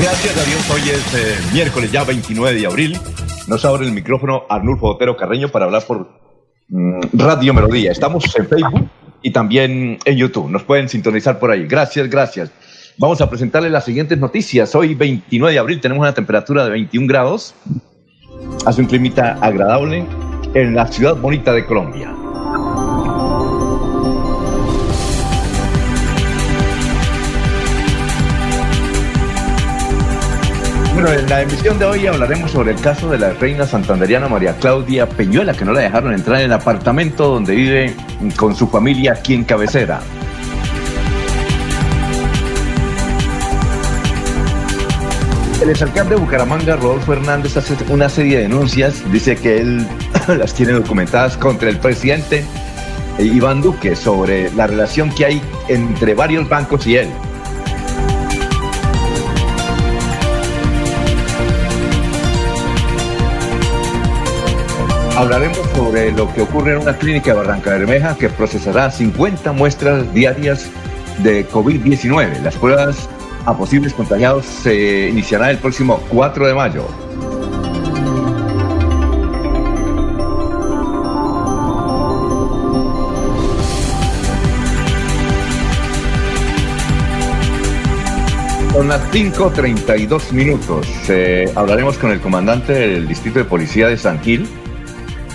Gracias a Dios, hoy es eh, miércoles ya 29 de abril. Nos abre el micrófono Arnulfo Otero Carreño para hablar por mm, Radio Melodía. Estamos en Facebook y también en YouTube. Nos pueden sintonizar por ahí. Gracias, gracias. Vamos a presentarles las siguientes noticias. Hoy 29 de abril tenemos una temperatura de 21 grados. Hace un clima agradable en la ciudad bonita de Colombia. Bueno, en la emisión de hoy hablaremos sobre el caso de la reina santanderiana María Claudia Peñuela, que no la dejaron entrar en el apartamento donde vive con su familia aquí en Cabecera. El exalcalde de Bucaramanga, Rodolfo Hernández, hace una serie de denuncias. Dice que él las tiene documentadas contra el presidente Iván Duque sobre la relación que hay entre varios bancos y él. Hablaremos sobre lo que ocurre en una clínica de Barranca Bermeja que procesará 50 muestras diarias de COVID-19. Las pruebas a posibles contagiados se iniciarán el próximo 4 de mayo. Son las 5.32 minutos. Eh, hablaremos con el comandante del Distrito de Policía de San Gil,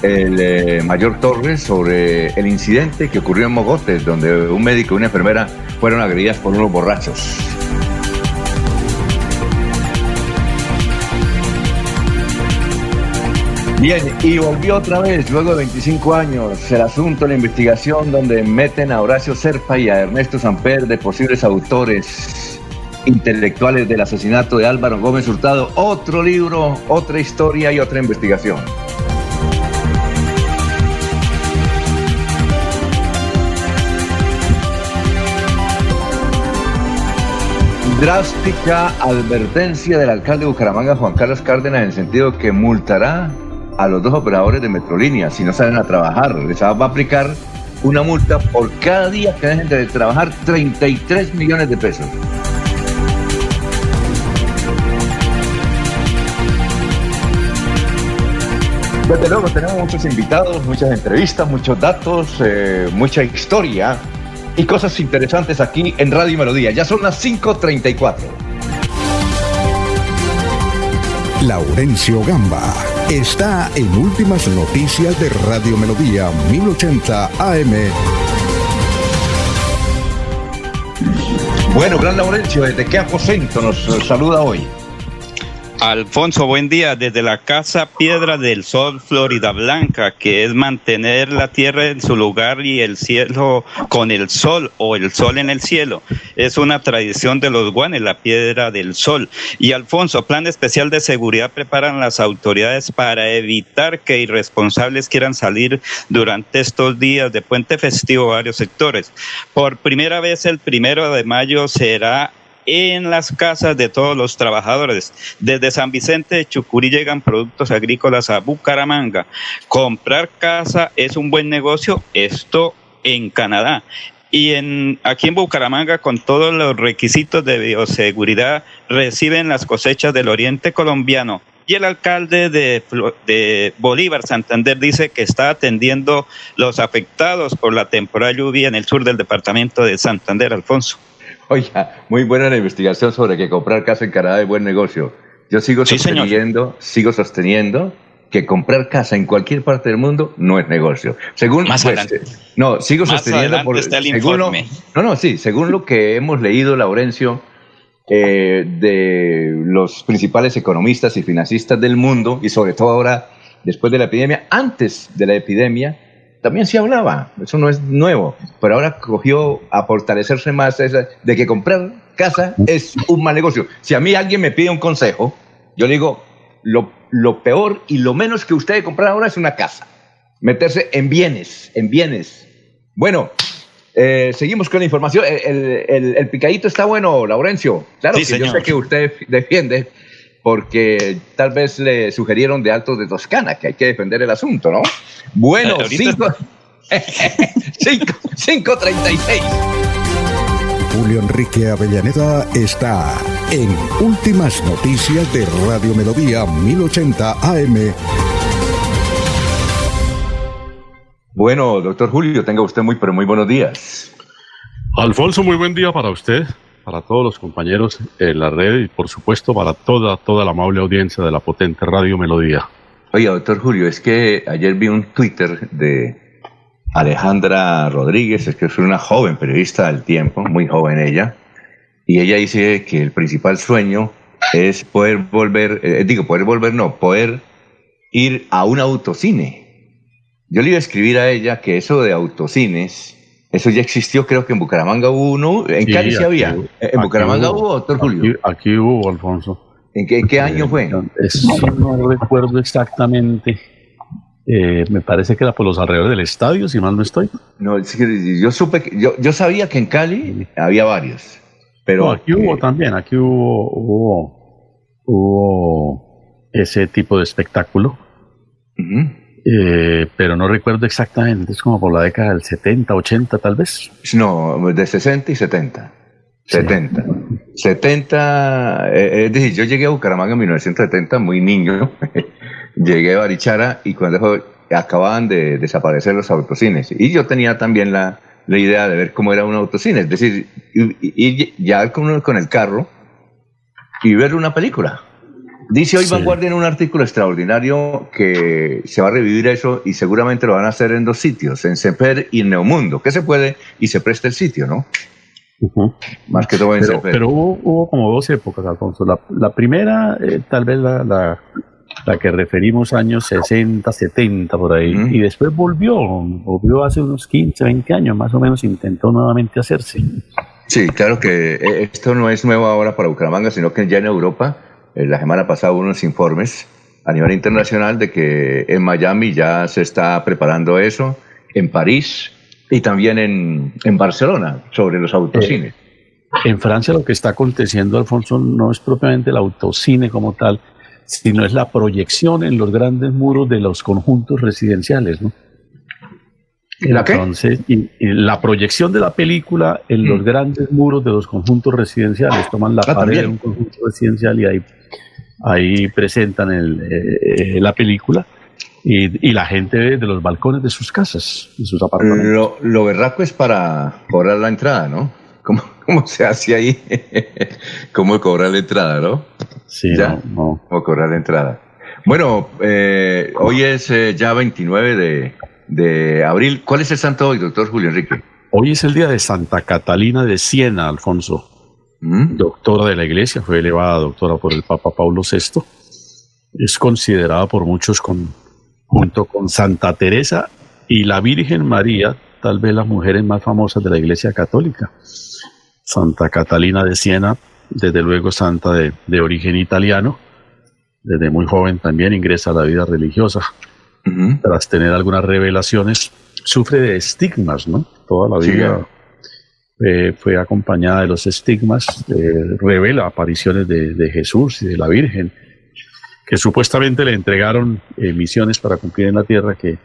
el eh, mayor Torres sobre el incidente que ocurrió en Mogotes, donde un médico y una enfermera fueron agredidas por unos borrachos. Bien, y volvió otra vez, luego de 25 años, el asunto, la investigación donde meten a Horacio Serpa y a Ernesto Samper de posibles autores intelectuales del asesinato de Álvaro Gómez Hurtado. Otro libro, otra historia y otra investigación. Drástica advertencia del alcalde de Bucaramanga, Juan Carlos Cárdenas, en el sentido que multará a los dos operadores de Metrolínea si no salen a trabajar. Les va a aplicar una multa por cada día que dejen de trabajar 33 millones de pesos. Desde luego tenemos muchos invitados, muchas entrevistas, muchos datos, eh, mucha historia y cosas interesantes aquí en Radio Melodía. Ya son las 5.34. Laurencio Gamba está en Últimas Noticias de Radio Melodía 1080 AM. Bueno, gran Laurencio, ¿desde qué aposento nos saluda hoy? Alfonso, buen día. Desde la Casa Piedra del Sol, Florida Blanca, que es mantener la tierra en su lugar y el cielo con el sol o el sol en el cielo. Es una tradición de los guanes, la Piedra del Sol. Y Alfonso, plan especial de seguridad preparan las autoridades para evitar que irresponsables quieran salir durante estos días de puente festivo a varios sectores. Por primera vez, el primero de mayo será en las casas de todos los trabajadores. Desde San Vicente de Chucurí llegan productos agrícolas a Bucaramanga. Comprar casa es un buen negocio, esto en Canadá. Y en, aquí en Bucaramanga, con todos los requisitos de bioseguridad, reciben las cosechas del oriente colombiano. Y el alcalde de, de, Bolívar, Santander, dice que está atendiendo los afectados por la temporada lluvia en el sur del departamento de Santander, Alfonso. Oiga, muy buena la investigación sobre que comprar casa en Canadá es buen negocio. Yo sigo sosteniendo, sigo sosteniendo que comprar casa en cualquier parte del mundo no es negocio. Según Más pues, adelante. no, sigo Más sosteniendo adelante está el según lo- no, no, sí, según lo que hemos leído, Laurencio, eh, de los principales economistas y financistas del mundo, y sobre todo ahora, después de la epidemia, antes de la epidemia, también se hablaba, eso no es nuevo, pero ahora cogió a fortalecerse más esa, de que comprar casa es un mal negocio. Si a mí alguien me pide un consejo, yo le digo, lo, lo peor y lo menos que usted debe comprar ahora es una casa. Meterse en bienes, en bienes. Bueno, eh, seguimos con la información. El, el- el- el picadito está bueno, Laurencio. Claro Sí, que yo señor. sé que usted defiende porque tal vez le sugirieron de Altos de Toscana que hay que defender el asunto, ¿no? Bueno, Eh, ahorita- 5 5.36. Julio Enrique Avellaneda está en Últimas Noticias de Radio Melodía 1080 AM. Bueno, doctor Julio, tenga usted muy, pero muy buenos días. Alfonso, muy buen día para usted, para todos los compañeros en la red y por supuesto para toda, toda la amable audiencia de la potente Radio Melodía. Oye, doctor Julio, es que ayer vi un Twitter de Alejandra Rodríguez, es que es una joven periodista del tiempo, muy joven ella, y ella dice que el principal sueño es poder volver, eh, digo, poder volver, no, poder ir a un autocine. Yo le iba a escribir a ella que eso de autocines, eso ya existió, creo que en Bucaramanga hubo uno, en Cali sí había. hubo- En Bucaramanga hubo, doctor Julio. Aquí, aquí hubo, Alfonso. ¿En qué, en qué año fue? Eso no recuerdo exactamente. Eh, me parece que era por los alrededores del estadio, si mal no estoy. No, yo supe, que- yo, yo sabía que en Cali había varios, pero No, aquí hubo eh, también, aquí hubo, hubo, hubo ese tipo de espectáculo, ujú. Eh, pero no recuerdo exactamente, es como por la década del 70, 80 tal vez. no, de 60 y 70. Sí. 70. 70, eh, es decir, yo llegué a Bucaramanga en 1970, muy niño, llegué a Barichara y cuando acababan de desaparecer los autocines. Y yo tenía también la, la idea de ver cómo era un autocine, es decir, ir, ir ya con, con el carro y ver una película. Dice hoy Sí. Vanguardia en un artículo extraordinario que se va a revivir eso y seguramente lo van a hacer en dos sitios, en Semper y en Neomundo, que se puede y se presta el sitio, ¿no? Ujú. Más que todo en Pero, Semper. pero hubo, hubo como dos épocas, Alfonso. La, la primera, eh, tal vez la, la, la que referimos años 60, 70, por ahí. Ujú. Y después volvió, volvió hace unos 15, 20 años, más o menos, intentó nuevamente hacerse. Sí, claro que eh, esto no es nuevo ahora para Bucaramanga, sino que ya en Europa, la semana pasada hubo unos informes a nivel internacional de que en Miami ya se está preparando eso, en París y también en, en Barcelona, sobre los autocines. En Francia lo que está aconteciendo, Alfonso, no es propiamente el autocine como tal, sino es la proyección en los grandes muros de los conjuntos residenciales, ¿no? ¿La qué? Entonces, y- y la proyección de la película en los Mm. grandes muros de los conjuntos residenciales, toman la Ah, pared de un conjunto residencial y ahí, ahí presentan el, eh, la película y, y la gente ve de los balcones de sus casas, de sus apartamentos. Lo, lo berraco es para cobrar la entrada, ¿no? ¿Cómo, cómo se hace ahí? ¿Cómo cobrar la entrada, no? Sí, ya. no, no. ¿Cómo cobrar la entrada? Bueno, eh, hoy es eh, ya 29 de, de abril. ¿Cuál es el santo hoy, doctor Julio Enrique? Hoy es el día de Santa Catalina de Siena, Alfonso. ¿Mm? doctora de la iglesia, fue elevada a doctora por el Papa Pablo VI. Es considerada por muchos con, junto con Santa Teresa y la Virgen María, tal vez las mujeres más famosas de la iglesia católica. Santa Catalina de Siena, desde luego santa de, de origen italiano, desde muy joven también ingresa a la vida religiosa. Tras tener algunas revelaciones, sufre de estigmas, ¿no? Toda la vida. Eh, fue acompañada de los estigmas, eh, revela apariciones de, de Jesús y de la Virgen, que supuestamente le entregaron eh, misiones para cumplir en la tierra que,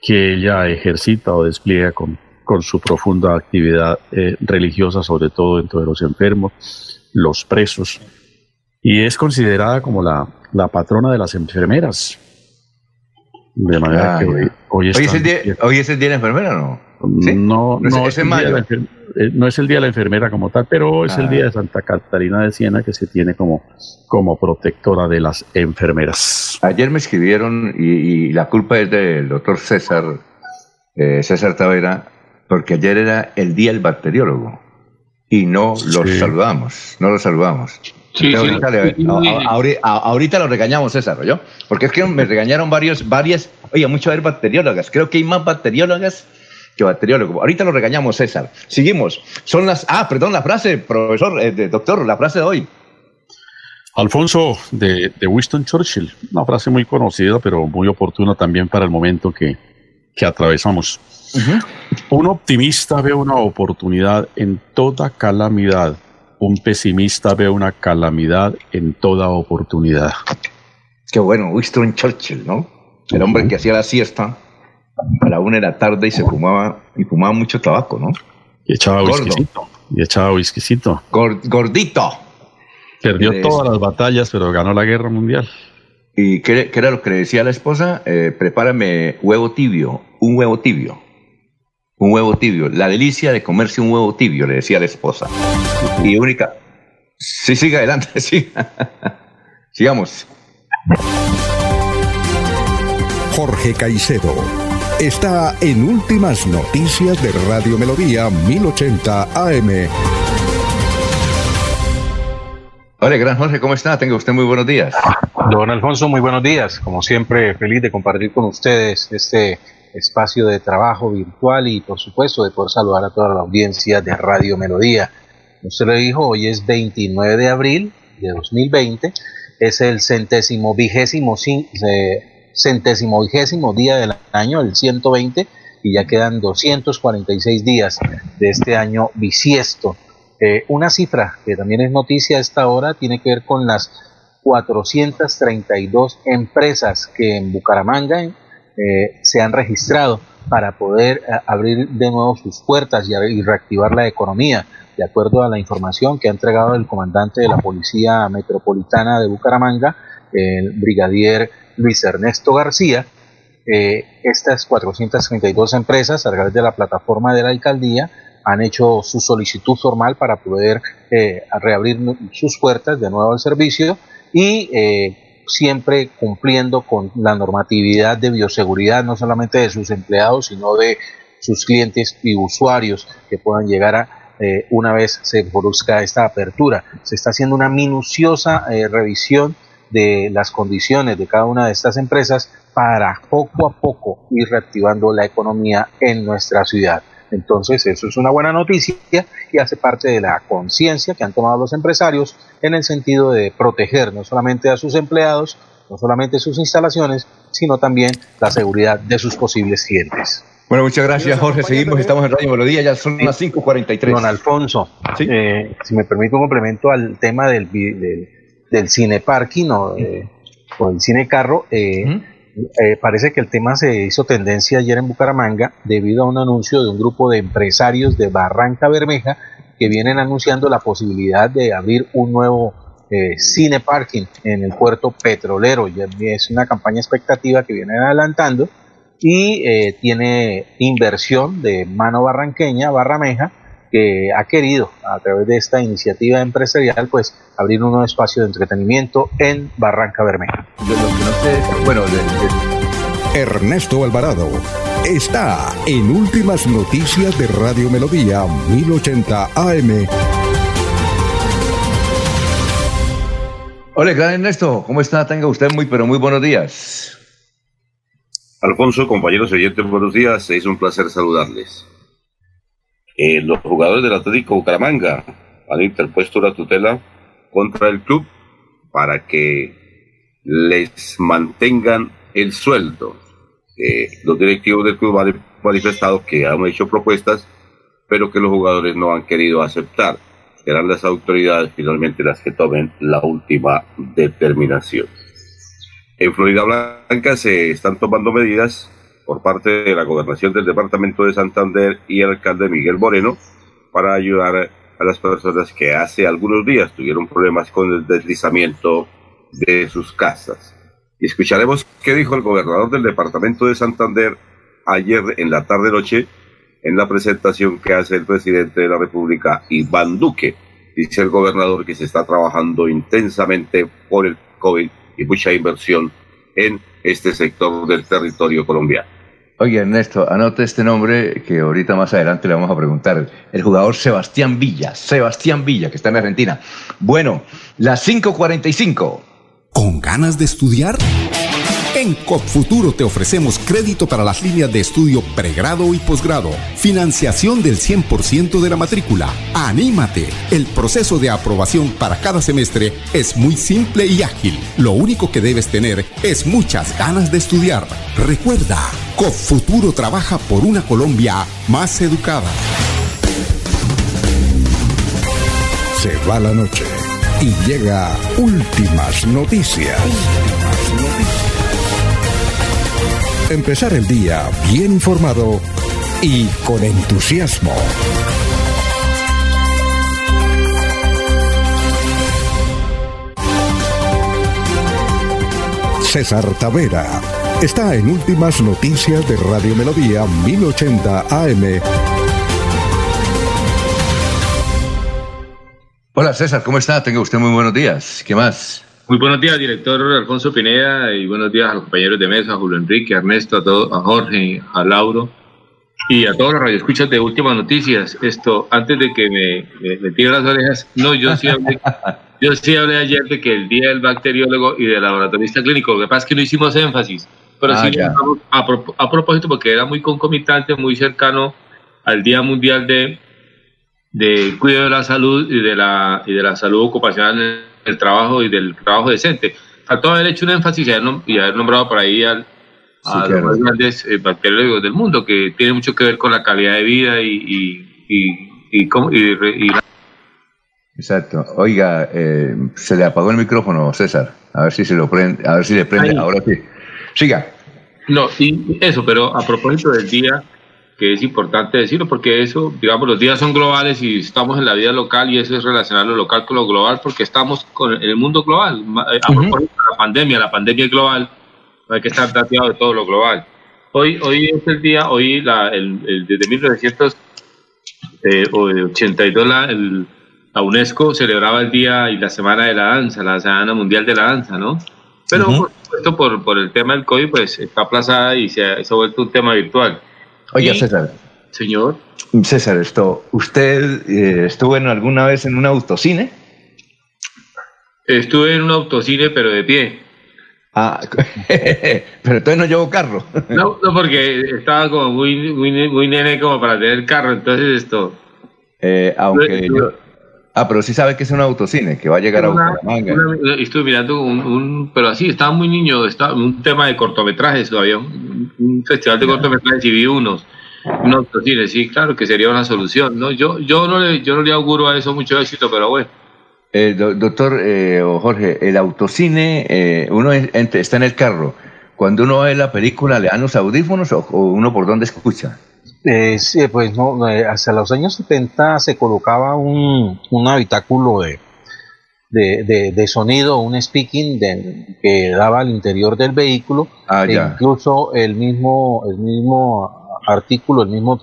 que ella ejercita o despliega con, con su profunda actividad eh, religiosa, sobre todo dentro de los enfermos, los presos, y es considerada como la, la patrona de las enfermeras. De manera Ah, que hoy, hoy ¿Hoy es, el día, ¿Hoy es el día de la enfermera no? ¿Sí? no, No, es el día de mayo. la enfer- eh, no es el día de la enfermera como tal, pero es el día de Santa Catalina de Siena que se tiene como, como protectora de las enfermeras. Ayer me escribieron y, la culpa es del doctor César, eh, César Tavera, porque ayer era el día del bacteriólogo y no los saludamos, no los saludamos. ahorita, lo regañamos, César, ¿yo? Porque es que me regañaron varios, varias, oye, mucho ver bacteriólogas. Creo que hay más bacteriólogas que bacteriólogo. Ahorita lo regañamos, César. Seguimos. Son las. Ah, perdón, la frase, profesor, eh, doctor, la frase de hoy. Alfonso, de, Winston Churchill, una frase muy conocida, pero muy oportuna también para el momento que, que atravesamos. Un optimista ve una oportunidad en toda calamidad. Un pesimista ve una calamidad en toda oportunidad. Qué bueno, Winston Churchill, ¿no? El hombre que hacía la siesta a la una de la tarde y se fumaba, y fumaba mucho tabaco, ¿no? Y echaba whiskycito. Y echaba whiskycito. gordito. Perdió todas las batallas, pero ganó la guerra mundial. ¿Y qué, era lo que le decía a la esposa? Eh, prepárame huevo tibio, un huevo tibio. Un huevo tibio. La delicia de comerse un huevo tibio, le decía a la esposa. Y única. Sí, siga adelante, sí. Sigamos. Jorge Caicedo está en Últimas Noticias de Radio Melodía 1080 AM. Hola, gran Jorge, ¿cómo está? Tenga usted muy buenos días. Don Alfonso, muy buenos días. Como siempre, feliz de compartir con ustedes este espacio de trabajo virtual y, por supuesto, de poder saludar a toda la audiencia de Radio Melodía. Usted lo dijo, hoy es 29 de abril de 2020, es el centésimo vigésimo centésimo vigésimo día del año, el 120, y ya quedan 246 días de este año bisiesto. Eh, una cifra que también es noticia a esta hora tiene que ver con las 432 empresas que en Bucaramanga eh, se han registrado para poder eh, abrir de nuevo sus puertas y, y, reactivar la economía. De acuerdo a la información que ha entregado el comandante de la Policía Metropolitana de Bucaramanga, el brigadier Luis Ernesto García, eh, estas 432 empresas a través de la plataforma de la alcaldía han hecho su solicitud formal para poder eh, reabrir sus puertas de nuevo al servicio y eh, siempre cumpliendo con la normatividad de bioseguridad, no solamente de sus empleados, sino de sus clientes y usuarios que puedan llegar a una vez se produzca esta apertura. Se está haciendo una minuciosa revisión de las condiciones de cada una de estas empresas para poco a poco ir reactivando la economía en nuestra ciudad. Entonces, eso es una buena noticia y hace parte de la conciencia que han tomado los empresarios en el sentido de proteger no solamente a sus empleados, no solamente sus instalaciones, sino también la seguridad de sus posibles clientes. Bueno, muchas gracias, Jorge. Seguimos, estamos en Radio Melodía, ya son las 5.43. Don Alfonso, eh, si me permite un complemento al tema del, del del cine parking o, el cine carro, eh, eh, parece que el tema se hizo tendencia ayer en Bucaramanga debido a un anuncio de un grupo de empresarios de Barranca Bermeja que vienen anunciando la posibilidad de abrir un nuevo eh, cine parking en el puerto petrolero. Ya es una campaña expectativa que vienen adelantando y tiene inversión de mano barranqueña, Barrameja, que ha querido, a través de esta iniciativa empresarial, pues abrir un nuevo espacio de entretenimiento en Barranca Bermeja. bueno, Ernesto Alvarado está en Últimas Noticias de Radio Melodía 1080 AM. Hola, gran Ernesto, ¿cómo está? Tenga usted muy, pero muy buenos días. Alfonso, compañeros oyentes, buenos días. Es un placer saludarles. Eh, los jugadores del Atlético Bucaramanga han interpuesto una tutela contra el club para que les mantengan el sueldo. Eh, los directivos del club han manifestado que han hecho propuestas, pero que los jugadores no han querido aceptar. Serán las autoridades finalmente las que tomen la última determinación. En Florida Blanca se están tomando medidas por parte de la gobernación del departamento de Santander y el alcalde Miguel Moreno para ayudar a las personas que hace algunos días tuvieron problemas con el deslizamiento de sus casas. Y escucharemos qué dijo el gobernador del departamento de Santander ayer en la tarde-noche en la presentación que hace el presidente de la República, Iván Duque. Dice el gobernador que se está trabajando intensamente por el COVID y mucha inversión en este sector del territorio colombiano. Oye, Ernesto, anote este nombre que ahorita más adelante le vamos a preguntar. El jugador Sebastián Villa, Sebastián Villa, que está en Argentina. Bueno, las 5.45. ¿Con ganas de estudiar? En CopFuturo te ofrecemos crédito para las líneas de estudio pregrado y posgrado, financiación del 100% de la matrícula. ¡Anímate! El proceso de aprobación para cada semestre es muy simple y ágil. Lo único que debes tener es muchas ganas de estudiar. Recuerda, CopFuturo trabaja por una Colombia más educada. Se va la noche y llega últimas noticias. Empezar el día bien informado y con entusiasmo. César Tavera está en Últimas Noticias de Radio Melodía 1080 AM. Hola César, ¿cómo está? Tenga usted muy buenos días. ¿Qué más? Muy buenos días, director Alfonso Pineda, y buenos días a los compañeros de mesa, a Julio Enrique, a Ernesto, a, todo, a Jorge, a Lauro y a todos los radioescuchas de Últimas Noticias. Esto, antes de que me, me, tire las orejas, no, yo sí, hablé, yo sí hablé ayer de que el día del bacteriólogo y del laboratorista clínico, lo que pasa es que no hicimos énfasis, pero ah, sí a, a propósito porque era muy concomitante, muy cercano al Día Mundial de de cuidado de la salud y de la, y de la salud ocupacional el trabajo y del trabajo decente. Faltó haber hecho un énfasis y haber, nombrado por ahí al, a los más grandes eh, bacteriólogos del mundo, que tiene mucho que ver con la calidad de vida y, y, y, y Exacto. Oiga, eh, se le apagó el micrófono, César. A ver si se lo prende, a ver si le prende. Ahora sí. Siga. No, y eso, pero a propósito del día que es importante decirlo porque eso, digamos, los días son globales y estamos en la vida local y eso es relacionar lo local con lo global porque estamos con el mundo global. Eh, a propósito de la pandemia, la pandemia es global, hay que estar tratado de todo lo global. Hoy, hoy es el día, hoy la, el, desde 1982 la, la UNESCO celebraba el día y la semana de la danza, la semana mundial de la danza, ¿no? Pero por supuesto por, por el tema del COVID pues está aplazada y se se ha vuelto un tema virtual. Oye, César. Señor. César, esto, ¿usted eh, estuvo en alguna vez en un autocine? Estuve en un autocine, pero de pie. Ah, pero entonces no llevo carro. no, no, porque estaba como muy, muy, muy nene como para tener carro, entonces esto. Eh, aunque yo, Ah, pero sí sabe que es un autocine, que va a llegar a Bucaramanga. Estuve mirando un, pero así, estaba muy niño, estaba un tema de cortometrajes todavía, un, festival de cortometrajes y vi unos, un autocine, sí, claro, que sería una solución, ¿no? Yo, yo no le, yo no le auguro a eso mucho éxito, pero bueno. Eh, doctor eh, Jorge, el autocine, eh, uno está en el carro, cuando uno ve la película, ¿le dan los audífonos o uno por dónde escucha? Eh, sí, pues no, eh, hacia los años 70 se colocaba un, un habitáculo de, de, de, sonido, un speaking que daba al interior del vehículo, ah, e incluso el mismo, el mismo artículo, el mismo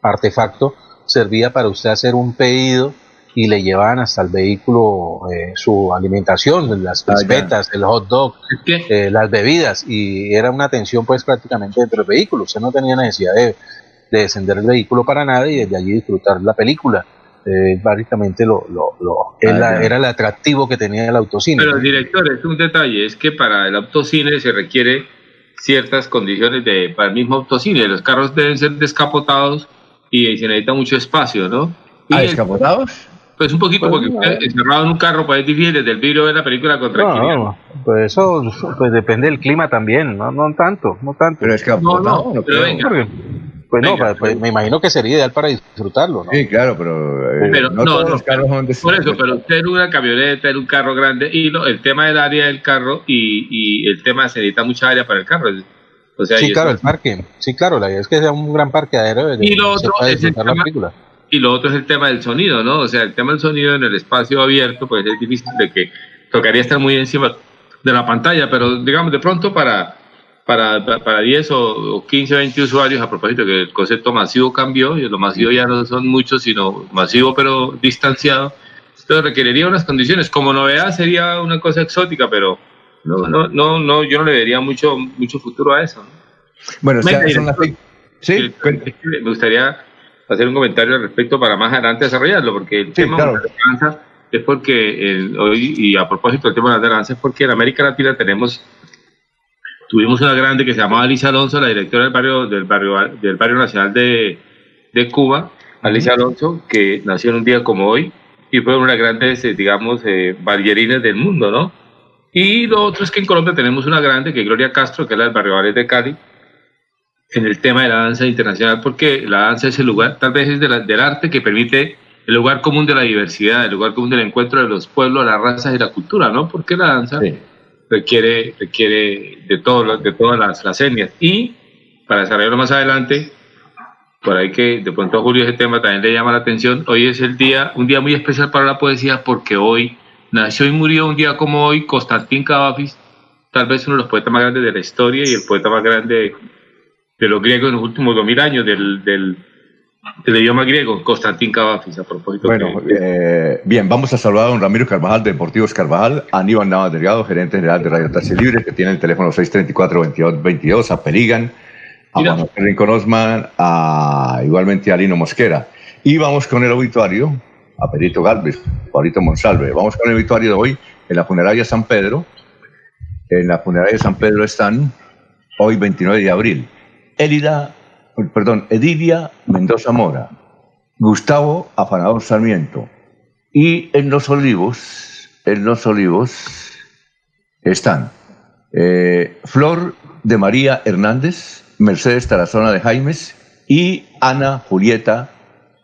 artefacto servía para usted hacer un pedido y le llevaban hasta el vehículo eh, su alimentación, las ah, crispetas, el hot dog, eh, las bebidas, y era una atención pues prácticamente dentro del vehículo. Usted no tenía necesidad de, descender el vehículo para nada y desde allí disfrutar la película. Eh, básicamente lo, lo, lo ah, era, el atractivo que tenía el autocine. Pero director, es un detalle, es que para el autocine se requiere ciertas condiciones de, para el mismo autocine. Los carros deben ser descapotados y se necesita mucho espacio, ¿no? ¿Ah, descapotados? Pues un poquito, porque pues, encerrado en un carro pues es difícil desde el vidrio ver la película con tranquilidad. No, pues eso pues depende del clima también, no, no tanto, no tanto. Pero es que no, no, pero venga. Pues no, pues, me imagino que sería ideal para disfrutarlo, ¿no? Sí, claro, pero, eh, pero no, todos los carros son de Por eso, pero usted en una camioneta, en un carro grande, y el tema del área del carro y, y el tema se necesita mucha área para el carro. O sea, sí, claro, el parque. Sí, claro, la idea es que sea un gran parque aéreo. Y lo otro es el tema, y lo otro es el tema del sonido, ¿no? O sea, el tema del sonido en el espacio abierto, pues es difícil de que tocaría estar muy encima de la pantalla, pero digamos, de pronto para, para, para 10 o, 15 o 20 usuarios, a propósito que el concepto masivo cambió, y lo masivo ya no son muchos, sino masivo pero distanciado, esto requeriría unas condiciones. Como novedad sería una cosa exótica, pero no, no, no, no yo no le vería mucho, mucho futuro a eso. Bueno, ¿Sí? me gustaría hacer un comentario al respecto para más adelante desarrollarlo, porque el tema de la alianza es porque hoy, y a propósito del tema de la alianza, es porque en América Latina tenemos Tuvimos una grande que se llamaba Alicia Alonso, la directora del barrio, del barrio, del barrio nacional de, de Cuba, Alicia Alonso, que nació en un día como hoy y fue una de las grandes, eh, digamos, eh, del mundo, ¿no? Y lo otro es que en Colombia tenemos una grande, que es Gloria Castro, que es la del barrio Valles de Cali, en el tema de la danza internacional, porque la danza es el lugar, tal vez es del arte que permite el lugar común de la diversidad, el lugar común del encuentro de los pueblos, las razas y la cultura, ¿no? Porque la danza requiere, requiere de, todo, de todas las, las etnias. Y para desarrollarlo más adelante, por ahí que de pronto a Julio ese tema también le llama la atención, hoy es el día, un día muy especial para la poesía porque hoy nació y murió un día como hoy Constantín Cavafis, tal vez uno de los poetas más grandes de la historia y el poeta más grande de los griegos en los últimos dos mil años, del, del el idioma griego, Constantín Cavafis, a propósito. Bueno, eh, bien, vamos a saludar a don Ramiro Carvajal de Deportivos Carvajal, a Aníbal Navas Delgado, gerente general de Radio Taxi Libre, que tiene el teléfono 634-2222, a Peligan, a Manuel Rincón Osman, a, igualmente a Lino Mosquera. Y vamos con el obituario, a Perito Galvez, Paulito Monsalve. Vamos con el obituario de hoy en la funeraria San Pedro. En la funeraria San Pedro están hoy 29 de abril. Elida perdón, Edilia Mendoza Mora, Gustavo Afanador Sarmiento. Y en Los Olivos, en Los Olivos están eh, Flor de María Hernández, Mercedes Tarazona de Jaimes y Ana Julieta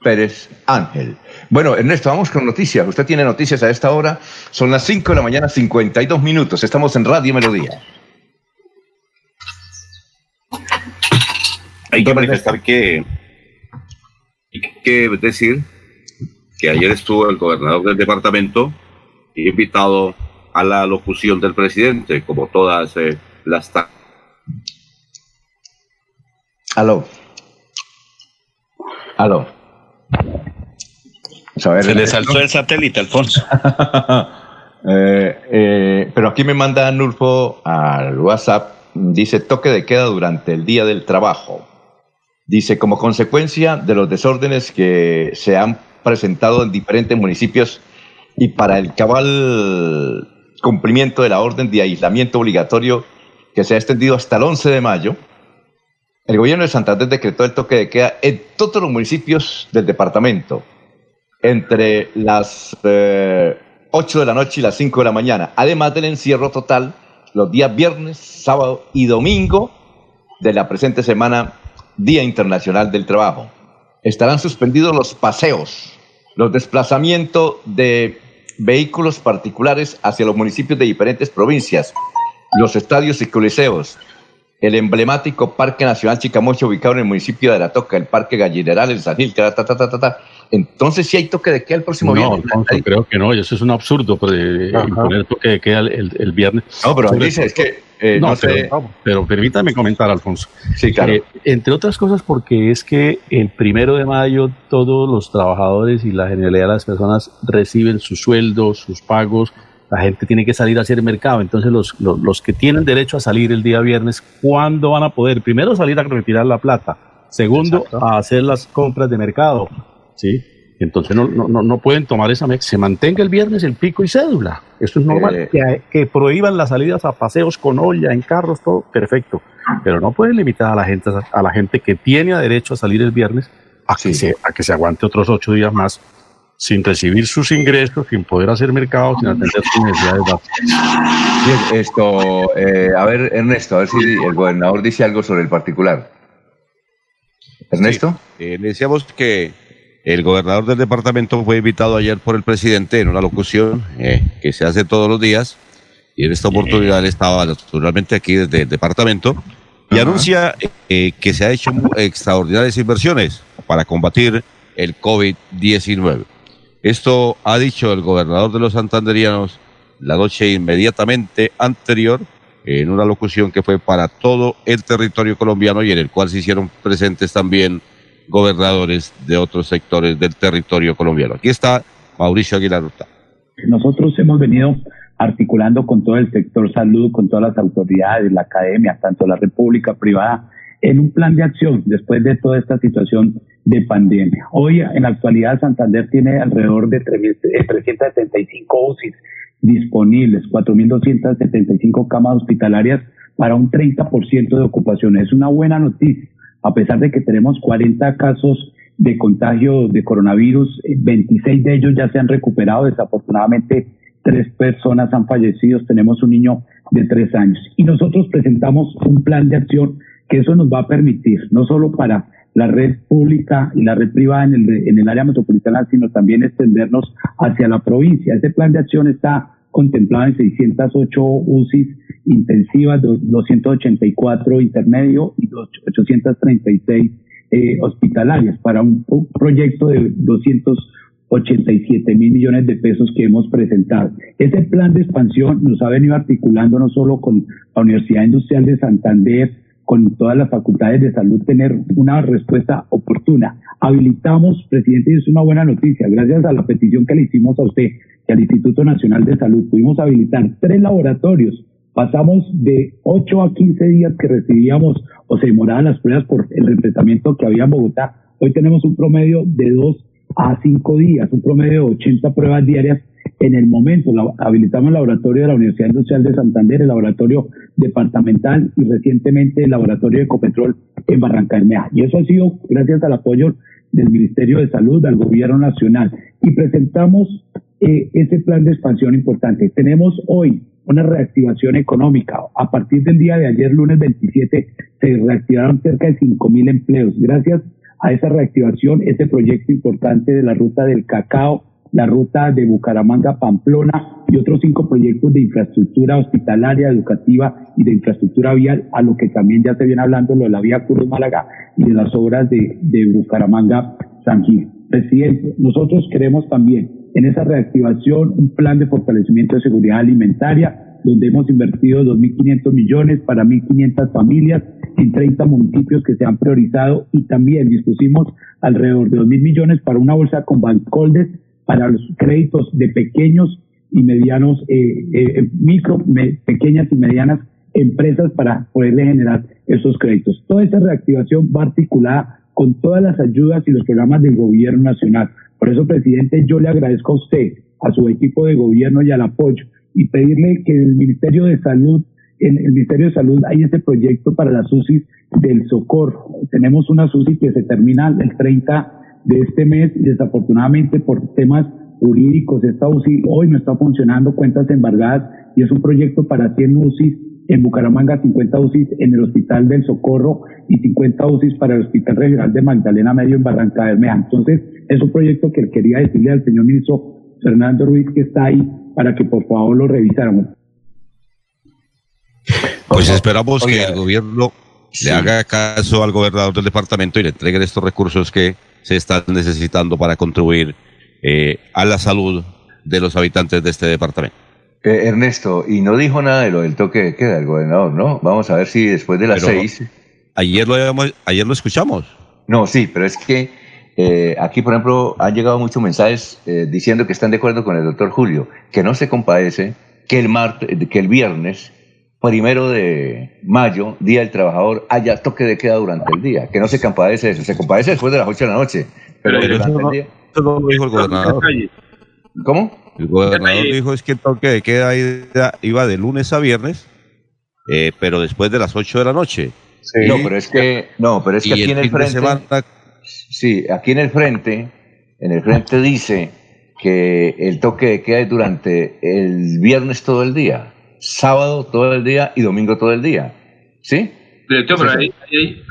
Pérez Ángel. Bueno, Ernesto, vamos con noticias. Usted tiene noticias a esta hora. Son las 5 de la mañana, 52 minutos. Estamos en Radio Melodía. Hay que manifestar que, hay que decir que ayer estuvo el gobernador del departamento invitado a la locución del presidente, como todas eh, las... Aló. Aló. Se le saltó el satélite, Alfonso. Eh, eh, pero aquí me manda Nulfo al WhatsApp, dice toque de queda durante el día del trabajo. Dice, como consecuencia de los desórdenes que se han presentado en diferentes municipios y para el cabal cumplimiento de la orden de aislamiento obligatorio que se ha extendido hasta el 11 de mayo, el gobierno de Santander decretó el toque de queda en todos los municipios del departamento entre las 8 eh, de la noche y las 5 de la mañana, además del encierro total los días viernes, sábado y domingo de la presente semana Día Internacional del Trabajo. Estarán suspendidos los paseos, los desplazamientos de vehículos particulares hacia los municipios de diferentes provincias, los estadios y coliseos, el emblemático Parque Nacional Chicamocha ubicado en el municipio de La Toca, el Parque Gallineral, el San Gil, ta, ta, ta. Entonces, si hay toque de queda el próximo viernes. No, creo que no, eso es un absurdo, pues, imponer toque de queda el, viernes. No, pero dice, es que eh, no, pero, permítame comentar, Alfonso. Sí, claro. Eh, entre otras cosas, porque es que el primero de mayo todos los trabajadores y la generalidad de las personas reciben sus sueldos, sus pagos, la gente tiene que salir a hacer mercado. Entonces, los, los, que tienen derecho a salir el día viernes, ¿cuándo van a poder? Primero, salir a retirar la plata. Segundo, a hacer las compras de mercado. ¿Sí? Entonces no, no, no pueden tomar esa se mantenga el viernes el pico y cédula. Eso es normal. Eh. que, que, prohíban las salidas a paseos con olla, en carros, todo, perfecto. Pero no pueden limitar a la gente, a la gente que tiene derecho a salir el viernes a, que, se, a que se aguante otros ocho días más sin recibir sus ingresos, sin poder hacer mercado, sin atender sus necesidades básicas. esto, eh, a ver, Ernesto, a ver si el gobernador dice algo sobre el particular. Ernesto. Eh, decíamos que el gobernador del departamento fue invitado ayer por el presidente en una locución eh, que se hace todos los días. Y en esta oportunidad él estaba naturalmente aquí desde el departamento y anuncia que se ha hecho extraordinarias inversiones para combatir el COVID-19. Esto ha dicho el gobernador de los santanderianos la noche inmediatamente anterior en una locución que fue para todo el territorio colombiano y en el cual se hicieron presentes también gobernadores de otros sectores del territorio colombiano. Aquí está Mauricio Aguilar Nosotros hemos venido articulando con todo el sector salud, con todas las autoridades, la academia, tanto la república privada, en un plan de acción después de toda esta situación de pandemia. Hoy, en la actualidad, Santander tiene alrededor de 375 UCIs disponibles, 4.275 camas hospitalarias para un 30% de ocupación. Es una buena noticia, a pesar de que tenemos 40 casos de contagio de coronavirus, 26 de ellos ya se han recuperado, desafortunadamente tres personas han fallecido, tenemos un niño de tres años. Y nosotros presentamos un plan de acción que eso nos va a permitir, no solo para la red pública y la red privada en el, en el área metropolitana, sino también extendernos hacia la provincia. Este plan de acción está contemplado en 608 UCIs intensivas, 284 intermedio y 836 eh, hospitalarias para un, proyecto de 287 mil millones de pesos que hemos presentado. Ese plan de expansión nos ha venido articulando no solo con la Universidad Industrial de Santander, con todas las facultades de salud tener una respuesta oportuna. Habilitamos, presidente, y es una buena noticia, gracias a la petición que le hicimos a usted y al Instituto Nacional de Salud, pudimos habilitar tres laboratorios. Pasamos de 8 a 15 días que recibíamos o se demoraban las pruebas por el enfrentamiento que había en Bogotá. Hoy tenemos un promedio de 2 a 5 días, un promedio de 80 pruebas diarias en el momento. habilitamos el laboratorio de la Universidad Industrial de Santander, el laboratorio departamental y recientemente el laboratorio de Ecopetrol en Barranca Bermeja. Y eso ha sido gracias al apoyo del Ministerio de Salud, del Gobierno Nacional. Y presentamos eh, ese plan de expansión importante. Tenemos hoy una reactivación económica. A partir del día de ayer, lunes 27, se reactivaron cerca de 5.000 empleos. Gracias a esa reactivación, ese proyecto importante de la ruta del cacao, la ruta de Bucaramanga-Pamplona y otros cinco proyectos de infraestructura hospitalaria, educativa y de infraestructura vial, a lo que también ya se viene hablando lo de la vía Cruz Málaga y de las obras de, de Bucaramanga-San Gil. Presidente, nosotros queremos también en esa reactivación un plan de fortalecimiento de seguridad alimentaria, donde hemos invertido 2.500 millones para 1.500 familias en 30 municipios que se han priorizado y también dispusimos alrededor de 2.000 millones para una bolsa con Bancoldes para los créditos de pequeños y medianos, eh, eh, micro, pequeñas y medianas empresas para poderle generar esos créditos. Toda esa reactivación va articulada con todas las ayudas y los programas del gobierno nacional. Por eso, presidente, yo le agradezco a usted, a su equipo de gobierno y al apoyo y pedirle que el Ministerio de Salud, en el Ministerio de Salud hay este proyecto para las UCI del socorro. Tenemos una UCI que se termina el 30 de este mes desafortunadamente por temas jurídicos esta UCI hoy no está funcionando, cuentas embargadas y es un proyecto para 100 UCIs en Bucaramanga, 50 UCIs en el Hospital del Socorro y 50 UCIs para el Hospital Regional de Magdalena Medio en Barranca Bermeja. Entonces, es un proyecto que quería decirle al señor ministro Fernando Ruiz que está ahí para que por favor lo revisáramos. Pues esperamos que el gobierno le haga caso al gobernador del departamento y le entreguen estos recursos que se están necesitando para contribuir eh, a la salud de los habitantes de este departamento. Eh, Ernesto, y no dijo nada de lo del toque de queda el gobernador, ¿no? Vamos a ver si después de las seis... Ayer lo, ayer lo escuchamos. No, sí, pero es que eh, aquí, por ejemplo, han llegado muchos mensajes diciendo que están de acuerdo con el doctor Julio, que no se compadece que el, martes, que el viernes primero de mayo, Día del Trabajador, haya toque de queda durante el día, que no se compadece eso, se compadece después de las 8 de la noche. Pero, durante el día... Eso no lo dijo el gobernador. ¿Cómo? El gobernador dijo es que el toque de queda iba de lunes a viernes, eh, pero después de las 8 de la noche. Sí. No, pero es que, no, pero es que aquí en el frente... Sí, aquí en el frente, en el frente dice que el toque de queda es durante el viernes todo el día sábado todo el día y domingo todo el día. ¿Sí? Director, pero ahí,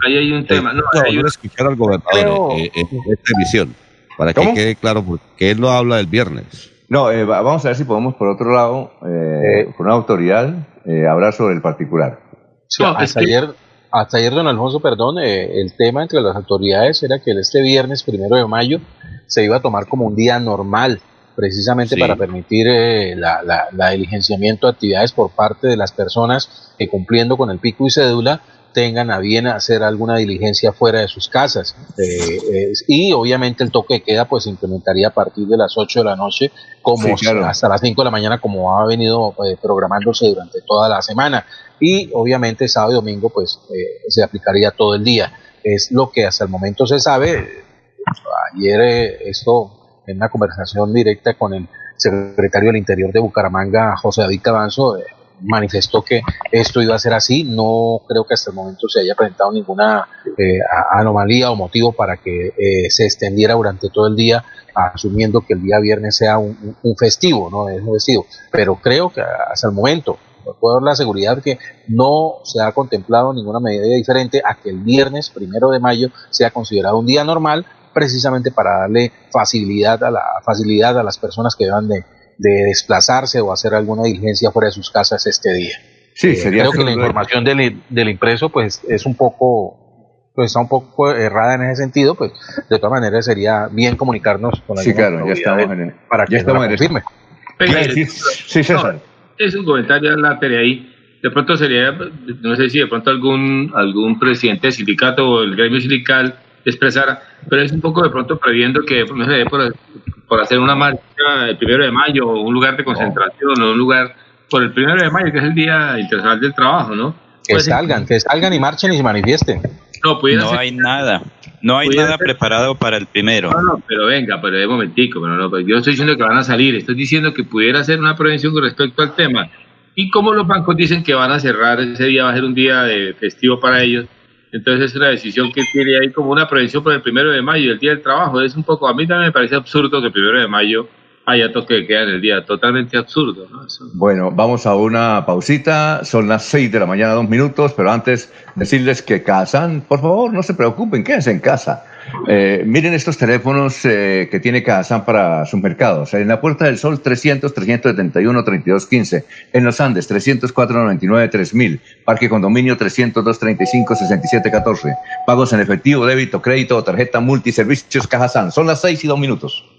hay un tema. No, hay un... escuchar al gobernador eh, en esta emisión, para que quede claro, porque él no habla del viernes. No, eh, vamos a ver si podemos, por otro lado, eh, con una autoridad, hablar sobre el particular. hasta, ayer, hasta ayer, don Alfonso, perdón, el tema entre las autoridades era que este viernes, primero de mayo, se iba a tomar como un día normal precisamente para permitir eh, la, la, diligenciamiento de actividades por parte de las personas que cumpliendo con el pico y cédula tengan a bien hacer alguna diligencia fuera de sus casas. Eh, y obviamente el toque de queda pues se implementaría a partir de las 8 de la noche como hasta las 5 de la mañana como ha venido eh, programándose durante toda la semana. Y obviamente sábado y domingo pues eh, se aplicaría todo el día. Es lo que hasta el momento se sabe. Ayer esto en una conversación directa con el secretario del Interior de Bucaramanga, José David Cabanzo, manifestó que esto iba a ser así. No creo que hasta el momento se haya presentado ninguna eh, anomalía o motivo para que eh, se extendiera durante todo el día, asumiendo que el día viernes sea un, festivo, no es un festivo. Pero creo que hasta el momento puedo dar la seguridad que no se ha contemplado ninguna medida diferente a que el viernes primero de mayo sea considerado un día normal precisamente para darle facilidad a la facilidad a las personas que van de, de desplazarse o hacer alguna diligencia fuera de sus casas este día. Sí, eh, sería creo que la información del, del, impreso pues es un poco pues está un poco errada en ese sentido, pues de todas maneras sería bien comunicarnos con la Sí, claro, ya estamos en el, para que estamos en confirme. Sí, sí, César. Es un comentario en la ahí. De pronto sería, no sé si de pronto algún algún presidente del sindicato o el gremio sindical expresara, pero es un poco de pronto previendo que, no sé, por, por hacer una marcha el primero de mayo, o un lugar de concentración, o un lugar por el primero de mayo, que es el Día Internacional del Trabajo, ¿no? Que pues, salgan, que salgan y marchen y se manifiesten. No, no hay nada, no hay nada preparado para el primero. No, no, pero venga, pero de momentico, pero no, pues yo estoy diciendo que van a salir, estoy diciendo que pudiera ser una prevención con respecto al tema. Y como los bancos dicen que van a cerrar, ese día va a ser un día de festivo para ellos, entonces es una decisión que tiene ahí como una prevención por el primero de mayo, el día del trabajo. Es un poco, a mí también me parece absurdo que el primero de mayo haya toque de queda en el día, totalmente absurdo. Bueno, vamos a una pausita, son las seis de la mañana, dos minutos, pero antes decirles que casan, por favor, no se preocupen, quédense en casa. Eh, miren estos teléfonos eh, que tiene Cajazán para sus mercados. En la Puerta del Sol 300 371 3215. En los Andes 304 99 3000. Parque Condominio 302 35 67 14. Pagos en efectivo, débito, crédito tarjeta multiservicios Cajazán. Son las 6 y 2 minutos.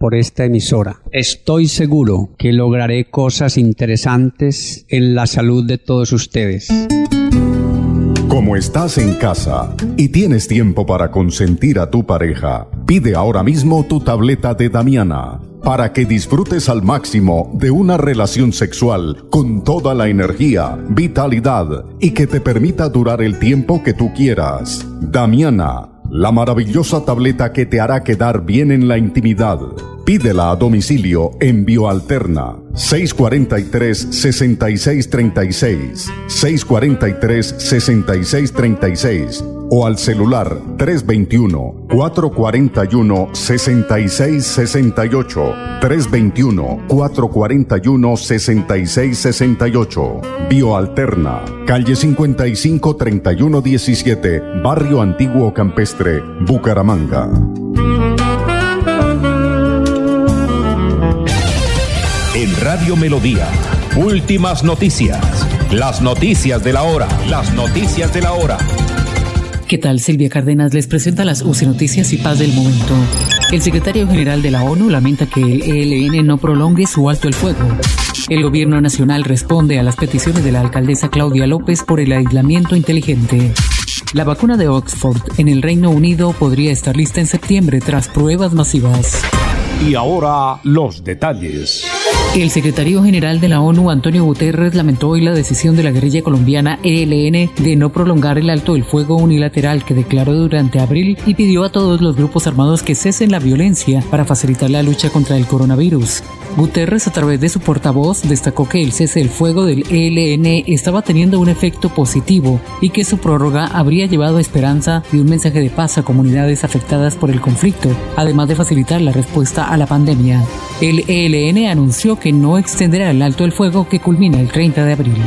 por esta emisora. Estoy seguro que lograré cosas interesantes en la salud de todos ustedes. Como estás en casa y tienes tiempo para consentir a tu pareja, pide ahora mismo tu tableta de Damiana para que disfrutes al máximo de una relación sexual con toda la energía, vitalidad y que te permita durar el tiempo que tú quieras. Damiana la maravillosa tableta que te hará quedar bien en la intimidad. Pídela a domicilio en Bioalterna 643-6636, 643-6636 o al celular 321-441-6668, 321-441-6668. Bioalterna, calle 55 3117, Barrio Antiguo Campestre, Bucaramanga. Radio Melodía, últimas noticias. Las noticias de la hora. Las noticias de la hora. ¿Qué tal? Silvia Cárdenas les presenta las UCI Noticias y Paz del Momento. El secretario general de la ONU lamenta que el ELN no prolongue su alto el fuego. El gobierno nacional responde a las peticiones de la alcaldesa Claudia López por el aislamiento inteligente. La vacuna de Oxford en el Reino Unido podría estar lista en septiembre tras pruebas masivas. Y ahora los detalles. El secretario general de la ONU, Antonio Guterres, lamentó hoy la decisión de la guerrilla colombiana ELN de no prolongar el alto del fuego unilateral que declaró durante abril y pidió a todos los grupos armados que cesen la violencia para facilitar la lucha contra el coronavirus. Guterres, a través de su portavoz, destacó que el cese del fuego del ELN estaba teniendo un efecto positivo y que su prórroga habría llevado esperanza y un mensaje de paz a comunidades afectadas por el conflicto, además de facilitar la respuesta a la pandemia. El ELN anunció que no extenderá el alto del fuego que culmina el 30 de abril.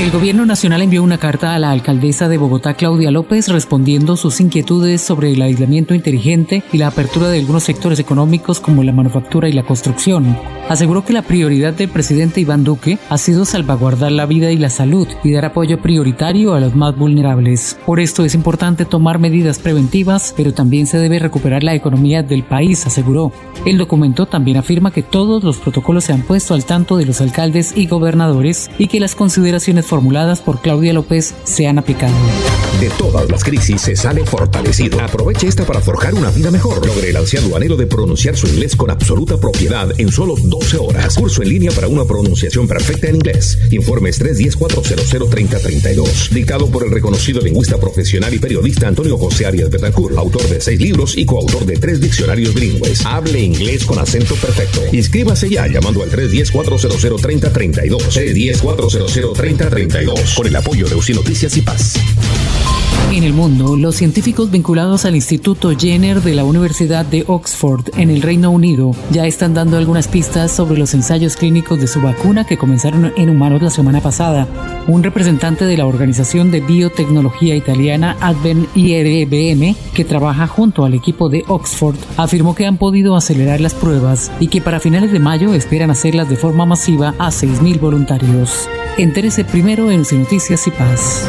El gobierno nacional envió una carta a la alcaldesa de Bogotá, Claudia López, respondiendo sus inquietudes sobre el aislamiento inteligente y la apertura de algunos sectores económicos como la manufactura y la construcción. Aseguró que la prioridad del presidente Iván Duque ha sido salvaguardar la vida y la salud y dar apoyo prioritario a los más vulnerables. Por esto es importante tomar medidas preventivas, pero también se debe recuperar la economía del país, aseguró. El documento también afirma que todos los protocolos se han puesto al tanto de los alcaldes y gobernadores y que las consideraciones formuladas por Claudia López se han aplicado. De todas las crisis se sale fortalecido. Aproveche esta para forjar una vida mejor. Logre el ansiado aduanero de pronunciar su inglés con absoluta propiedad en solo 12 horas. Curso en línea para una pronunciación perfecta en inglés. Informes 310-400-3032. Dictado por el reconocido lingüista profesional y periodista Antonio José Arias Betancourt, autor de seis libros y coautor de tres diccionarios bilingües. Hable inglés con acento perfecto. Inscríbase ya llamando al 310-400-3032. 310-400-3032. Con el apoyo de UCI Noticias y Paz. En el mundo, los científicos vinculados al Instituto Jenner de la Universidad de Oxford en el Reino Unido ya están dando algunas pistas sobre los ensayos clínicos de su vacuna que comenzaron en humanos la semana pasada. Un representante de la organización de biotecnología italiana Advent IRBM, que trabaja junto al equipo de Oxford, afirmó que han podido acelerar las pruebas y que para finales de mayo esperan hacerlas de forma masiva a 6.000 voluntarios. Entérese primero en Noticias y Paz.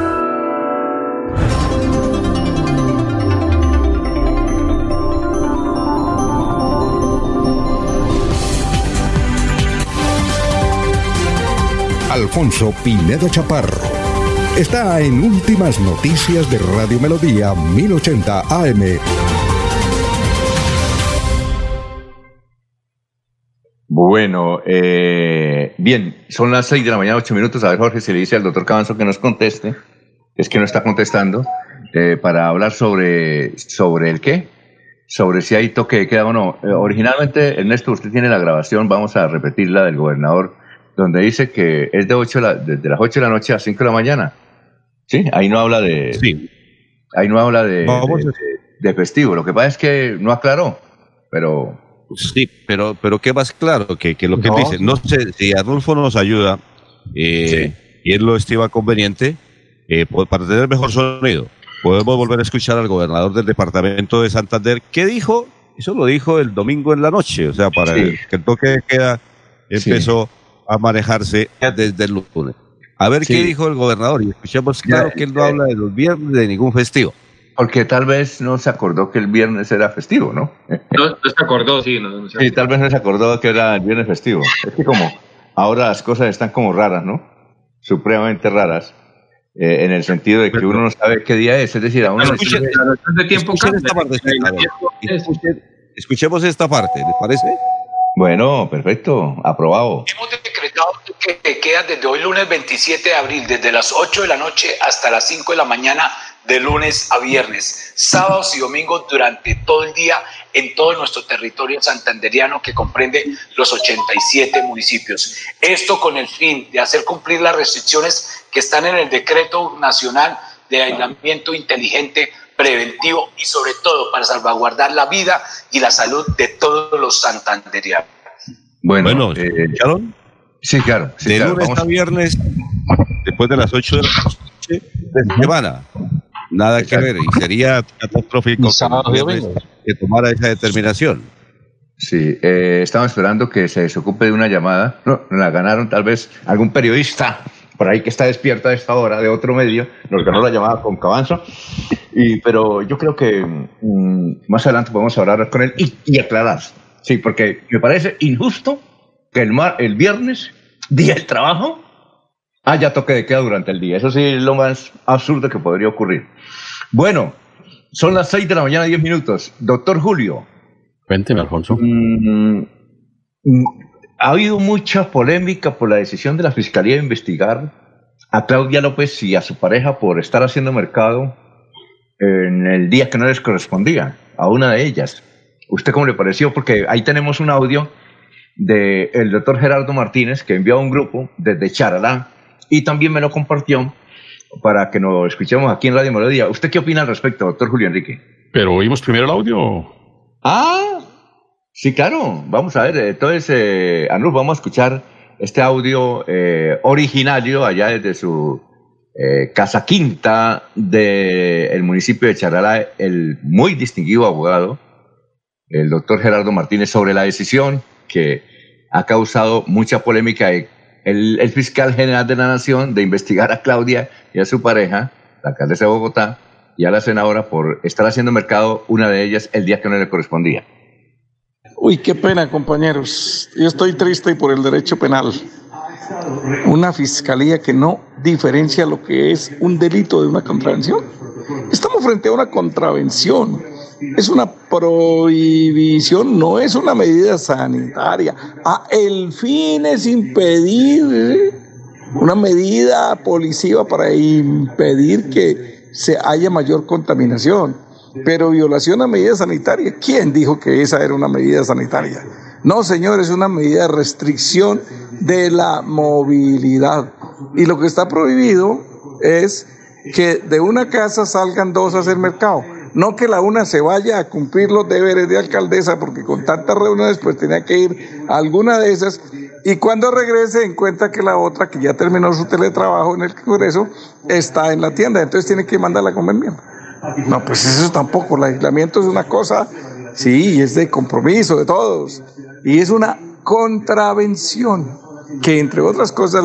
Alfonso Pineda Chaparro. Está en Últimas Noticias de Radio Melodía 1080 AM. Bueno, eh, bien, son las 6 de la mañana, 8 minutos. A ver, Jorge, si le dice al doctor Cabanzo que nos conteste, es que no está contestando, eh, para hablar sobre, sobre el qué, sobre si hay toque de queda o no. Eh, originalmente, Ernesto, usted tiene la grabación, vamos a repetirla del gobernador donde dice que es de ocho desde las 8 de la noche a 5 de la mañana. Sí, ahí no habla de. Sí. Ahí no habla de, de, festivo. Lo que pasa es que no aclaró, pero. Sí, pero, pero ¿qué más claro que, que lo que dice? No sé si Arnulfo nos ayuda eh, y él lo estima conveniente eh, para tener mejor sonido. Podemos volver a escuchar al gobernador del departamento de Santander. ¿Qué dijo? Eso lo dijo el domingo en la noche, o sea, para que el toque de queda empezó a manejarse desde el lunes. A ver qué dijo el gobernador y escuchemos claro que él no habla de los viernes de ningún festivo. Porque tal vez no se acordó que el viernes era festivo, ¿no? No, se acordó, sí. No, sí, tal vez no se acordó que era el viernes festivo. Es que como ahora las cosas están como raras, ¿no? Supremamente raras. Eh, en el sentido de que uno no sabe qué día es. Es decir, a uno escuche, de tiempo esta parte, escuchemos esta parte, ¿les parece? Bueno, perfecto, aprobado. Hemos que queda desde hoy lunes 27 de abril, desde las 8 de la noche hasta las 5 de la mañana, de lunes a viernes, sábados y domingos durante todo el día en todo nuestro territorio santanderiano que comprende los 87 municipios. Esto con el fin de hacer cumplir las restricciones que están en el decreto nacional de aislamiento inteligente preventivo y sobre todo para salvaguardar la vida y la salud de todos los santanderianos. Bueno, eh, Sí, claro. de lunes a viernes, después de las 8 de la noche de semana. Nada que ver, y sería catastrófico que tomara esa determinación. Sí, eh, estamos esperando que se desocupe de una llamada. No, la ganaron tal vez algún periodista por ahí que está despierta a esta hora de otro medio. Nos ganó la llamada con Cabanzo. Y, pero yo creo que mm, más adelante podemos hablar con él y, y aclarar. Sí, porque me parece injusto que el, mar, el viernes, día del trabajo, haya toque de queda durante el día. Eso sí es lo más absurdo que podría ocurrir. Bueno, son las 6 de la mañana, 10 minutos. Doctor Julio. Cuénteme, Alfonso. Mm, mm, ha habido mucha polémica por la decisión de la Fiscalía de investigar a Claudia López y a su pareja por estar haciendo mercado en el día que no les correspondía, a una de ellas. ¿Usted cómo le pareció? Porque ahí tenemos un audio del doctor Gerardo Martínez que envió a un grupo desde Charalá y también me lo compartió para que nos escuchemos aquí en Radio Melodía. ¿Usted qué opina al respecto, doctor Julio Enrique? Pero oímos primero el audio. Ah, sí, claro. Vamos a ver. Entonces, eh, Anul, vamos a escuchar este audio eh, originario allá desde su eh, casa quinta del municipio de Charalá, el muy distinguido abogado, el doctor Gerardo Martínez, sobre la decisión que ha causado mucha polémica el, fiscal general de la Nación de investigar a Claudia y a su pareja, la alcaldesa de Bogotá, y a la senadora por estar haciendo mercado una de ellas el día que no le correspondía. Uy, qué pena, compañeros. Yo estoy triste por el derecho penal. Una fiscalía que no diferencia lo que es un delito de una contravención. Estamos frente a una contravención es una prohibición, no es una medida sanitaria. Ah, el fin es impedir una medida policiva para impedir que se haya mayor contaminación. Pero violación a medida sanitaria, ¿quién dijo que esa era una medida sanitaria? No, señor, es una medida de restricción de la movilidad. Y lo que está prohibido es que de una casa salgan dos a hacer mercado no que la una se vaya a cumplir los deberes de alcaldesa, porque con tantas reuniones pues tenía que ir a alguna de esas, y cuando regrese encuentra que la otra, que ya terminó su teletrabajo en el Congreso, está en la tienda, entonces tiene que mandarla a comer. No, pues eso tampoco, el aislamiento es una cosa, sí, es de compromiso de todos, y es una contravención que entre otras cosas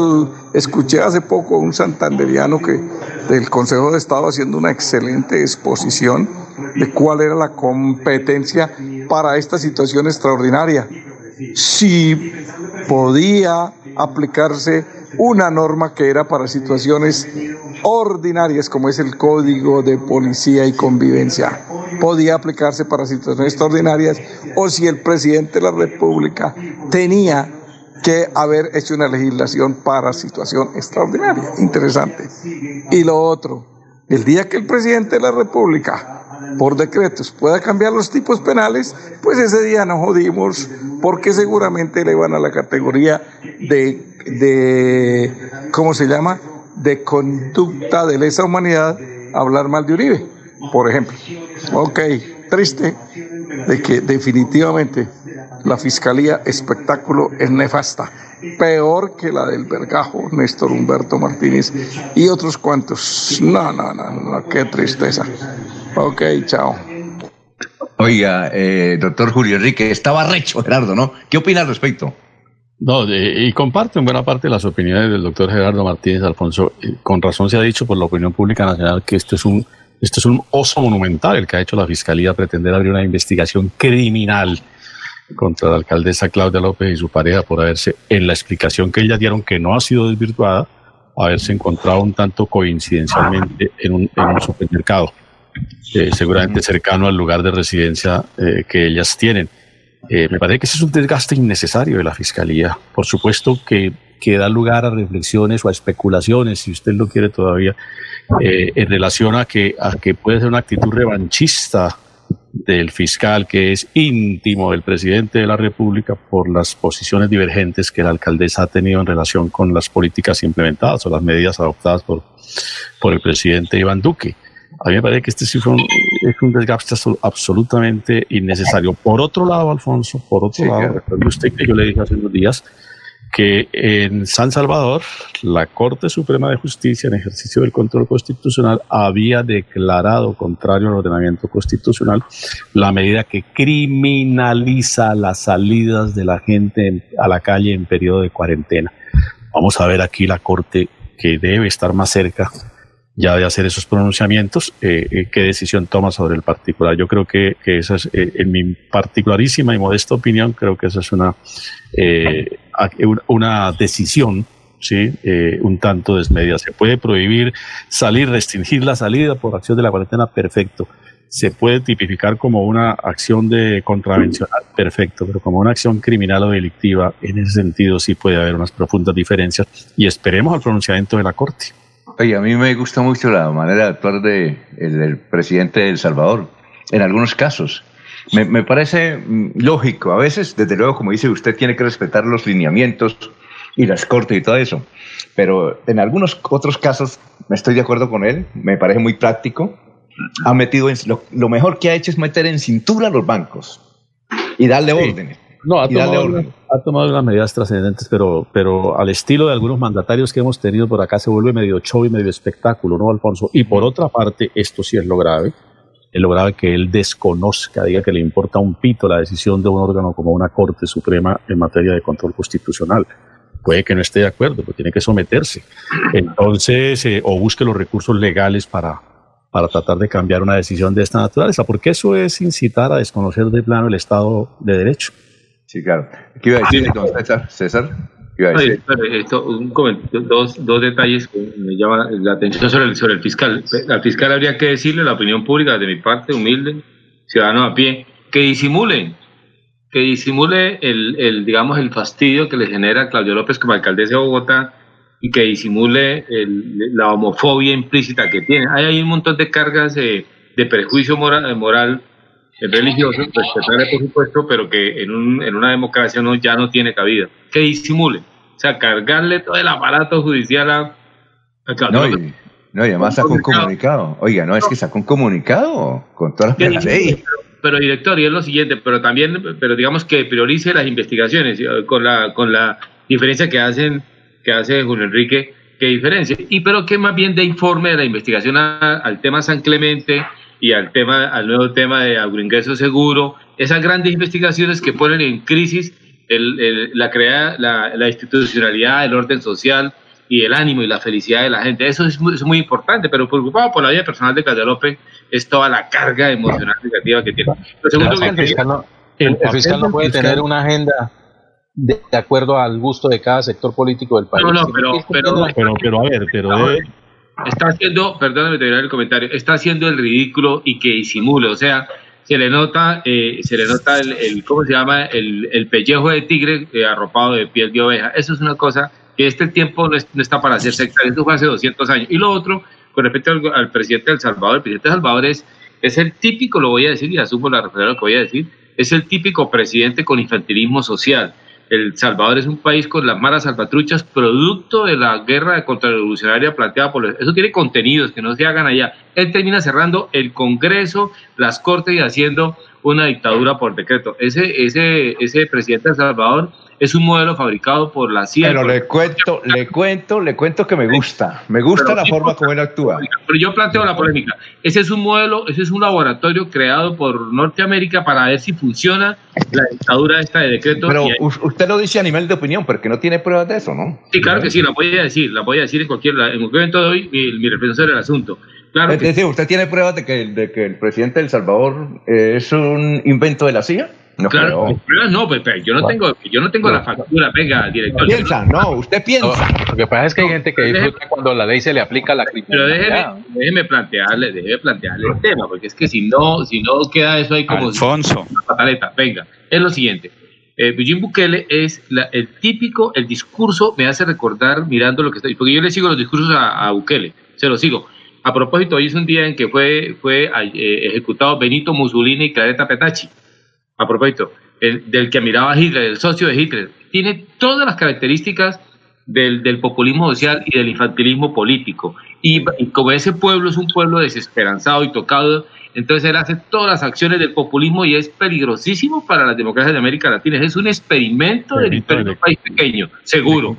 escuché hace poco un santanderiano que del Consejo de Estado haciendo una excelente exposición de cuál era la competencia para esta situación extraordinaria. Si podía aplicarse una norma que era para situaciones ordinarias, como es el Código de Policía y Convivencia, podía aplicarse para situaciones extraordinarias, o si el presidente de la República tenía que haber hecho una legislación para situación extraordinaria. Interesante. Y lo otro, el día que el presidente de la República, por decretos, pueda cambiar los tipos penales, pues ese día nos jodimos porque seguramente le van a la categoría de, de ¿cómo se llama? De conducta de lesa humanidad hablar mal de Uribe, por ejemplo. Ok, triste de que definitivamente la Fiscalía Espectáculo es nefasta, peor que la del Vergajo, Néstor Humberto Martínez y otros cuantos. No, no, no, no, qué tristeza. Ok, chao. Oiga, eh, doctor Julio Enrique, estaba recho, Gerardo, ¿no? ¿Qué opina al respecto? No, y comparto en buena parte las opiniones del doctor Gerardo Martínez Alfonso. Con razón se ha dicho por la opinión pública nacional que esto es un, esto es un oso monumental el que ha hecho la Fiscalía pretender abrir una investigación criminal contra la alcaldesa Claudia López y su pareja por haberse, en la explicación que ellas dieron que no ha sido desvirtuada, haberse encontrado un tanto coincidencialmente en un, supermercado, eh, seguramente cercano al lugar de residencia eh, que ellas tienen. Eh, me parece que ese es un desgaste innecesario de la Fiscalía. Por supuesto que, que da lugar a reflexiones o a especulaciones, si usted lo quiere todavía, en relación a que, a que puede ser una actitud revanchista del fiscal que es íntimo del presidente de la República por las posiciones divergentes que la alcaldesa ha tenido en relación con las políticas implementadas o las medidas adoptadas por, por el presidente Iván Duque. A mí me parece que este sí es un desgaste absolutamente innecesario. Por otro lado, Alfonso, por otro lado, recuerde usted que yo le dije hace unos días que en San Salvador la Corte Suprema de Justicia, en ejercicio del control constitucional, había declarado contrario al ordenamiento constitucional la medida que criminaliza las salidas de la gente a la calle en periodo de cuarentena. Vamos a ver aquí la Corte que debe estar más cerca ya de hacer esos pronunciamientos, eh, eh, qué decisión toma sobre el particular. Yo creo que, esa es, eh, en mi particularísima y modesta opinión, creo que esa es una, una decisión ¿sí? un tanto desmedida. Se puede prohibir salir, restringir la salida por acción de la cuarentena, perfecto. Se puede tipificar como una acción de contravencional, perfecto, pero como una acción criminal o delictiva, en ese sentido sí puede haber unas profundas diferencias y esperemos al pronunciamiento de la Corte. Oye, a mí me gusta mucho la manera de actuar de, del presidente de El Salvador, en algunos casos. Me, me, parece mm, lógico. A veces, desde luego, como dice usted, tiene que respetar los lineamientos y las cortes y todo eso. Pero en algunos otros casos, me estoy de acuerdo con él, me parece muy práctico. Ha metido en, lo, lo mejor que ha hecho es meter en cintura a los bancos y darle sí. órdenes. No, ha tomado, ha tomado, unas medidas trascendentes, pero, pero al estilo de algunos mandatarios que hemos tenido por acá se vuelve medio show y medio espectáculo, ¿no, Alfonso? Y por otra parte, esto sí es lo grave, es lo grave que él desconozca, diga que le importa un pito la decisión de un órgano como una Corte Suprema en materia de control constitucional. Puede que no esté de acuerdo, pero tiene que someterse. Entonces, eh, o busque los recursos legales para, para tratar de cambiar una decisión de esta naturaleza, porque eso es incitar a desconocer de plano el Estado de Derecho. Sí, claro. ¿Qué iba a decir, César? César? ¿Qué iba a decir? Esto, un dos, dos detalles que me llaman la atención sobre el, sobre el fiscal. Al fiscal habría que decirle, la opinión pública de mi parte, humilde, ciudadano a pie, que disimulen, que disimule el, el, digamos, el fastidio que le genera Claudio López como alcaldesa de Bogotá y que disimule el, la homofobia implícita que tiene. Hay, hay un montón de cargas de, de prejuicio moral, moral es religioso, respetable por supuesto, pero que en, un, en una democracia no, ya no tiene cabida. Que disimule. O sea, cargarle todo el aparato judicial a... a no, y, no, y además sacó un comunicado. Oiga, no, es que sacó un comunicado con todas las ley. Pero, director, y es lo siguiente, pero también, pero digamos que priorice las investigaciones con la, con la diferencia que hacen, que hace Julio Enrique, que diferencia. Y pero que más bien de informe de la investigación a, al tema San Clemente, y al tema, al nuevo tema de agroingreso seguro, esas grandes investigaciones que ponen en crisis el, el, la, crea, la, la, institucionalidad, el orden social y el ánimo y la felicidad de la gente. Eso es muy, es muy importante, pero preocupado por la vida personal de Claudia López es toda la carga emocional negativa que tiene. Lo segundo que el, fiscal no, el, el fiscal no puede tener una agenda de, de, acuerdo al gusto de cada sector político del país. No, no, pero, pero, pero, pero, a ver, pero... Eh, está haciendo, perdóname te el comentario, está haciendo el ridículo y que disimule, o sea, se le nota, eh, se le nota el, ¿cómo se llama? El, el pellejo de tigre eh, arropado de piel de oveja. Eso es una cosa que este tiempo no, es, no está para hacerse, esto fue hace 200 años. Y lo otro, con respecto al, presidente del Salvador, el presidente de Salvador es, es el típico, lo voy a decir y asumo la referencia que voy a decir, es el típico presidente con infantilismo social el Salvador es un país con las malas salvatruchas, producto de la guerra contrarrevolucionaria planteada por... Eso tiene contenidos que no se hagan allá. Él termina cerrando el Congreso, las Cortes y haciendo una dictadura por decreto. Ese, ese, ese presidente de Salvador es un modelo fabricado por la CIA. Pero le cuento, le cuento, le cuento que me gusta. Me gusta pero, la forma como él actúa. Pero yo planteo la polémica. Ese es un modelo, ese es un laboratorio creado por Norteamérica para ver si funciona la dictadura esta de decreto. Pero usted lo dice a nivel de opinión, porque no tiene pruebas de eso, ¿no? Sí, claro que sí, la voy a decir, la voy a decir en cualquier, en cualquier momento de hoy, mi, mi reflexión sobre el asunto. Claro es decir, ¿usted tiene pruebas de que, de que el presidente de El Salvador es un invento de la CIA? No, claro, pruebas no, pues, yo no tengo, yo no tengo no. la factura, venga, director. Piensa, no, usted piensa. No, lo que pasa es que hay gente que disfruta cuando la ley se le aplica a la Pero déjeme, déjeme plantearle, déjeme plantearle el tema, porque es que si no, si no queda eso ahí como Alfonso. una pataleta. Venga, es lo siguiente. Eh, Eugene Bukele es la, el típico, el discurso me hace recordar mirando lo que estoy, porque yo le sigo los discursos a, a Bukele, se los sigo. A propósito, hoy es un día en que fue, fue eh, ejecutado Benito Mussolini y Claretta Petacci. A propósito, el, del que miraba a Hitler, el socio de Hitler. Tiene todas las características del, del populismo social y del infantilismo político. Y, y como ese pueblo es un pueblo desesperanzado y tocado, entonces él hace todas las acciones del populismo y es peligrosísimo para las democracias de América Latina. Es un experimento del imperio de un país pequeño, seguro.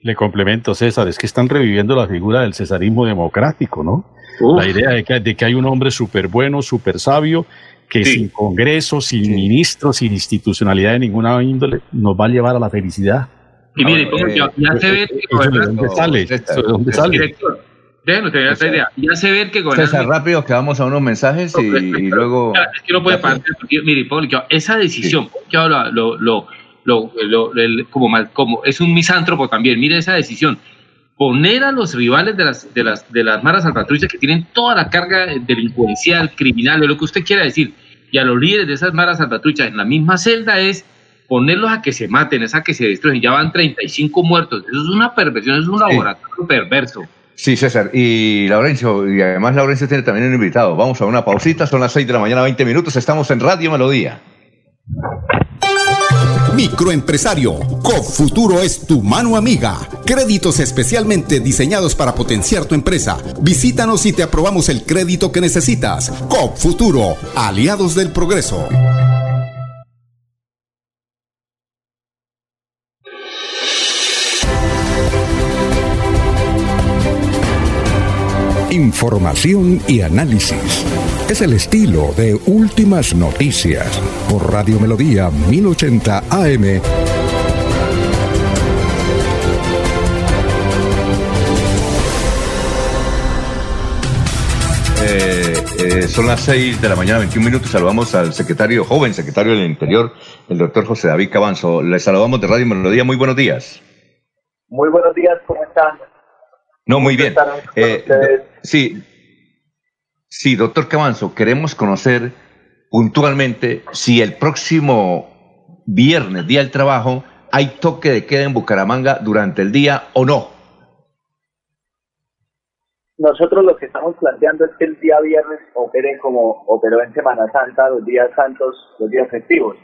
Le complemento, César, es que están reviviendo la figura del cesarismo democrático, ¿no? La idea de que, de que hay un hombre súper bueno, súper sabio, que sin Congreso, sin ministros, sin institucionalidad de ninguna índole, nos va a llevar a la felicidad. Y mire, eh, ya, ya, se ve que ¿De dónde sale? ¿De dónde sale? Director, déjenos tener esa idea. Ya se ve que César, rápido, que vamos a unos mensajes y, y luego... Es que no puede pasar, mire, esa decisión, sí. lo, lo, lo, lo el, como, como es un misántropo también, mire esa decisión, poner a los rivales de las, de las, de las maras salvatruchas que tienen toda la carga delincuencial, criminal, de lo que usted quiera decir, y a los líderes de esas maras salvatruchas en la misma celda es ponerlos a que se maten, es a que se destruyen. Ya van 35 muertos. Eso es una perversión, es un laboratorio perverso. Sí, César. Y Laurencio, y además Laurencio tiene también un invitado. Vamos a una pausita, son las 6 de la mañana, 20 minutos. Estamos en Radio Melodía. Microempresario, COP es tu mano amiga. Créditos especialmente diseñados para potenciar tu empresa. Visítanos y te aprobamos el crédito que necesitas. COP Futuro, aliados del progreso. Información y análisis. Es el estilo de Últimas Noticias por Radio Melodía 1080 AM. Eh, eh, son las 6 de la mañana, 21 minutos. Saludamos al secretario, joven secretario del Interior, el doctor José David Cabanzo. Le saludamos de Radio Melodía. Muy buenos días. Muy buenos días, ¿cómo están? No, muy bien. Eh, sí, sí, doctor Cabanzo, queremos conocer puntualmente si el próximo viernes, día del trabajo, hay toque de queda en Bucaramanga durante el día o no. Nosotros lo que estamos planteando es que el día viernes opere como operó en Semana Santa, los días santos, los días festivos.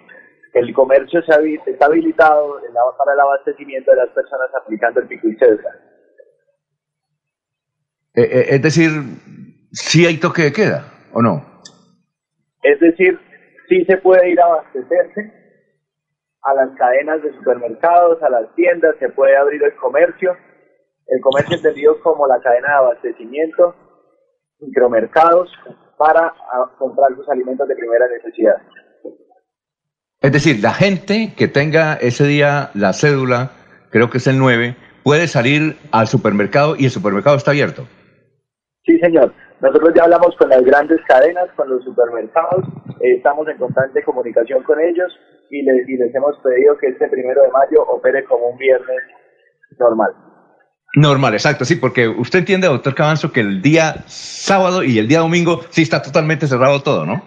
El comercio está habilitado para el abastecimiento de las personas aplicando el pico y cédula. Eh, eh, es decir, ¿sí hay toque de queda o no? Es decir, sí se puede ir a abastecerse a las cadenas de supermercados, a las tiendas, se puede abrir el comercio, el comercio entendido como la cadena de abastecimiento, micromercados, para comprar sus alimentos de primera necesidad. Es decir, la gente que tenga ese día la cédula, creo que es el 9, puede salir al supermercado y el supermercado está abierto. Sí, señor. Nosotros ya hablamos con las grandes cadenas, con los supermercados, eh, estamos en constante comunicación con ellos y les, y les hemos pedido que este primero de mayo opere como un viernes normal. Normal, exacto, sí, porque usted entiende, doctor Cabanzo, que el día sábado y el día domingo sí está totalmente cerrado todo, ¿no?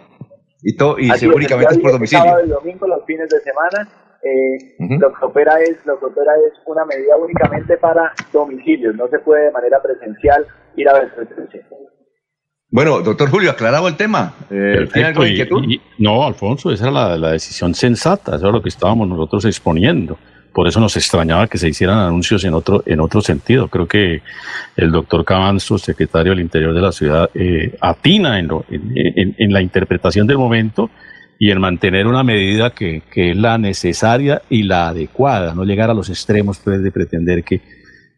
Y, todo, y únicamente es por domicilio. El sábado y domingo, los fines de semana, eh, uh -huh. lo que opera es lo que opera es una medida únicamente para domicilios, no se puede de manera presencial ir a ver Bueno, doctor Julio, aclarado el tema. Eh, ¿Tiene alguna inquietud? Y, y, no, Alfonso, esa era la, la, decisión sensata, eso es lo que estábamos nosotros exponiendo. Por eso nos extrañaba que se hicieran anuncios en otro, en otro sentido. Creo que el doctor Cabanzo, secretario del Interior de la ciudad, eh, atina en, lo, en, en, en, la interpretación del momento y en mantener una medida que, que, es la necesaria y la adecuada, no llegar a los extremos pues, de pretender que,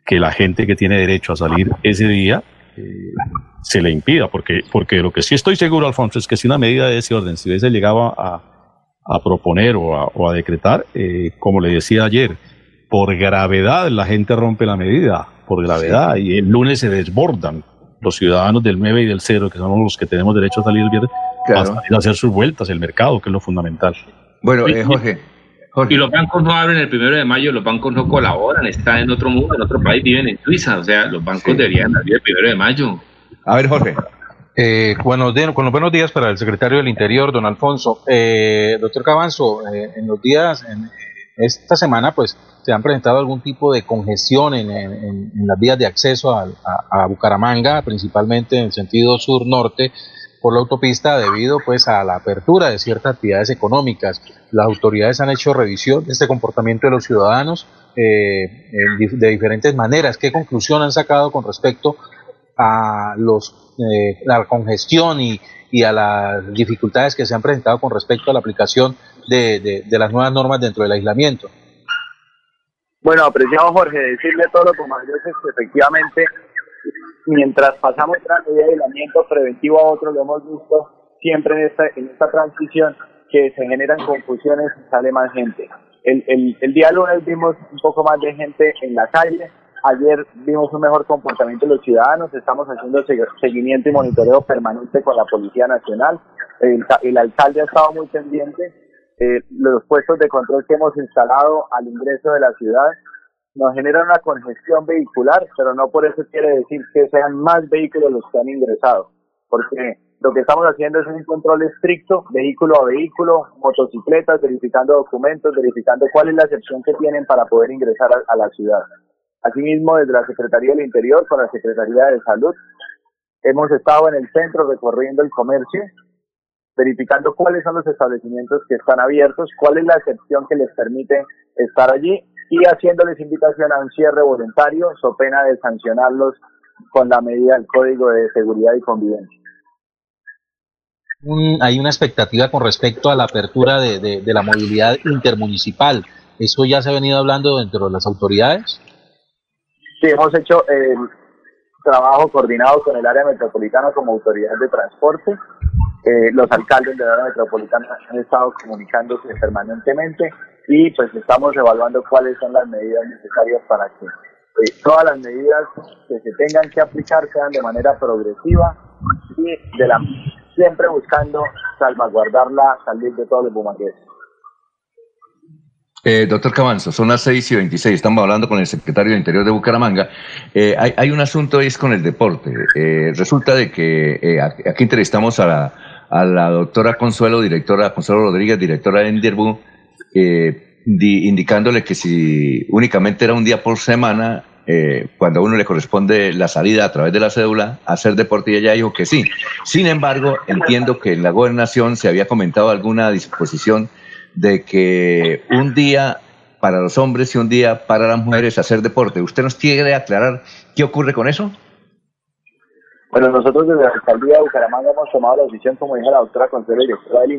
que la gente que tiene derecho a salir ese día eh, se le impida, porque, porque lo que sí estoy seguro, Alfonso, es que si una medida de ese orden si hubiese llegado a, a proponer o a, o a decretar, eh, como le decía ayer, por gravedad la gente rompe la medida, por gravedad, sí. y el lunes se desbordan los ciudadanos del 9 y del 0, que somos los que tenemos derecho a salir el viernes, claro. a salir a hacer sus vueltas, el mercado, que es lo fundamental. Bueno, eh, Jorge, Jorge. Y los bancos no abren el primero de mayo, los bancos no colaboran, están en otro mundo, en otro país, viven en Suiza, o sea, los bancos sí. deberían abrir el primero de mayo. A ver, Jorge. Eh, bueno, de, con los buenos días para el secretario del Interior, don Alfonso. Eh, doctor Cabanzo, eh, en los días, en esta semana, pues se han presentado algún tipo de congestión en, en, en las vías de acceso a, a, a, Bucaramanga, principalmente en el sentido sur-norte, por la autopista debido pues a la apertura de ciertas actividades económicas. Las autoridades han hecho revisión de este comportamiento de los ciudadanos eh, de diferentes maneras. ¿Qué conclusión han sacado con respecto a los, eh, la congestión y, y, a las dificultades que se han presentado con respecto a la aplicación de, de, las nuevas normas dentro del aislamiento? Bueno, apreciado Jorge, decirle a todos los comandantes que efectivamente mientras pasamos de una medida de aislamiento preventivo a otro, lo hemos visto siempre en esta, en esta transición que se generan confusiones y sale más gente. El, el, el día lunes vimos un poco más de gente en la calle, ayer vimos un mejor comportamiento de los ciudadanos, estamos haciendo seguimiento y monitoreo permanente con la Policía Nacional, el, el alcalde ha estado muy pendiente, eh, los puestos de control que hemos instalado al ingreso de la ciudad nos generan una congestión vehicular, pero no por eso quiere decir que sean más vehículos los que han ingresado, porque lo que estamos haciendo es un control estricto, vehículo a vehículo, motocicletas, verificando documentos, verificando cuál es la excepción que tienen para poder ingresar a, la ciudad. Asimismo, desde la Secretaría del Interior con la Secretaría de Salud, hemos estado en el centro recorriendo el comercio, verificando cuáles son los establecimientos que están abiertos, cuál es la excepción que les permite estar allí y haciéndoles invitación a un cierre voluntario, so pena de sancionarlos con la medida del Código de Seguridad y Convivencia. hay una expectativa con respecto a la apertura de, de, la movilidad intermunicipal. ¿Eso ya se ha venido hablando dentro de las autoridades? Sí, hemos hecho el trabajo coordinado con el área metropolitana como autoridad de transporte. Eh, los alcaldes de la área metropolitana han estado comunicándose permanentemente y pues estamos evaluando cuáles son las medidas necesarias para que eh, todas las medidas que se tengan que aplicar sean de manera progresiva y de la siempre buscando salvaguardar la salud de todos los bumangueses. Eh, doctor Cabanzo, son las 6 y 26, estamos hablando con el secretario de Interior de Bucaramanga. Eh, hay, hay, un asunto es con el deporte. Eh, resulta de que eh, aquí entrevistamos a la, a la doctora Consuelo, directora, Consuelo Rodríguez, directora de Enderbu, eh, indicándole que si únicamente era un día por semana, eh, cuando a uno le corresponde la salida a través de la cédula, hacer deporte y ella dijo que sí. Sin embargo, entiendo que en la gobernación se había comentado alguna disposición de que un día para los hombres y un día para las mujeres hacer deporte. ¿Usted nos quiere aclarar qué ocurre con eso? Bueno, nosotros desde la alcaldía de Bucaramanga hemos tomado la decisión, como dijo la doctora Consuelo, directora del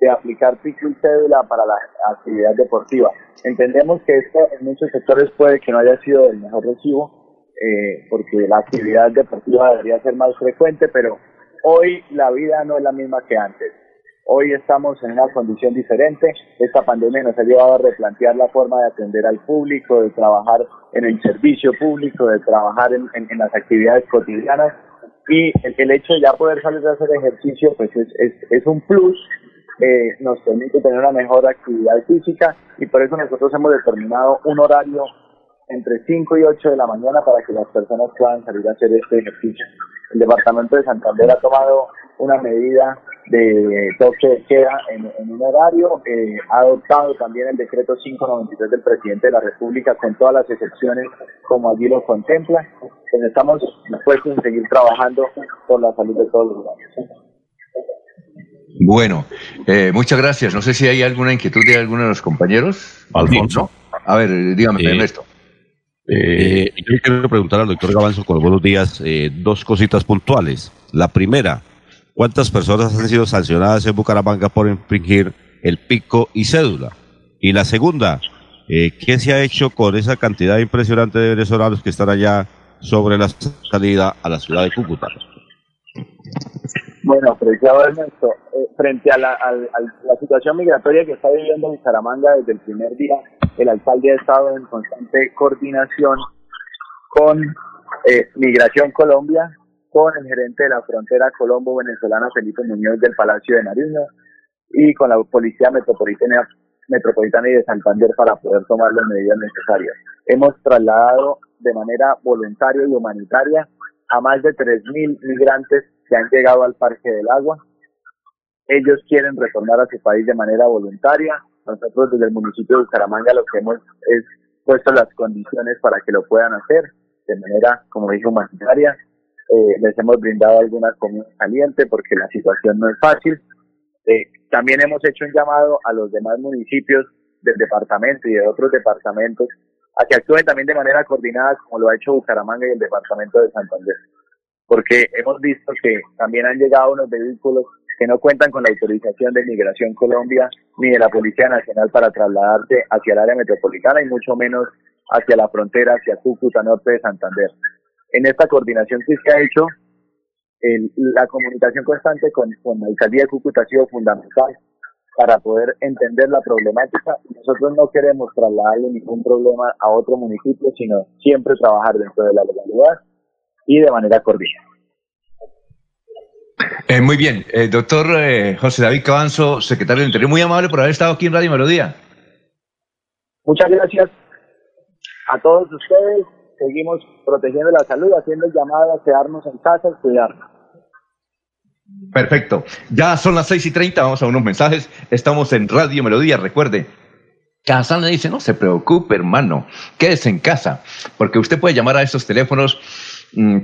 de aplicar pico y cédula para la actividad deportiva. Entendemos que esto en muchos sectores puede que no haya sido el mejor recibo, eh, porque la actividad deportiva debería ser más frecuente, pero hoy la vida no es la misma que antes. Hoy estamos en una condición diferente. Esta pandemia nos ha llevado a replantear la forma de atender al público, de trabajar en el servicio público, de trabajar en, en, las actividades cotidianas. Y el, el, hecho de ya poder salir a hacer ejercicio, pues es, es, es un plus eh, nos permite tener una mejor actividad física y por eso nosotros hemos determinado un horario entre 5 y 8 de la mañana para que las personas puedan salir a hacer este ejercicio. El Departamento de Santander ha tomado una medida de toque de queda en, un horario, eh, ha adoptado también el decreto 593 del presidente de la República con todas las excepciones como allí lo contempla. Pues estamos dispuestos a seguir trabajando por la salud de todos los ciudadanos. Bueno, eh, muchas gracias. No sé si hay alguna inquietud de alguno de los compañeros. Alfonso. A ver, dígame, eh, Ernesto. Eh, yo quiero preguntar al doctor Gavanzo con buenos días eh, dos cositas puntuales. La primera, ¿cuántas personas han sido sancionadas en Bucaramanga por infringir el pico y cédula? Y la segunda, eh, ¿qué se ha hecho con esa cantidad impresionante de venezolanos que están allá sobre la salida a la ciudad de Cúcuta? Bueno, apreciado Ernesto, eh, frente a la, situación migratoria que está viviendo Bucaramanga desde el primer día, el alcalde ha estado en constante coordinación con eh, Migración Colombia, con el gerente de la frontera colombo-venezolana Felipe Muñoz del Palacio de Nariño y con la Policía Metropolitana, Metropolitana y de Santander para poder tomar las medidas necesarias. Hemos trasladado de manera voluntaria y humanitaria a más de 3.000 migrantes que han llegado al Parque del Agua. Ellos quieren retornar a su país de manera voluntaria. Nosotros desde el municipio de Bucaramanga lo que hemos es puesto las condiciones para que lo puedan hacer de manera, como dije, humanitaria. eh, les hemos brindado alguna comida caliente porque la situación no es fácil. Eh, también hemos hecho un llamado a los demás municipios del departamento y de otros departamentos a que actúen también de manera coordinada como lo ha hecho Bucaramanga y el departamento de Santander. Porque hemos visto que también han llegado unos vehículos que no cuentan con la autorización de Migración Colombia ni de la Policía Nacional para trasladarse hacia el área metropolitana y mucho menos hacia la frontera, hacia Cúcuta, norte de Santander. En esta coordinación que se ha hecho, la comunicación constante con, con la alcaldía de Cúcuta ha sido fundamental para poder entender la problemática. Nosotros no queremos trasladarle ningún problema a otro municipio, sino siempre trabajar dentro de la legalidad y de manera coordinada. Eh, muy bien, eh, doctor eh, José David Cabanzo, secretario del Interior, muy amable por haber estado aquí en Radio Melodía. Muchas gracias a todos ustedes. Seguimos protegiendo la salud, haciendo el llamado a quedarnos en casa y cuidarnos. Perfecto. Ya son las seis y treinta, vamos a unos mensajes. Estamos en Radio Melodía, recuerde. Casán le dice, no se preocupe, hermano, quédese en casa, porque usted puede llamar a esos teléfonos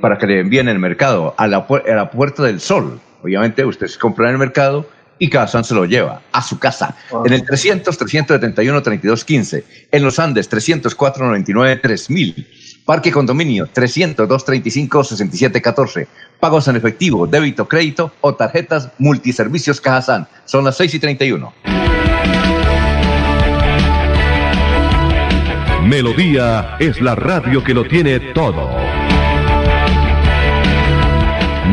para que le envíen el mercado a la, a la Puerta del Sol. Obviamente usted se compra en el mercado y Cazán se lo lleva a su casa. En el 300 371 3215, en los Andes 304 99 3000. Parque Condominio 302 35 67 14. Pagos en efectivo, débito, crédito o tarjetas multiservicios Cajazán. Son las 6 y 31. Melodía es la radio que lo tiene todo.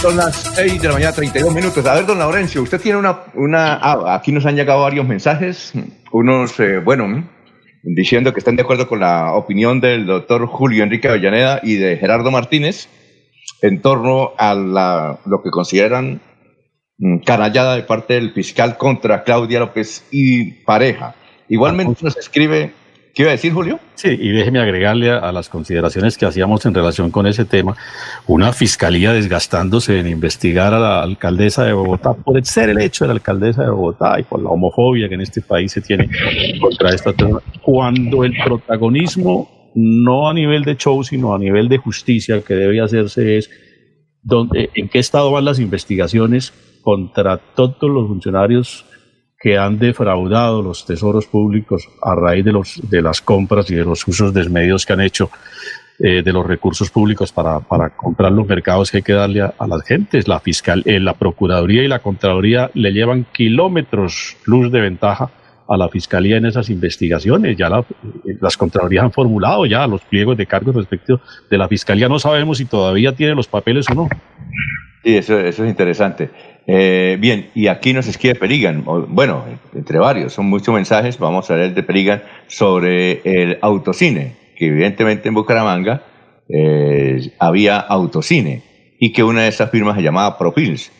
Son las 6 de la mañana, 32 minutos. A ver, don Laurencio, usted tiene una... una ah, aquí nos han llegado varios mensajes, unos, eh, bueno, diciendo que están de acuerdo con la opinión del doctor Julio Enrique Avellaneda y de Gerardo Martínez en torno a la, lo que consideran mm, canallada de parte del fiscal contra Claudia López y pareja. Igualmente nos escribe ¿Qué iba a decir, Julio? Sí, y déjeme agregarle a, las consideraciones que hacíamos en relación con ese tema, una fiscalía desgastándose en investigar a la alcaldesa de Bogotá por ser el hecho de la alcaldesa de Bogotá y por la homofobia que en este país se tiene contra esta tema, cuando el protagonismo, no a nivel de show, sino a nivel de justicia que debe hacerse es donde, en qué estado van las investigaciones contra todos los funcionarios que han defraudado los tesoros públicos a raíz de, los, de las compras y de los usos desmedidos que han hecho eh, de los recursos públicos para, para, comprar los mercados que hay que darle a, las gentes. La fiscal, eh, la Procuraduría y la Contraloría le llevan kilómetros luz de ventaja a la Fiscalía en esas investigaciones. Ya eh, las Contralorías han formulado ya los pliegos de cargos respectivos de la Fiscalía. No sabemos si todavía tiene los papeles o no. Sí, eso, eso es interesante. Eh, bien, y aquí nos escribe Perigan, bueno, entre varios, son muchos mensajes, vamos a leer de Perigan sobre el autocine, que evidentemente en Bucaramanga eh, había autocine y que una de esas firmas se llamaba Profilms.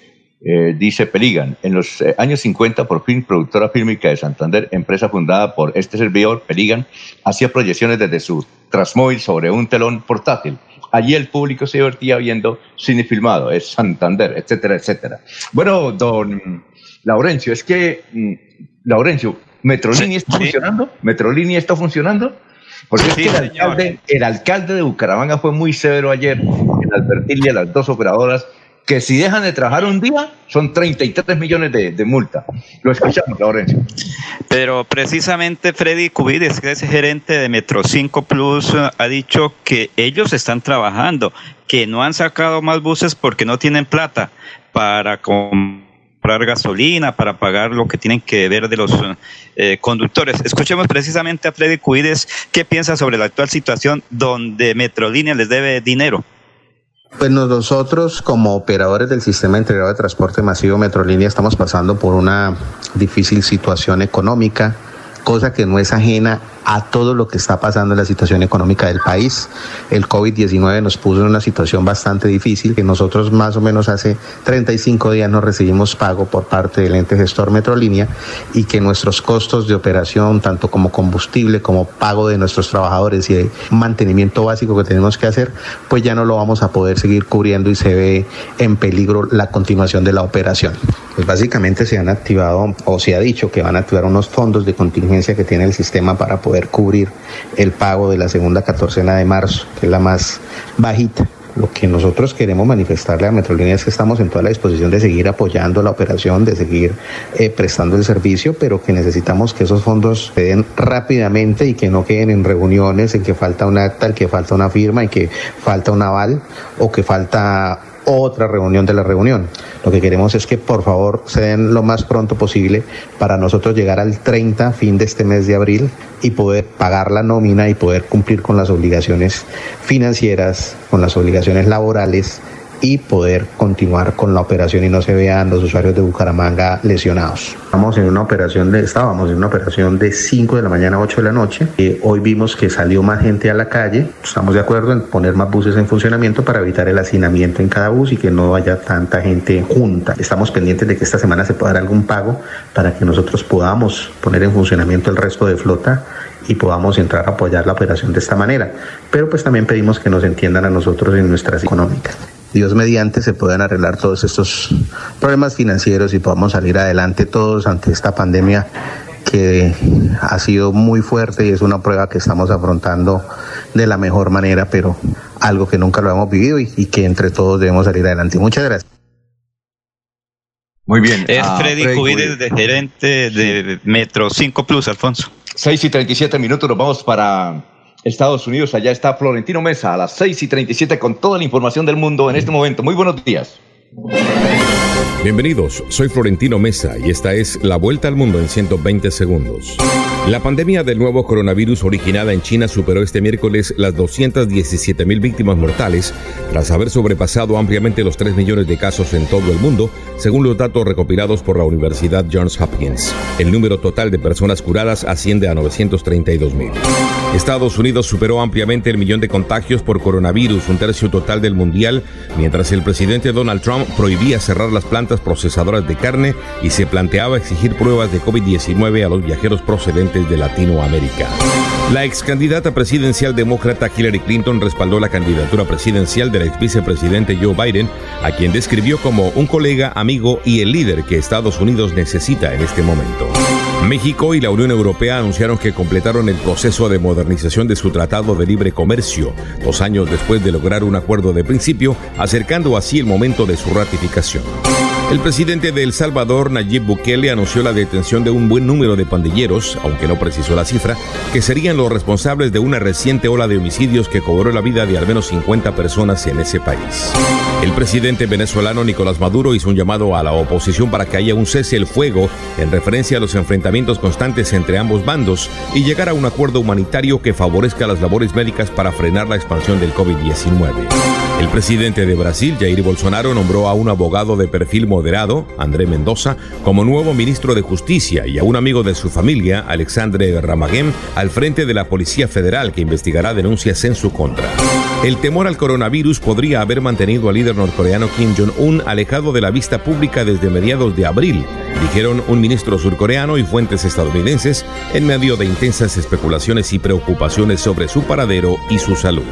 Eh, dice Perigan, en los años 50, Profilms, productora fílmica de Santander, empresa fundada por este servidor, Perigan, hacía proyecciones desde su Transmóvil sobre un telón portátil Allí el público se divertía viendo cine filmado, es Santander, etcétera, etcétera. Bueno, don Laurencio, es que mm, Laurencio, ¿Metrolínea está funcionando? ¿Metrolínea está funcionando? Porque es que el alcalde, el alcalde de Bucaramanga fue muy severo ayer en advertirle a las dos operadoras que si dejan de trabajar un día son 33 millones de, multa. Lo escuchamos, Laurencio. Pero precisamente Freddy Cubides, que es gerente de Metro 5 Plus, ha dicho que ellos están trabajando, que no han sacado más buses porque no tienen plata para comprar gasolina, para pagar lo que tienen que ver de los eh, conductores. Escuchemos precisamente a Freddy Cubides qué piensa sobre la actual situación donde Metrolínea les debe dinero. Pues nosotros como operadores del sistema integrado de transporte masivo Metrolínea estamos pasando por una difícil situación económica, cosa que no es ajena a todo lo que está pasando en la situación económica del país. El COVID-19 nos puso en una situación bastante difícil, que nosotros más o menos hace 35 días no recibimos pago por parte del ente gestor Metrolínea y que nuestros costos de operación, tanto como combustible, como pago de nuestros trabajadores y mantenimiento básico que tenemos que hacer, pues ya no lo vamos a poder seguir cubriendo y se ve en peligro la continuación de la operación. Pues básicamente se han activado o se ha dicho que van a activar unos fondos de contingencia que tiene el sistema para poder cubrir el pago de la segunda catorcena de marzo, que es la más bajita. Lo que nosotros queremos manifestarle a Metrolínea es que estamos en toda la disposición de seguir apoyando la operación, de seguir eh, prestando el servicio, pero que necesitamos que esos fondos se den rápidamente y que no queden en reuniones en que falta un acta, en que falta una firma, en que falta un aval o que falta otra reunión de la reunión. Lo que queremos es que por favor se den lo más pronto posible para nosotros llegar al 30 fin de este mes de abril y poder pagar la nómina y poder cumplir con las obligaciones financieras, con las obligaciones laborales y poder continuar con la operación y no se vean los usuarios de Bucaramanga lesionados. Estamos en una operación de, estábamos en una operación de 5 de la mañana a 8 de la noche. Eh, hoy vimos que salió más gente a la calle. Estamos de acuerdo en poner más buses en funcionamiento para evitar el hacinamiento en cada bus y que no haya tanta gente junta. Estamos pendientes de que esta semana se pueda dar algún pago para que nosotros podamos poner en funcionamiento el resto de flota y podamos entrar a apoyar la operación de esta manera. Pero pues también pedimos que nos entiendan a nosotros en nuestras económicas. Dios mediante se puedan arreglar todos estos problemas financieros y podamos salir adelante todos ante esta pandemia que ha sido muy fuerte y es una prueba que estamos afrontando de la mejor manera, pero algo que nunca lo hemos vivido y, que entre todos debemos salir adelante. Muchas gracias. Muy bien. Es Freddy, Cubides, de gerente de Metro 5 Plus, Alfonso. 6 y 37 minutos, nos vamos para Estados Unidos. Allá está Florentino Mesa a las 6 y 37 con toda la información del mundo en este momento. Muy buenos días. Bienvenidos, soy Florentino Mesa y esta es La Vuelta al Mundo en 120 segundos. La pandemia del nuevo coronavirus originada en China superó este miércoles las 217 mil víctimas mortales tras haber sobrepasado ampliamente los 3 millones de casos en todo el mundo, según los datos recopilados por la Universidad Johns Hopkins. El número total de personas curadas asciende a 932 mil. Estados Unidos superó ampliamente el millón de contagios por coronavirus, un tercio total del mundial, mientras el presidente Donald Trump prohibía cerrar las plantas procesadoras de carne y se planteaba exigir pruebas de COVID-19 a los viajeros procedentes de Latinoamérica. La ex candidata presidencial demócrata Hillary Clinton respaldó la candidatura presidencial del ex vicepresidente Joe Biden, a quien describió como un colega, amigo y el líder que Estados Unidos necesita en este momento. México y la Unión Europea anunciaron que completaron el proceso de modernización de su Tratado de Libre Comercio, dos años después de lograr un acuerdo de principio, acercando así el momento de su ratificación. El presidente de El Salvador, Nayib Bukele, anunció la detención de un buen número de pandilleros, aunque no precisó la cifra, que serían los responsables de una reciente ola de homicidios que cobró la vida de al menos 50 personas en ese país. El presidente venezolano Nicolás Maduro hizo un llamado a la oposición para que haya un cese el fuego en referencia a los enfrentamientos constantes entre ambos bandos y llegar a un acuerdo humanitario que favorezca las labores médicas para frenar la expansión del COVID-19. El presidente de Brasil, Jair Bolsonaro, nombró a un abogado de perfil moderado, André Mendoza, como nuevo ministro de Justicia y a un amigo de su familia, Alexandre Ramagem, al frente de la Policía Federal que investigará denuncias en su contra. El temor al coronavirus podría haber mantenido al líder norcoreano Kim Jong-un alejado de la vista pública desde mediados de abril, dijeron un ministro surcoreano y fuentes estadounidenses en medio de intensas especulaciones y preocupaciones sobre su paradero y su salud.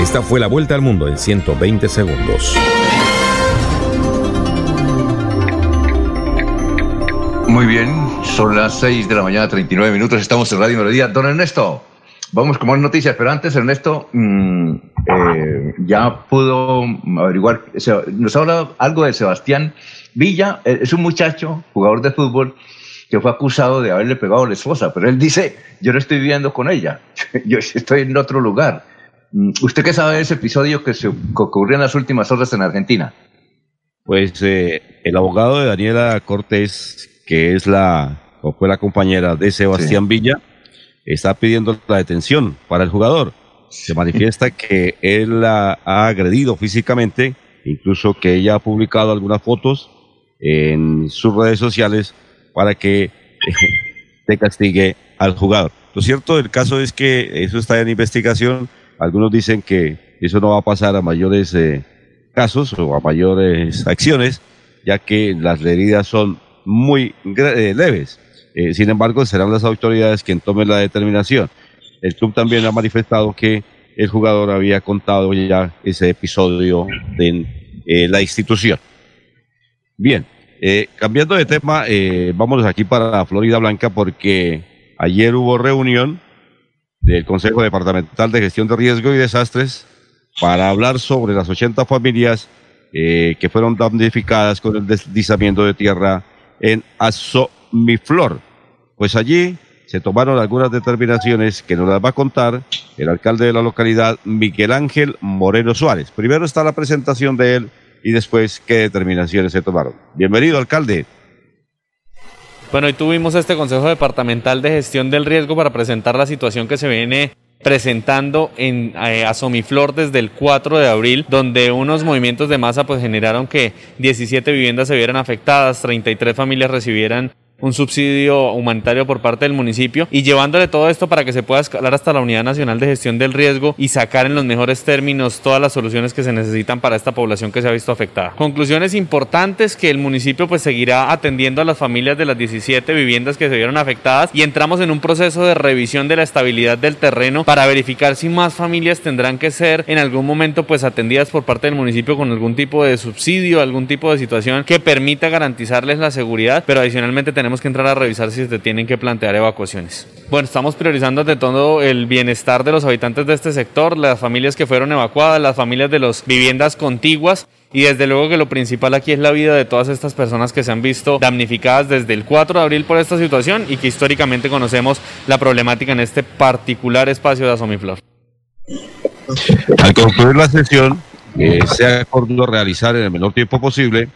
Esta fue la vuelta al mundo en 120 segundos. Muy bien, son las 6 de la mañana, 39 minutos, estamos en Radio Melodía. Don Ernesto, vamos con más noticias, pero antes, Ernesto, mm, eh, ya pudo averiguar, nos ha hablado algo de Sebastián Villa, eh, es un muchacho, jugador de fútbol, que fue acusado de haberle pegado a la esposa, pero él dice, yo no estoy viviendo con ella, yo estoy en otro lugar. Mm, ¿Usted qué sabe de ese episodio que, se, ocurrió en las últimas horas en Argentina? Pues eh, el abogado de Daniela Cortés, que es la, o fue la compañera de Sebastián Villa, está pidiendo la detención para el jugador. Se manifiesta que él la ha agredido físicamente, incluso que ella ha publicado algunas fotos en sus redes sociales para que se castigue al jugador. Lo cierto del caso es que eso está en investigación. Algunos dicen que eso no va a pasar a mayores eh, casos o a mayores acciones, ya que las heridas son muy eh, leves. Eh, sin embargo, serán las autoridades quien tomen la determinación. El club también ha manifestado que el jugador había contado ya ese episodio en eh, la institución. Bien, cambiando de tema, vámonos aquí para Florida Blanca porque ayer hubo reunión del Consejo Departamental de Gestión de Riesgo y Desastres para hablar sobre las 80 familias que fueron damnificadas con el deslizamiento de tierra en Asomiflor. Pues allí se tomaron algunas determinaciones que nos las va a contar el alcalde de la localidad, Miguel Ángel Moreno Suárez. Primero está la presentación de él y después qué determinaciones se tomaron. Bienvenido, alcalde. Bueno, hoy tuvimos este Consejo Departamental de Gestión del Riesgo para presentar la situación que se viene presentando en eh, Asomiflor desde el 4 de abril, donde unos movimientos de masa pues generaron que 17 viviendas se vieran afectadas, 33 familias recibieran un subsidio humanitario por parte del municipio y llevándole todo esto para que se pueda escalar hasta la Unidad Nacional de Gestión del Riesgo y sacar en los mejores términos todas las soluciones que se necesitan para esta población que se ha visto afectada. Conclusiones importantes que el municipio pues seguirá atendiendo a las familias de las 17 viviendas que se vieron afectadas y entramos en un proceso de revisión de la estabilidad del terreno para verificar si más familias tendrán que ser en algún momento pues atendidas por parte del municipio con algún tipo de subsidio, algún tipo de situación que permita garantizarles la seguridad, pero adicionalmente tenemos tenemos que entrar a revisar si se tienen que plantear evacuaciones. Bueno, estamos priorizando de todo el bienestar de los habitantes de este sector, las familias que fueron evacuadas, las familias de las viviendas contiguas y desde luego que lo principal aquí es la vida de todas estas personas que se han visto damnificadas desde el 4 de abril por esta situación y que históricamente conocemos la problemática en este particular espacio de Asomiflor. Al concluir la sesión, eh, se ha acordado realizar en el menor tiempo posible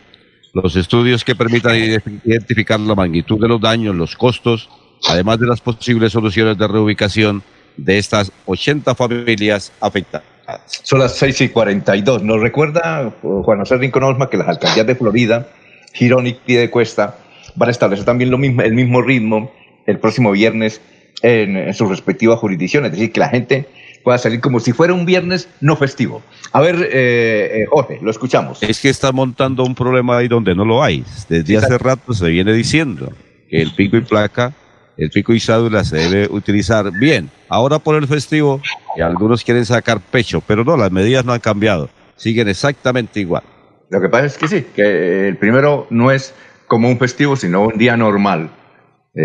los estudios que permitan identificar la magnitud de los daños, los costos, además de las posibles soluciones de reubicación de estas 80 familias afectadas. Son las 6 y 42. Nos recuerda Juan José Rincón Osma que las alcaldías de Florida, Girón y Piedecuesta van a establecer también lo mismo, el mismo ritmo el próximo viernes en, en sus respectivas jurisdicciones. Es decir, que la gente pueda salir como si fuera un viernes no festivo. A ver, eh, eh, Jorge, lo escuchamos. Es que está montando un problema ahí donde no lo hay. Desde hace rato se viene diciendo que el pico y placa, el pico y cédula se debe utilizar bien. Ahora por el festivo, y algunos quieren sacar pecho, pero no, las medidas no han cambiado. Siguen exactamente igual. Lo que pasa es que sí, que el primero no es como un festivo, sino un día normal.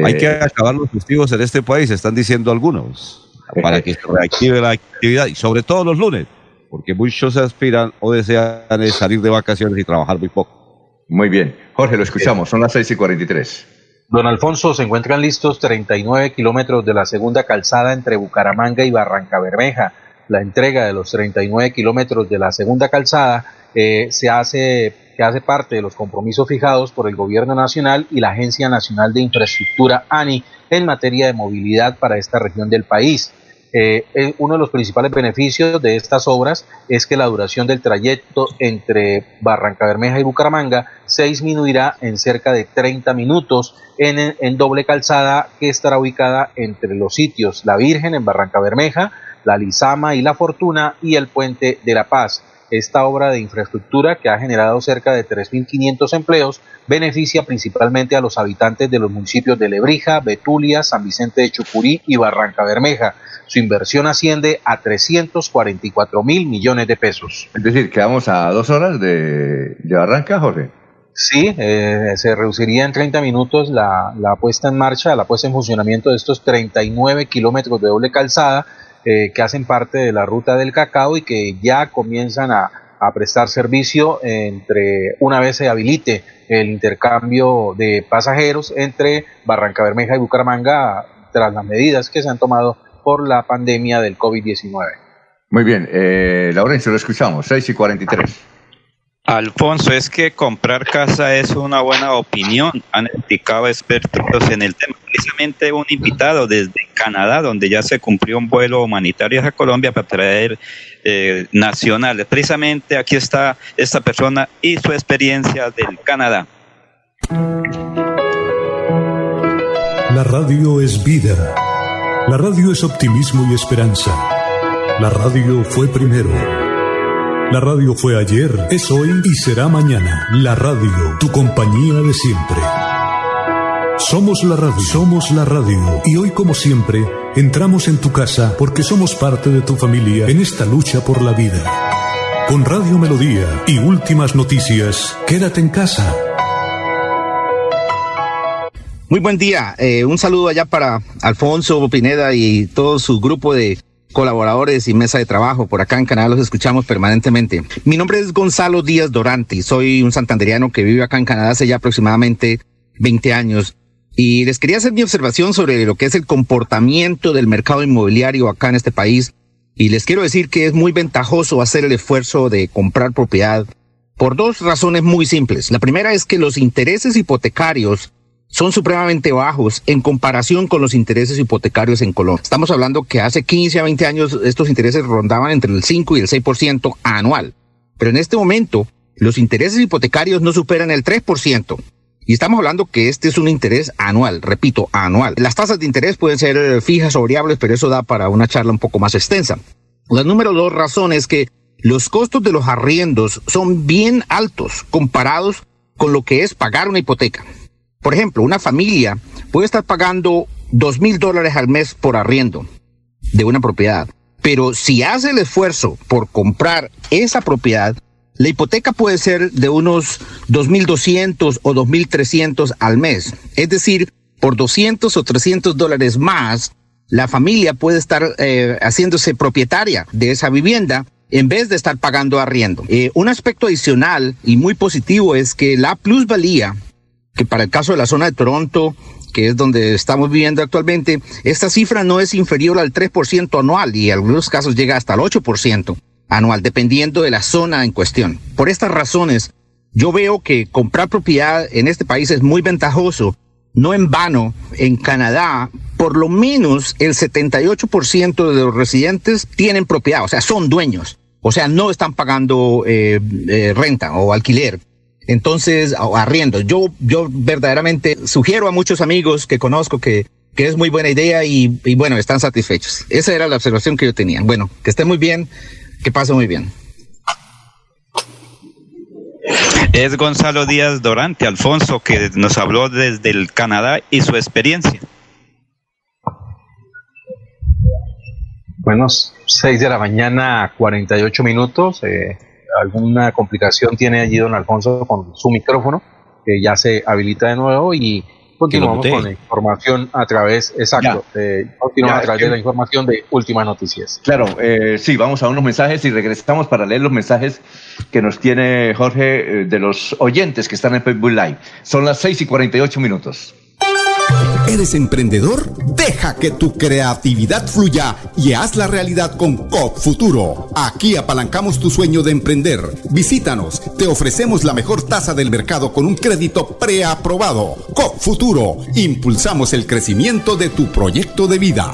Hay que eh, acabar los festivos en este país, están diciendo algunos para que se reactive la actividad y sobre todo los lunes, porque muchos aspiran o desean salir de vacaciones y trabajar muy poco. Muy bien. Jorge, lo escuchamos, son las 6 y 43. Don Alfonso, se encuentran listos 39 kilómetros de la segunda calzada entre Bucaramanga y Barranca Bermeja. La entrega de los 39 kilómetros de la segunda calzada eh, se hace, que hace parte de los compromisos fijados por el Gobierno Nacional y la Agencia Nacional de Infraestructura ANI en materia de movilidad para esta región del país. Eh, eh, uno de los principales beneficios de estas obras es que la duración del trayecto entre Barranca Bermeja y Bucaramanga se disminuirá en cerca de 30 minutos en, en doble calzada que estará ubicada entre los sitios La Virgen en Barranca Bermeja, La Lizama y La Fortuna y el Puente de la Paz. Esta obra de infraestructura, que ha generado cerca de 3.500 empleos, beneficia principalmente a los habitantes de los municipios de Lebrija, Betulia, San Vicente de Chucurí y Barranca Bermeja. Su inversión asciende a 344 mil millones de pesos. Es decir, quedamos a dos horas de, de Barranca, Jorge. Sí, eh, se reduciría en 30 minutos la, la, puesta en marcha, la puesta en funcionamiento de estos 39 kilómetros de doble calzada eh, que hacen parte de la ruta del cacao y que ya comienzan a, prestar servicio entre una vez se habilite el intercambio de pasajeros entre Barranca Bermeja y Bucaramanga tras las medidas que se han tomado por la pandemia del COVID-19. Muy bien, eh, Laurencio, lo escuchamos, 6 y 43. Alfonso, es que comprar casa es una buena opinión, han explicado expertos en el tema. Precisamente un invitado desde Canadá, donde ya se cumplió un vuelo humanitario a Colombia para traer eh, nacionales. Precisamente aquí está esta persona y su experiencia del Canadá. La radio es vida. La radio es optimismo y esperanza. La radio fue primero. La radio fue ayer, es hoy y será mañana. La radio, tu compañía de siempre. Somos la radio, somos la radio. Y hoy como siempre, entramos en tu casa porque somos parte de tu familia en esta lucha por la vida. Con Radio Melodía y últimas noticias, quédate en casa. Muy buen día. Eh, un saludo allá para Alfonso Pineda y todo su grupo de colaboradores y mesa de trabajo. Por acá en Canadá los escuchamos permanentemente. Mi nombre es Gonzalo Díaz Dorante y soy un santanderiano que vive acá en Canadá hace ya aproximadamente 20 años. Y les quería hacer mi observación sobre lo que es el comportamiento del mercado inmobiliario acá en este país. Y les quiero decir que es muy ventajoso hacer el esfuerzo de comprar propiedad por dos razones muy simples. La primera es que los intereses hipotecarios son supremamente bajos en comparación con los intereses hipotecarios en Colombia. Estamos hablando que hace 15 a 20 años estos intereses rondaban entre el 5 y el 6% anual. Pero en este momento los intereses hipotecarios no superan el 3%. Y estamos hablando que este es un interés anual, repito, anual. Las tasas de interés pueden ser fijas o variables, pero eso da para una charla un poco más extensa. La número dos razón es que los costos de los arriendos son bien altos comparados con lo que es pagar una hipoteca. Por ejemplo, una familia puede estar pagando dos mil dólares al mes por arriendo de una propiedad, pero si hace el esfuerzo por comprar esa propiedad, la hipoteca puede ser de unos 2.200 o 2.300 al mes. Es decir, por 200 o 300 dólares más, la familia puede estar eh, haciéndose propietaria de esa vivienda en vez de estar pagando arriendo. Eh, un aspecto adicional y muy positivo es que la plusvalía que para el caso de la zona de Toronto, que es donde estamos viviendo actualmente, esta cifra no es inferior al 3% anual y en algunos casos llega hasta el 8% anual, dependiendo de la zona en cuestión. Por estas razones, yo veo que comprar propiedad en este país es muy ventajoso. No en vano, en Canadá, por lo menos el 78% de los residentes tienen propiedad, o sea, son dueños, o sea, no están pagando eh, eh, renta o alquiler. Entonces, arriendo. Yo, yo verdaderamente sugiero a muchos amigos que conozco que, que es muy buena idea y, y, bueno, están satisfechos. Esa era la observación que yo tenía. Bueno, que esté muy bien, que pase muy bien. Es Gonzalo Díaz Dorante, Alfonso, que nos habló desde el Canadá y su experiencia. Buenos, 6 de la mañana, 48 minutos. Eh, alguna complicación tiene allí don Alfonso con su micrófono, que ya se habilita de nuevo y continuamos con la información a través, exacto, eh, continuamos a través de la información de Últimas Noticias. Claro, eh, sí, vamos a unos mensajes y regresamos para leer los mensajes que nos tiene Jorge eh, de los oyentes que están en Facebook Live. Son las 6 y 48 minutos. ¿Eres emprendedor? Deja que tu creatividad fluya y haz la realidad con COP Futuro. Aquí apalancamos tu sueño de emprender. Visítanos, te ofrecemos la mejor tasa del mercado con un crédito preaprobado. COP Futuro, impulsamos el crecimiento de tu proyecto de vida.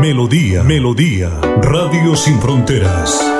Melodía, Melodía, Radio Sin Fronteras.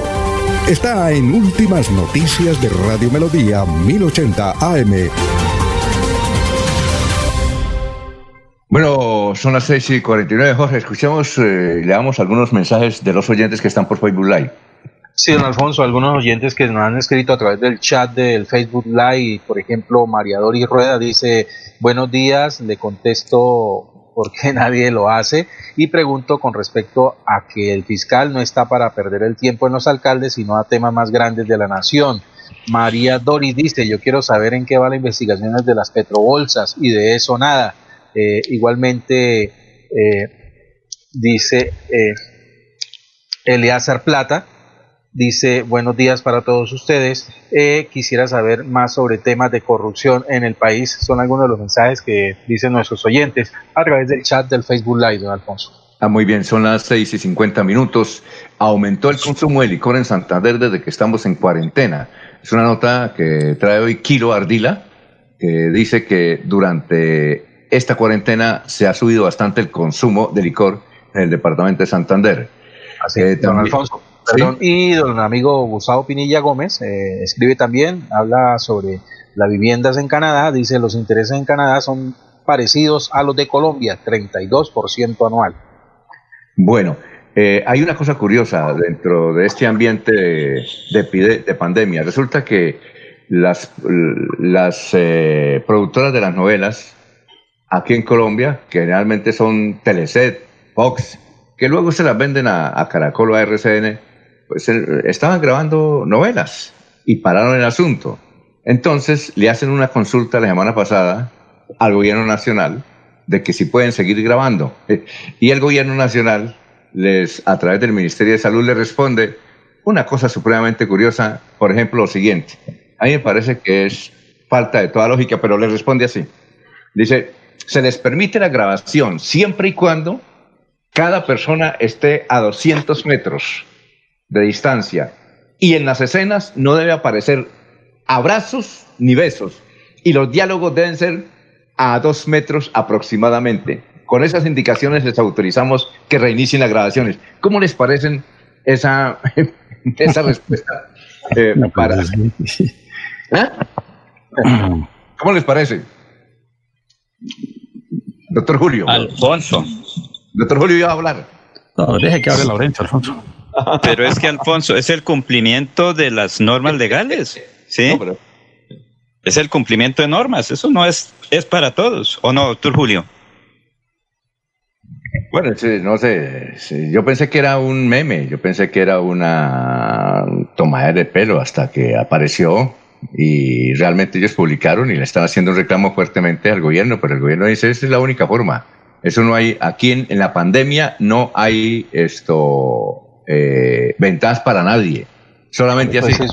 Está en Últimas Noticias de Radio Melodía 1080 AM. Bueno, son las 6 y 49, Jorge. Escuchemos, eh, leamos algunos mensajes de los oyentes que están por Facebook Live. Sí, don Alfonso, algunos oyentes que nos han escrito a través del chat del Facebook Live, por ejemplo, María Dori Rueda dice, buenos días, le contesto por qué nadie lo hace y pregunto con respecto a que el fiscal no está para perder el tiempo en los alcaldes, sino a temas más grandes de la nación. María Dori dice, yo quiero saber en qué va la investigación de las petrobolsas y de eso nada. Eh, igualmente eh, dice eh, Eleazar Plata, dice buenos días para todos ustedes. Eh, quisiera saber más sobre temas de corrupción en el país. Son algunos de los mensajes que dicen nuestros oyentes a través del chat del Facebook Live, don Alfonso. Ah, muy bien, son las 6 y 50 minutos. Aumentó el consumo de licor en Santander desde que estamos en cuarentena. Es una nota que trae hoy Kilo Ardila, que dice que durante esta cuarentena se ha subido bastante el consumo de licor en el departamento de Santander. Así es, don Alfonso. Perdón, y don amigo Gustavo Pinilla Gómez eh, escribe también, habla sobre las viviendas en Canadá, dice los intereses en Canadá son parecidos a los de Colombia, 32% anual. Bueno, eh, hay una cosa curiosa dentro de este ambiente de, de, de pandemia. Resulta que las, las eh, productoras de las novelas aquí en Colombia, que generalmente son Teleset, Fox, que luego se las venden a, a Caracol o a RCN, pues estaban grabando novelas y pararon el asunto. Entonces le hacen una consulta la semana pasada al gobierno nacional de que si pueden seguir grabando. Y el gobierno nacional les, a través del Ministerio de Salud, le responde una cosa supremamente curiosa, por ejemplo, lo siguiente. A mí me parece que es falta de toda lógica, pero le responde así. Dice, se les permite la grabación siempre y cuando cada persona esté a 200 metros de distancia. Y en las escenas no debe aparecer abrazos ni besos. Y los diálogos deben ser a dos metros aproximadamente. Con esas indicaciones les autorizamos que reinicien las grabaciones. ¿Cómo les parecen esa, esa respuesta? Eh, para... ¿Eh? ¿Cómo les parece? Doctor Julio. Alfonso. Doctor Julio iba a hablar. No, deje que hable Laurencio, Alfonso. Pero es que, Alfonso, es el cumplimiento de las normas legales. ¿Sí? Es el cumplimiento de normas. Eso no es, es para todos. ¿O no, doctor Julio? Bueno, no sé, yo pensé que era un meme, yo pensé que era una tomadera de pelo hasta que apareció y realmente ellos publicaron y le están haciendo un reclamo fuertemente al gobierno, pero el gobierno dice, esa es la única forma. Eso no hay, aquí en, en la pandemia no hay esto, eh, ventajas para nadie, solamente Pues así. es,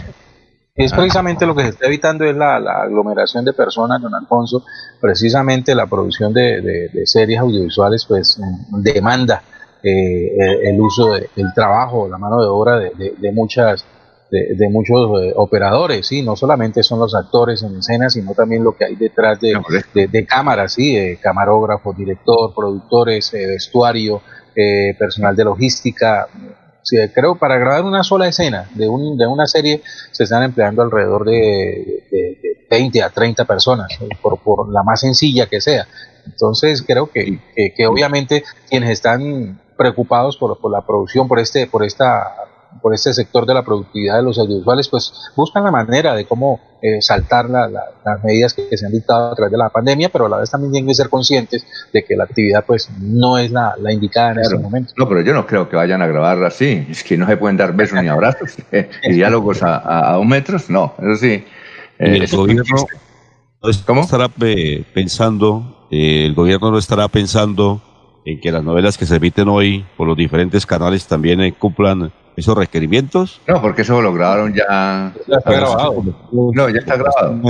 es precisamente lo que se está evitando es la, la aglomeración de personas, don Alfonso, precisamente la producción de, de- de series audiovisuales pues mm, demanda eh, el, uso de- del trabajo, la mano de obra de, de- de muchas de, de muchos eh, operadores, sí, no solamente son los actores en escena, sino también lo que hay detrás de, de, de cámaras, sí, eh, camarógrafo, director, productores, eh, vestuario, eh, personal de logística, Sí, creo para grabar una sola escena de, un, de una serie se están empleando alrededor de, de- de 20 a 30 personas, por, por la más sencilla que sea. Entonces creo que, que, que obviamente quienes están preocupados por, por la producción, por este, por esta por este sector de la productividad de los audiovisuales, pues buscan la manera de cómo eh, saltar la- la- las medidas que, que se han dictado a través de la pandemia, pero a la vez también tienen que ser conscientes de que la actividad pues no es la, la indicada en este momento. No, pero yo no creo que vayan a grabar así. Es que no se pueden dar besos ni abrazos. y diálogos a, a, a dos metros, no. Eso sí. el eh, gobierno no estará eh, pensando, eh, el gobierno no estará pensando en que las novelas que se emiten hoy por los diferentes canales también eh, cumplan esos requerimientos. No, porque eso lo grabaron ya. Ya está grabado. No, ya está grabado.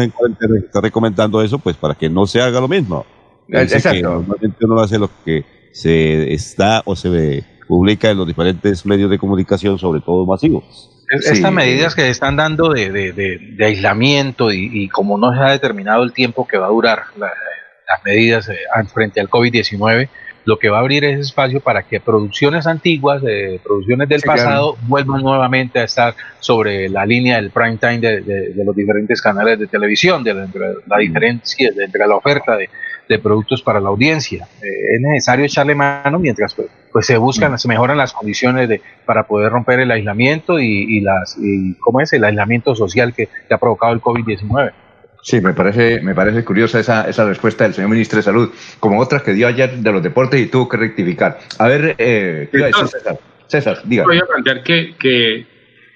Está recomendando eso, pues para que no se haga lo mismo. Eh, Dice exacto. que normalmente uno hace lo que se está o se ve- publica en los diferentes medios de comunicación, sobre todo masivos. Es- Estas medidas que se están dando de, de- de- de aislamiento y, y como no se ha determinado el tiempo que va a durar la- las medidas eh, frente al COVID-19, lo que va a abrir es espacio para que producciones antiguas, eh, producciones del pasado, vuelvan nuevamente a estar sobre la línea del prime time de, los diferentes canales de televisión, de la, diferencia entre la oferta de, productos para la audiencia. Eh, es necesario echarle mano mientras pues, pues se buscan, se mejoran las condiciones de, para poder romper el aislamiento y, las y cómo es el aislamiento social que, que ha provocado el COVID-19. Sí, me parece, me parece curiosa esa, esa respuesta del señor ministro de Salud, como otras que dio ayer de los deportes y tuvo que rectificar. A ver, eh, César? César, diga. Voy a plantear que, que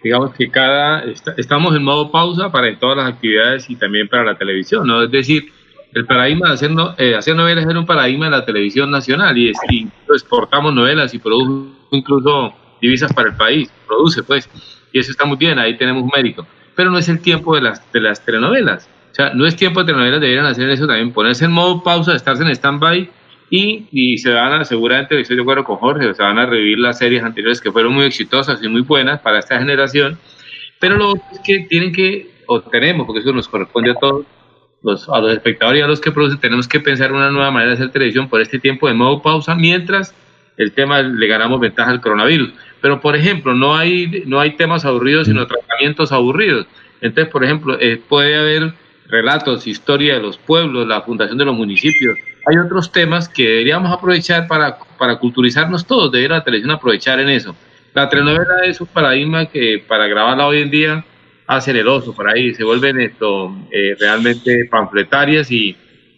digamos que cada estamos en modo pausa para todas las actividades y también para la televisión, ¿no? Es decir, el paradigma de hacer, eh, hacer novelas era un paradigma de la televisión nacional y, es, y exportamos novelas y produce incluso divisas para el país, produce pues, y eso está muy bien, ahí tenemos un mérito, pero no es el tiempo de las, de las telenovelas o sea, no es tiempo de telenovelas, deberían hacer eso también, ponerse en modo pausa, estarse en stand-by y, se van a, seguramente, estoy de acuerdo con Jorge, se van a revivir las series anteriores que fueron muy exitosas y muy buenas para esta generación, pero lo es que tienen que, o tenemos, porque eso nos corresponde a todos, los, a los espectadores y a los que producen, tenemos que pensar una nueva manera de hacer televisión por este tiempo de modo pausa, mientras el tema le ganamos ventaja al coronavirus. Pero, por ejemplo, no hay, no hay temas aburridos, sino tratamientos aburridos. Entonces, por ejemplo, eh, puede haber relatos, historia de los pueblos, la fundación de los municipios. Hay otros temas que deberíamos aprovechar para, para culturizarnos todos, debería la televisión aprovechar en eso. La telenovela es un paradigma que para grabarla hoy en día hacen el oso por ahí, se vuelven esto eh, realmente panfletarias y,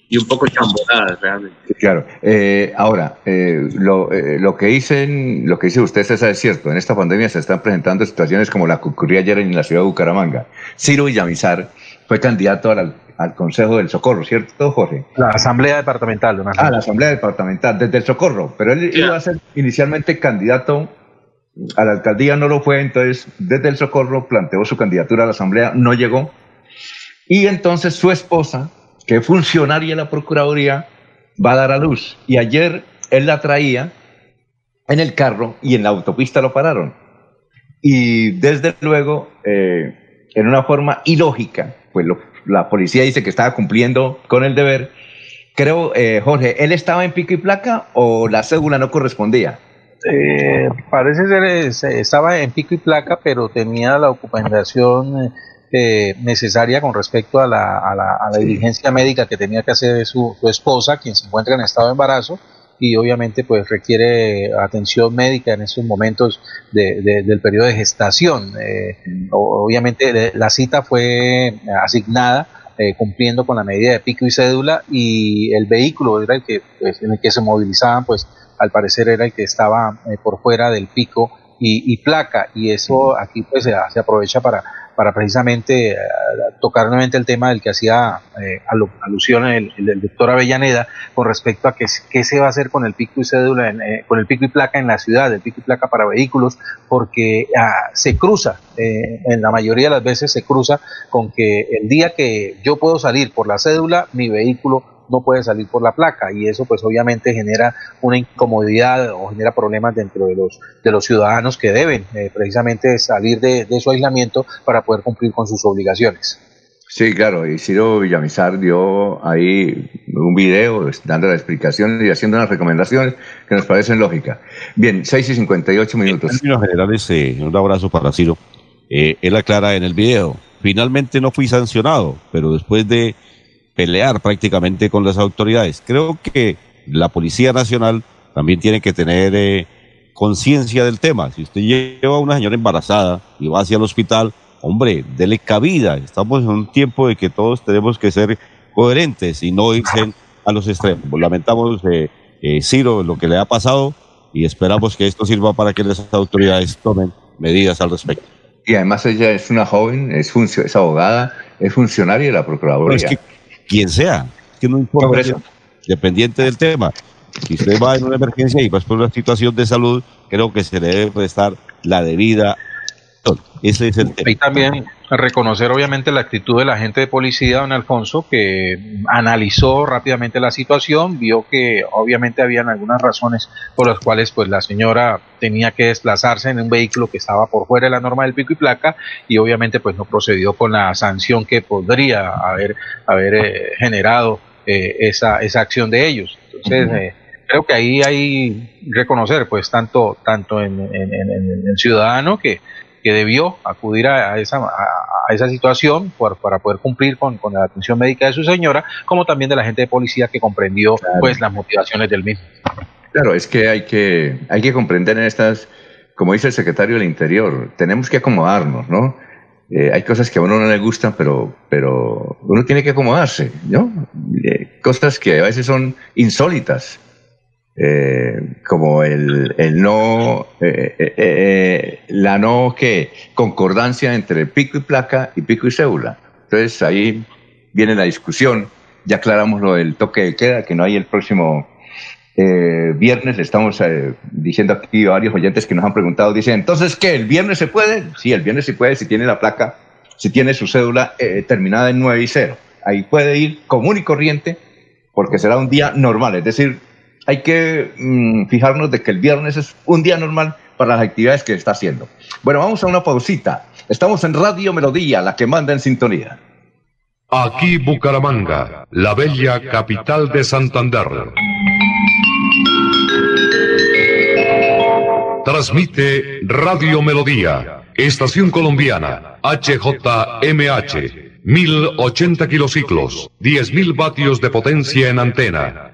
y un poco chambonadas realmente. claro. Eh, ahora, eh, lo, lo, que dicen, lo que dice usted es cierto. En esta pandemia se están presentando situaciones como la que ocurrió ayer en la ciudad de Bucaramanga. Ciro Villamizar fue candidato al, al, Consejo del Socorro, ¿cierto, Jorge? La Asamblea Departamental. Ah, la Asamblea Departamental, desde el Socorro. Pero él iba a ser inicialmente candidato a la alcaldía, no lo fue, entonces desde el Socorro planteó su candidatura a la Asamblea, no llegó. Y entonces su esposa, que es funcionaria de la Procuraduría, va a dar a luz. Y ayer él la traía en el carro y en la autopista lo pararon. Y desde luego, eh, en una forma ilógica, pues la policía dice que estaba cumpliendo con el deber. Creo, eh, Jorge, ¿él estaba en pico y placa o la cédula no correspondía? Eh, parece ser, eh, estaba en pico y placa, pero tenía la ocupación necesaria con respecto a la, a, la, a la, diligencia médica que tenía que hacer su, su esposa, quien se encuentra en estado de embarazo, y obviamente pues requiere atención médica en estos momentos del periodo de gestación. Eh, obviamente la cita fue asignada eh, cumpliendo con la medida de pico y cédula y el vehículo era el que, pues, en el que se movilizaban pues al parecer era el que estaba eh, por fuera del pico y, placa y eso aquí pues se aprovecha para para precisamente eh, tocar nuevamente el tema del que hacía eh, alusión el, doctor Avellaneda con respecto a qué, se va a hacer con el pico y cédula, eh, con el pico y placa en la ciudad, el pico y placa para vehículos, porque ah, se cruza, en la mayoría de las veces se cruza con que el día que yo puedo salir por la cédula, mi vehículo no puede salir por la placa y eso pues obviamente genera una incomodidad o genera problemas dentro de los de los ciudadanos que deben eh, precisamente salir de, su aislamiento para poder cumplir con sus obligaciones. Sí, claro, y Ciro Villamizar dio ahí un video dando la explicación y haciendo unas recomendaciones que nos parecen lógicas. Bien, 6 y 58 minutos. En términos generales, eh, un abrazo para Ciro. Eh, él aclara en el video, finalmente no fui sancionado, pero después de pelear prácticamente con las autoridades. Creo que la Policía Nacional también tiene que tener eh, conciencia del tema. Si usted lleva a una señora embarazada y va hacia el hospital, hombre, dele cabida. Estamos en un tiempo de que todos tenemos que ser coherentes y no irse a los extremos. Lamentamos, eh, eh, Ciro, lo que le ha pasado y esperamos que esto sirva para que las autoridades tomen medidas al respecto. Y además ella es una joven, es, es abogada, es funcionaria de la Procuraduría quien sea, que no importa, dependiente del tema. Si usted va en una emergencia y va por una situación de salud, creo que se le debe prestar la debida. Ese es el tema. Y también reconocer obviamente la actitud del agente de policía, don Alfonso, que analizó rápidamente la situación, vio que obviamente habían algunas razones por las cuales pues la señora tenía que desplazarse en un vehículo que estaba por fuera de la norma del pico y placa y obviamente pues no procedió con la sanción que podría haber, haber eh, generado eh, esa, esa acción de ellos. Entonces, creo que ahí hay reconocer, pues, tanto, tanto en, el ciudadano que, que debió acudir a, esa, a, esa situación para poder cumplir con, la atención médica de su señora, como también de la gente de policía que comprendió pues las motivaciones del mismo. Claro, es que hay que, hay que comprender en estas, como dice el secretario del Interior, tenemos que acomodarnos, ¿no? Eh, hay cosas que a uno no le gustan, pero, pero uno tiene que acomodarse, ¿no? Eh, cosas que a veces son insólitas, eh, como el, el no, la no que concordancia entre pico y placa y pico y cédula. Entonces ahí viene la discusión, ya aclaramos lo del toque de queda, que no hay el próximo viernes, estamos diciendo aquí varios oyentes que nos han preguntado, dicen, entonces, ¿qué? ¿El viernes se puede? Sí, el viernes se puede si tiene la placa, si tiene su cédula terminada en 9 y 0. Ahí puede ir común y corriente porque será un día normal, es decir, hay que mm, fijarnos de que el viernes es un día normal para las actividades que está haciendo. Bueno, vamos a una pausita. Estamos en Radio Melodía, la que manda en sintonía. Aquí Bucaramanga, la bella capital de Santander. Transmite Radio Melodía, Estación Colombiana, HJMH, 1080 kilociclos, 10.000 vatios de potencia en antena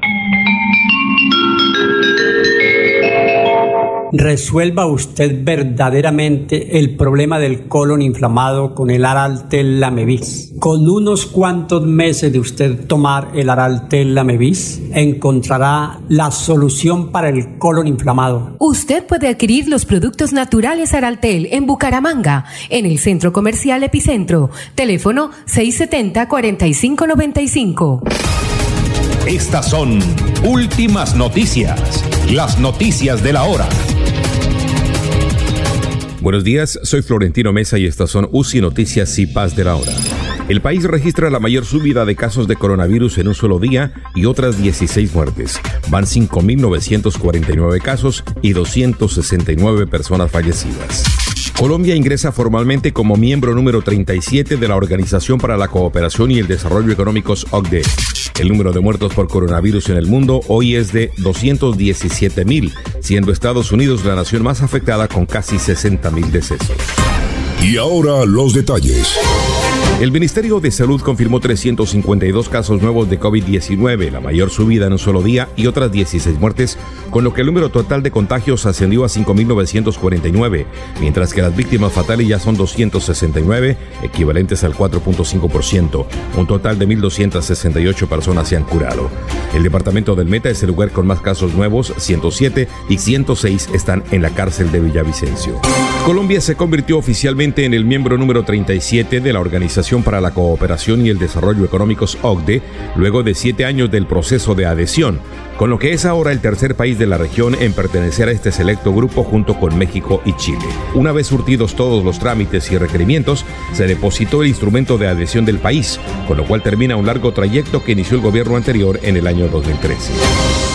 Resuelva usted verdaderamente el problema del colon inflamado con el Araltel Lamevis. Con unos cuantos meses de usted tomar el Araltel Lamevis, encontrará la solución para el colon inflamado. Usted puede adquirir los productos naturales Araltel en Bucaramanga, en el Centro Comercial Epicentro. Teléfono 670-4595. Estas son últimas noticias, las noticias de la hora. Buenos días, soy Florentino Mesa y estas son UCI Noticias y Paz de la Hora. El país registra la mayor subida de casos de coronavirus en un solo día y otras 16 muertes. Van 5.949 casos y 269 personas fallecidas. Colombia ingresa formalmente como miembro número 37 de la Organización para la Cooperación y el Desarrollo Económicos OCDE. El número de muertos por coronavirus en el mundo hoy es de 217 mil, siendo Estados Unidos la nación más afectada con casi 60 mil decesos. Y ahora los detalles. El Ministerio de Salud confirmó 352 casos nuevos de COVID-19, la mayor subida en un solo día y otras 16 muertes, con lo que el número total de contagios ascendió a 5.949, mientras que las víctimas fatales ya son 269, equivalentes al 4.5%. Un total de 1.268 personas se han curado. El departamento del Meta es el lugar con más casos nuevos, 107, y 106 están en la cárcel de Villavicencio. Colombia se convirtió oficialmente en el miembro número 37 de la Organización para la Cooperación y el Desarrollo Económicos OCDE luego de siete años del proceso de adhesión, con lo que es ahora el tercer país de la región en pertenecer a este selecto grupo junto con México y Chile. Una vez surtidos todos los trámites y requerimientos, se depositó el instrumento de adhesión del país, con lo cual termina un largo trayecto que inició el gobierno anterior en el año 2013.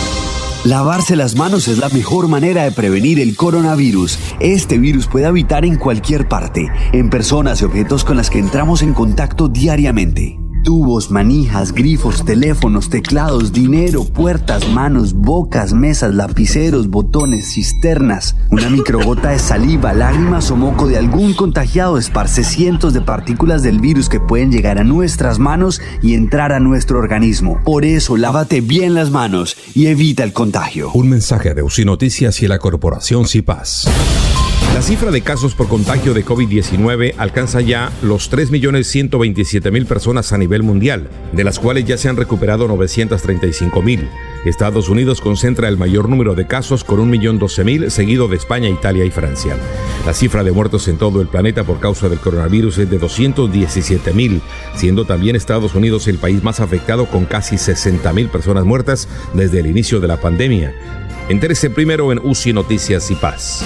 Lavarse las manos es la mejor manera de prevenir el coronavirus. Este virus puede habitar en cualquier parte, en personas y objetos con las que entramos en contacto diariamente. Tubos, manijas, grifos, teléfonos, teclados, dinero, puertas, manos, bocas, mesas, lapiceros, botones, cisternas. Una microgota de saliva, lágrimas o moco de algún contagiado esparce cientos de partículas del virus que pueden llegar a nuestras manos y entrar a nuestro organismo. Por eso, lávate bien las manos y evita el contagio. Un mensaje de UCI Noticias y la Corporación CIPAS. La cifra de casos por contagio de COVID-19 alcanza ya los 3.127.000 personas a nivel mundial, de las cuales ya se han recuperado 935.000. Estados Unidos concentra el mayor número de casos con 1.012.000, seguido de España, Italia y Francia. La cifra de muertos en todo el planeta por causa del coronavirus es de 217.000, siendo también Estados Unidos el país más afectado con casi 60.000 personas muertas desde el inicio de la pandemia. Entérese primero en UCI Noticias y Paz.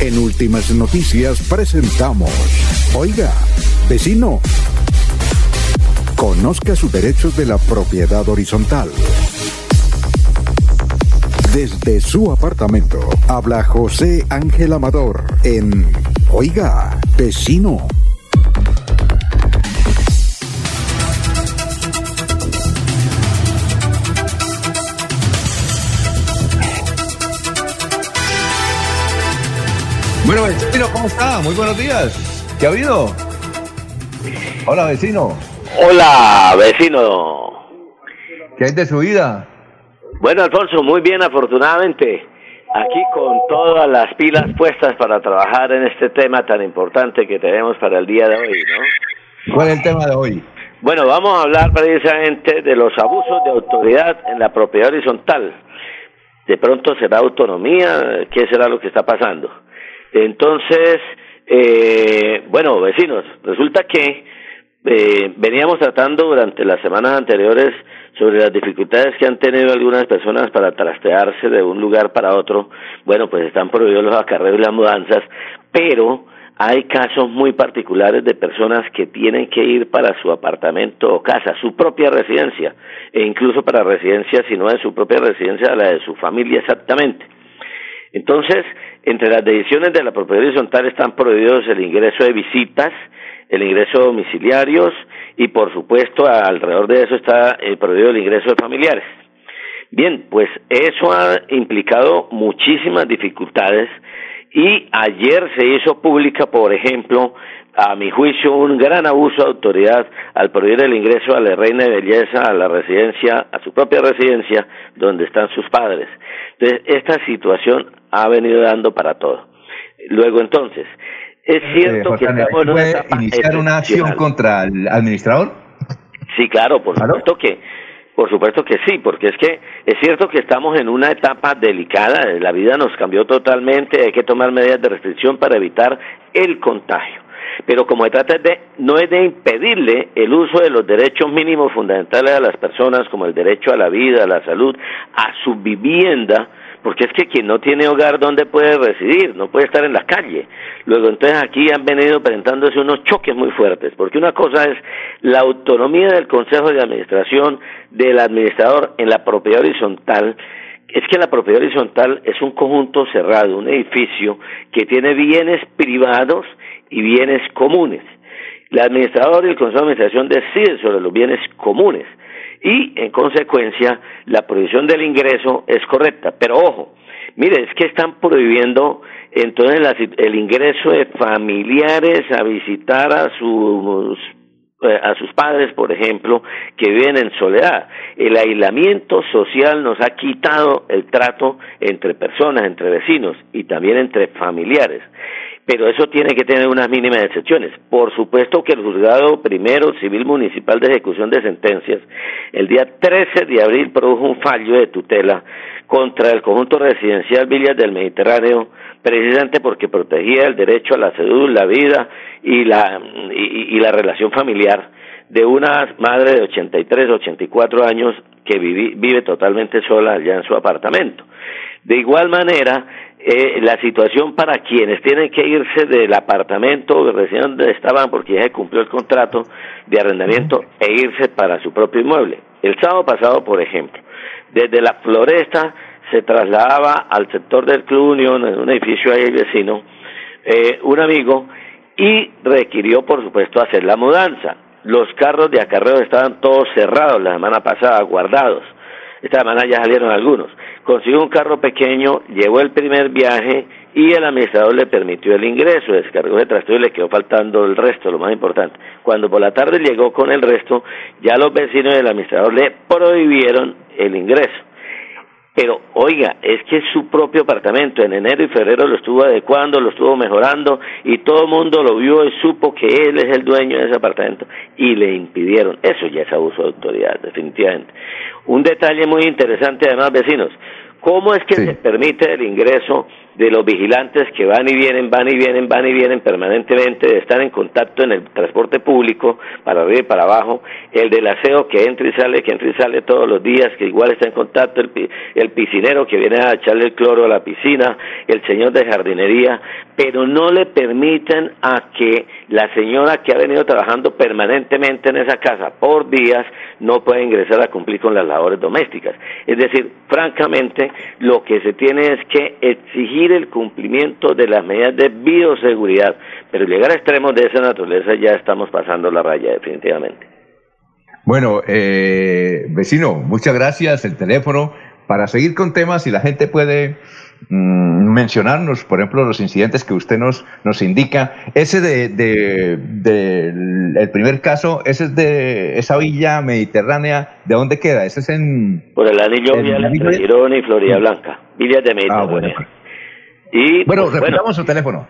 En Últimas Noticias presentamos, oiga, vecino, conozca sus derechos de la propiedad horizontal. Desde su apartamento habla José Ángel Amador en Oiga, vecino. Bueno, vecino, ¿cómo está? Muy buenos días. ¿Qué ha habido? Hola, vecino. Hola, vecino. ¿Qué hay de su vida? Bueno, Alfonso, muy bien, afortunadamente. Aquí con todas las pilas puestas para trabajar en este tema tan importante que tenemos para el día de hoy, ¿no? ¿Cuál es el tema de hoy? Bueno, vamos a hablar precisamente de los abusos de autoridad en la propiedad horizontal. De pronto será autonomía, ¿qué será lo que está pasando? Entonces, eh, bueno, vecinos, resulta que eh, veníamos tratando durante las semanas anteriores sobre las dificultades que han tenido algunas personas para trastearse de un lugar para otro. Bueno, pues están prohibidos los acarreos y las mudanzas, pero hay casos muy particulares de personas que tienen que ir para su apartamento o casa, su propia residencia, e incluso para residencia, si no es su propia residencia, la de su familia exactamente. Entonces, entre las decisiones de la propiedad horizontal están prohibidos el ingreso de visitas, el ingreso de domiciliarios y, por supuesto, alrededor de eso está eh, prohibido el ingreso de familiares. Bien, pues eso ha implicado muchísimas dificultades y ayer se hizo pública, por ejemplo, a mi juicio, un gran abuso de autoridad al prohibir el ingreso a la reina de belleza a la residencia, a su propia residencia, donde están sus padres. Entonces, esta situación ha venido dando para todo. Luego, entonces, es cierto que estamos en una etapa iniciar una acción contra el administrador? Sí, claro, por supuesto que por supuesto que sí, porque es que es cierto que estamos en una etapa delicada, la vida nos cambió totalmente, hay que tomar medidas de restricción para evitar el contagio. Pero como se trata de, no es de impedirle el uso de los derechos mínimos fundamentales a las personas, como el derecho a la vida, a la salud, a su vivienda, porque es que quien no tiene hogar, ¿dónde puede residir? No puede estar en la calle. Luego, entonces aquí han venido presentándose unos choques muy fuertes, porque una cosa es la autonomía del Consejo de Administración del administrador en la propiedad horizontal, es que la propiedad horizontal es un conjunto cerrado, un edificio que tiene bienes privados y bienes comunes. El administrador y el Consejo de Administración deciden sobre los bienes comunes y en consecuencia la prohibición del ingreso es correcta. Pero ojo, mire, es que están prohibiendo entonces el ingreso de familiares a visitar a sus eh, a sus padres, por ejemplo, que viven en soledad. El aislamiento social nos ha quitado el trato entre personas, entre vecinos y también entre familiares pero eso tiene que tener unas mínimas excepciones. Por supuesto que el juzgado primero civil municipal de ejecución de sentencias el día 13 de abril produjo un fallo de tutela contra el conjunto residencial Villas del Mediterráneo, precisamente porque protegía el derecho a la salud, la vida y la, y, la relación familiar de una madre de 83, 84 años que vive totalmente sola allá en su apartamento. De igual manera, eh, la situación para quienes tienen que irse del apartamento recién donde estaban porque ya se cumplió el contrato de arrendamiento e irse para su propio inmueble. El sábado pasado, por ejemplo, desde la floresta se trasladaba al sector del Club Unión, en un edificio ahí vecino, eh, un amigo y requirió, por supuesto, hacer la mudanza. Los carros de acarreo estaban todos cerrados la semana pasada, guardados. Esta semana ya salieron algunos consiguió un carro pequeño, llevó el primer viaje y el administrador le permitió el ingreso, descargó el trasteo y le quedó faltando el resto, lo más importante. Cuando por la tarde llegó con el resto, ya los vecinos del administrador le prohibieron el ingreso. Pero oiga, es que su propio apartamento en enero y febrero lo estuvo adecuando, lo estuvo mejorando y todo el mundo lo vio y supo que él es el dueño de ese apartamento y le impidieron. Eso ya es abuso de autoridad, definitivamente. Un detalle muy interesante además, vecinos, ¿Cómo es que se permite el ingreso de los vigilantes que van y vienen, van y vienen, van y vienen permanentemente, de estar en contacto en el transporte público, para arriba y para abajo, el del aseo que entra y sale, que entra y sale todos los días, que igual está en contacto, el, el piscinero que viene a echarle el cloro a la piscina, el señor de jardinería, pero no le permiten a que la señora que ha venido trabajando permanentemente en esa casa por días no pueda ingresar a cumplir con las labores domésticas. Es decir, francamente, lo que se tiene es que exigir el cumplimiento de las medidas de bioseguridad, pero llegar a extremos de esa naturaleza ya estamos pasando la raya definitivamente. Bueno, eh, vecino, muchas gracias. El teléfono para seguir con temas y la gente puede mm, mencionarnos, por ejemplo, los incidentes que usted nos, nos indica. Ese de, de, el primer caso, ese es de esa villa mediterránea, ¿de dónde queda? Ese es en... Por el anillo Vial entre Girón y Florida Blanca, villas de Mediterránea. Ah, bueno, pues. y, bueno, pues, repitamos su teléfono.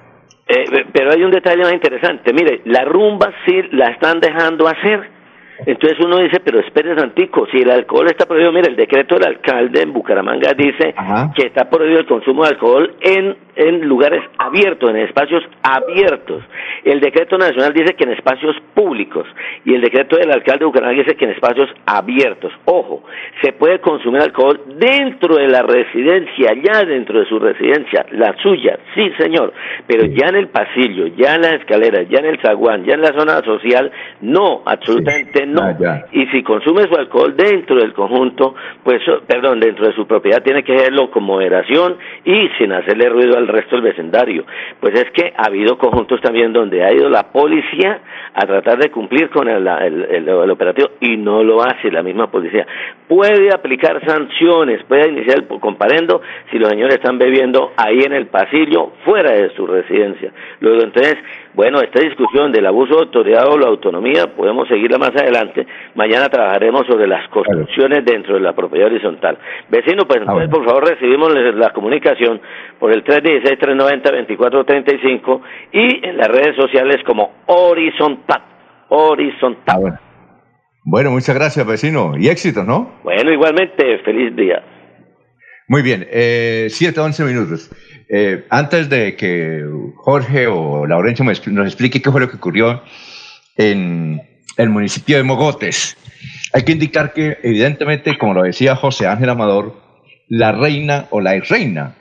Eh, pero hay un detalle más interesante. Mire, la rumba sí la están dejando hacer entonces uno dice, pero espere Santico, si el alcohol está prohibido, mire, el decreto del alcalde en Bucaramanga dice que está prohibido el consumo de alcohol en, en lugares abiertos, en espacios abiertos. El decreto nacional dice que en espacios públicos y el decreto del alcalde de Bucaramanga dice que en espacios abiertos. Ojo, se puede consumir alcohol dentro de la residencia, ya dentro de su residencia, la suya, sí señor, pero ya en el pasillo, ya en las escaleras, ya en el zaguán, ya en la zona social, no, absolutamente no. Ah, y si consume su alcohol dentro del conjunto, pues, perdón, dentro de su propiedad, tiene que hacerlo con moderación y sin hacerle ruido al resto del vecindario. Pues es que ha habido conjuntos también donde ha ido la policía a tratar de cumplir con el, el, operativo y no lo hace la misma policía. Puede aplicar sanciones, puede iniciar el comparendo si los señores están bebiendo ahí en el pasillo, fuera de su residencia. Luego entonces, bueno, esta discusión del abuso de autoridad o la autonomía podemos seguirla más adelante. Mañana trabajaremos sobre las construcciones dentro de la propiedad horizontal. Vecino, pues ah, entonces, por favor, recibimos la comunicación por el 316-390-2435 y en las redes sociales como Horizontal. Horizontal. Ah, bueno. muchas gracias, vecino. Y éxitos, ¿no? Bueno, igualmente, feliz día. Muy bien, eh, 7, 11 minutos. Eh, antes de que Jorge o Laurencio nos explique qué fue lo que ocurrió en el municipio de Mogotes, hay que indicar que, evidentemente, como lo decía José Ángel Amador, la reina o la reina,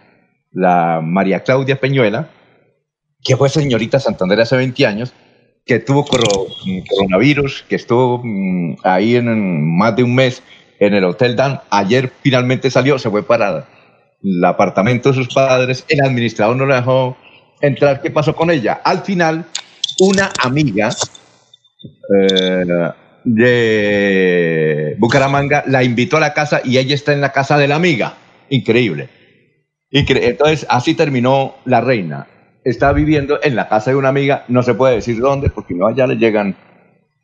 la María Claudia Peñuela, que fue señorita Santander hace 20 años, que tuvo coronavirus, que estuvo mm, ahí en más de un mes en el Hotel Dan. Ayer finalmente salió, se fue parada el apartamento de sus padres, el administrador no la dejó entrar. ¿Qué pasó con ella? Al final, una amiga eh, de Bucaramanga la invitó a la casa y ella está en la casa de la amiga. Increíble. Entonces, así terminó la reina. Está viviendo en la casa de una amiga, no se puede decir dónde, porque no allá le llegan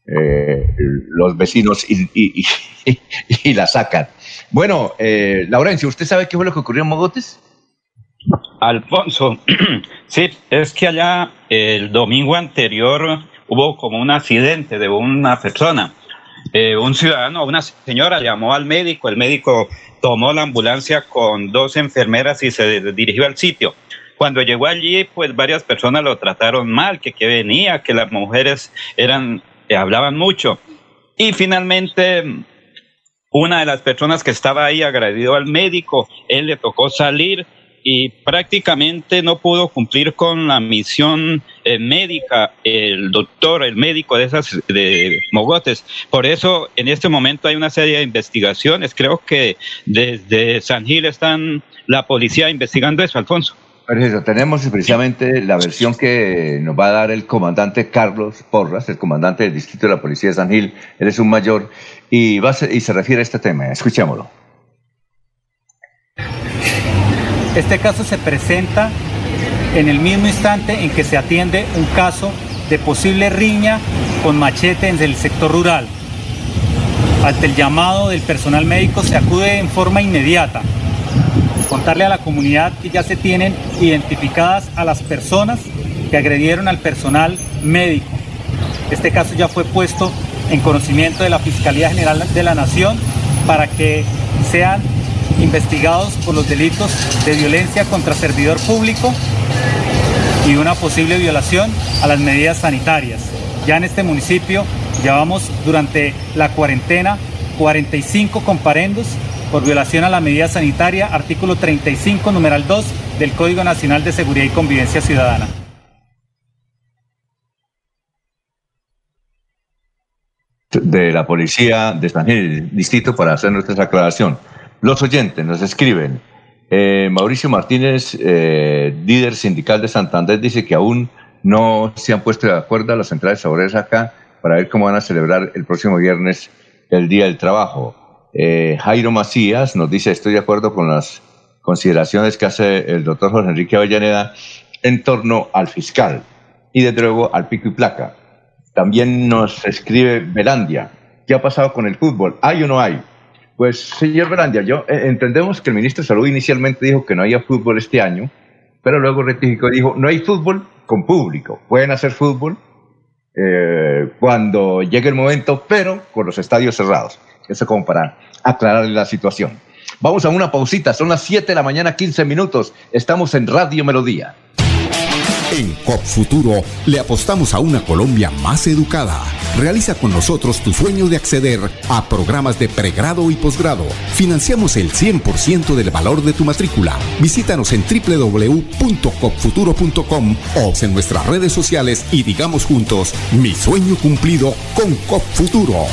eh, los vecinos y, y la sacan. Bueno, eh, Laurencio, ¿usted sabe qué fue lo que ocurrió en Mogotes? Alfonso, sí, es que allá el domingo anterior hubo como un accidente de una persona. Eh, un ciudadano, una señora llamó al médico, el médico tomó la ambulancia con dos enfermeras y se dirigió al sitio. Cuando llegó allí, pues varias personas lo trataron mal, que venía, que las mujeres eran, eh, hablaban mucho. Y finalmente una de las personas que estaba ahí agredió al médico, él le tocó salir y prácticamente no pudo cumplir con la misión eh, médica, el doctor, el médico de esas de Mogotes. Por eso en este momento hay una serie de investigaciones. Creo que desde San Gil están la policía investigando eso, Alfonso. Perfecto, tenemos precisamente la versión que nos va a dar el comandante Carlos Porras, el comandante del distrito de la Policía de San Gil. Él es un mayor y, y se refiere a este tema. Escuchémoslo. Este caso se presenta en el mismo instante en que se atiende un caso de posible riña con machete en el sector rural. Ante el llamado del personal médico se acude en forma inmediata contarle a la comunidad que ya se tienen identificadas a las personas que agredieron al personal médico. Este caso ya fue puesto en conocimiento de la Fiscalía General de la Nación para que sean investigados por los delitos de violencia contra servidor público y una posible violación a las medidas sanitarias. Ya en este municipio llevamos durante la cuarentena 45 comparendos por violación a la medida sanitaria, artículo 35, numeral 2 del Código Nacional de Seguridad y Convivencia Ciudadana. de la policía de San Gil, distrito, para hacer nuestra aclaración. Los oyentes nos escriben. eh, Mauricio Martínez, eh, líder sindical de Santander, dice que aún no se han puesto de acuerdo las centrales sabores acá para ver cómo van a celebrar el próximo viernes el Día del Trabajo. Eh, Jairo Macías nos dice, estoy de acuerdo con las consideraciones que hace el doctor Jorge Enrique Avellaneda en torno al fiscal y desde luego al pico y placa. También nos escribe Belandia, ¿qué ha pasado con el fútbol? ¿Hay o no hay? Pues, señor Belandia, yo eh, entendemos que el ministro de Salud inicialmente dijo que no había fútbol este año, pero luego rectificó y dijo, no hay fútbol con público. Pueden hacer fútbol eh, cuando llegue el momento, pero con los estadios cerrados. Eso como para aclarar la situación. Vamos a una pausita, son las 7 de la mañana, 15 minutos. Estamos en Radio Melodía. En COP Futuro le apostamos a una Colombia más educada. Realiza con nosotros tu sueño de acceder a programas de pregrado y posgrado. Financiamos el 100% del valor de tu matrícula. Visítanos en www.copfuturo.com o en nuestras redes sociales y digamos juntos, mi sueño cumplido con COP Futuro.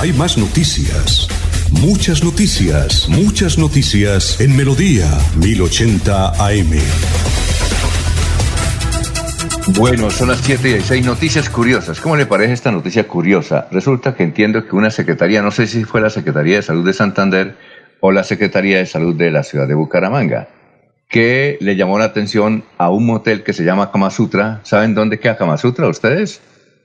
Hay más noticias. Muchas noticias, muchas noticias en Melodía 1080 AM. Bueno, son las 7 y 16 noticias curiosas. ¿Cómo le parece esta noticia curiosa? Resulta que entiendo que una secretaría, no sé si fue la Secretaría de Salud de Santander o la Secretaría de Salud de la ciudad de Bucaramanga, que le llamó la atención a un motel que se llama Kama Sutra. ¿Saben dónde queda Kama Sutra ustedes?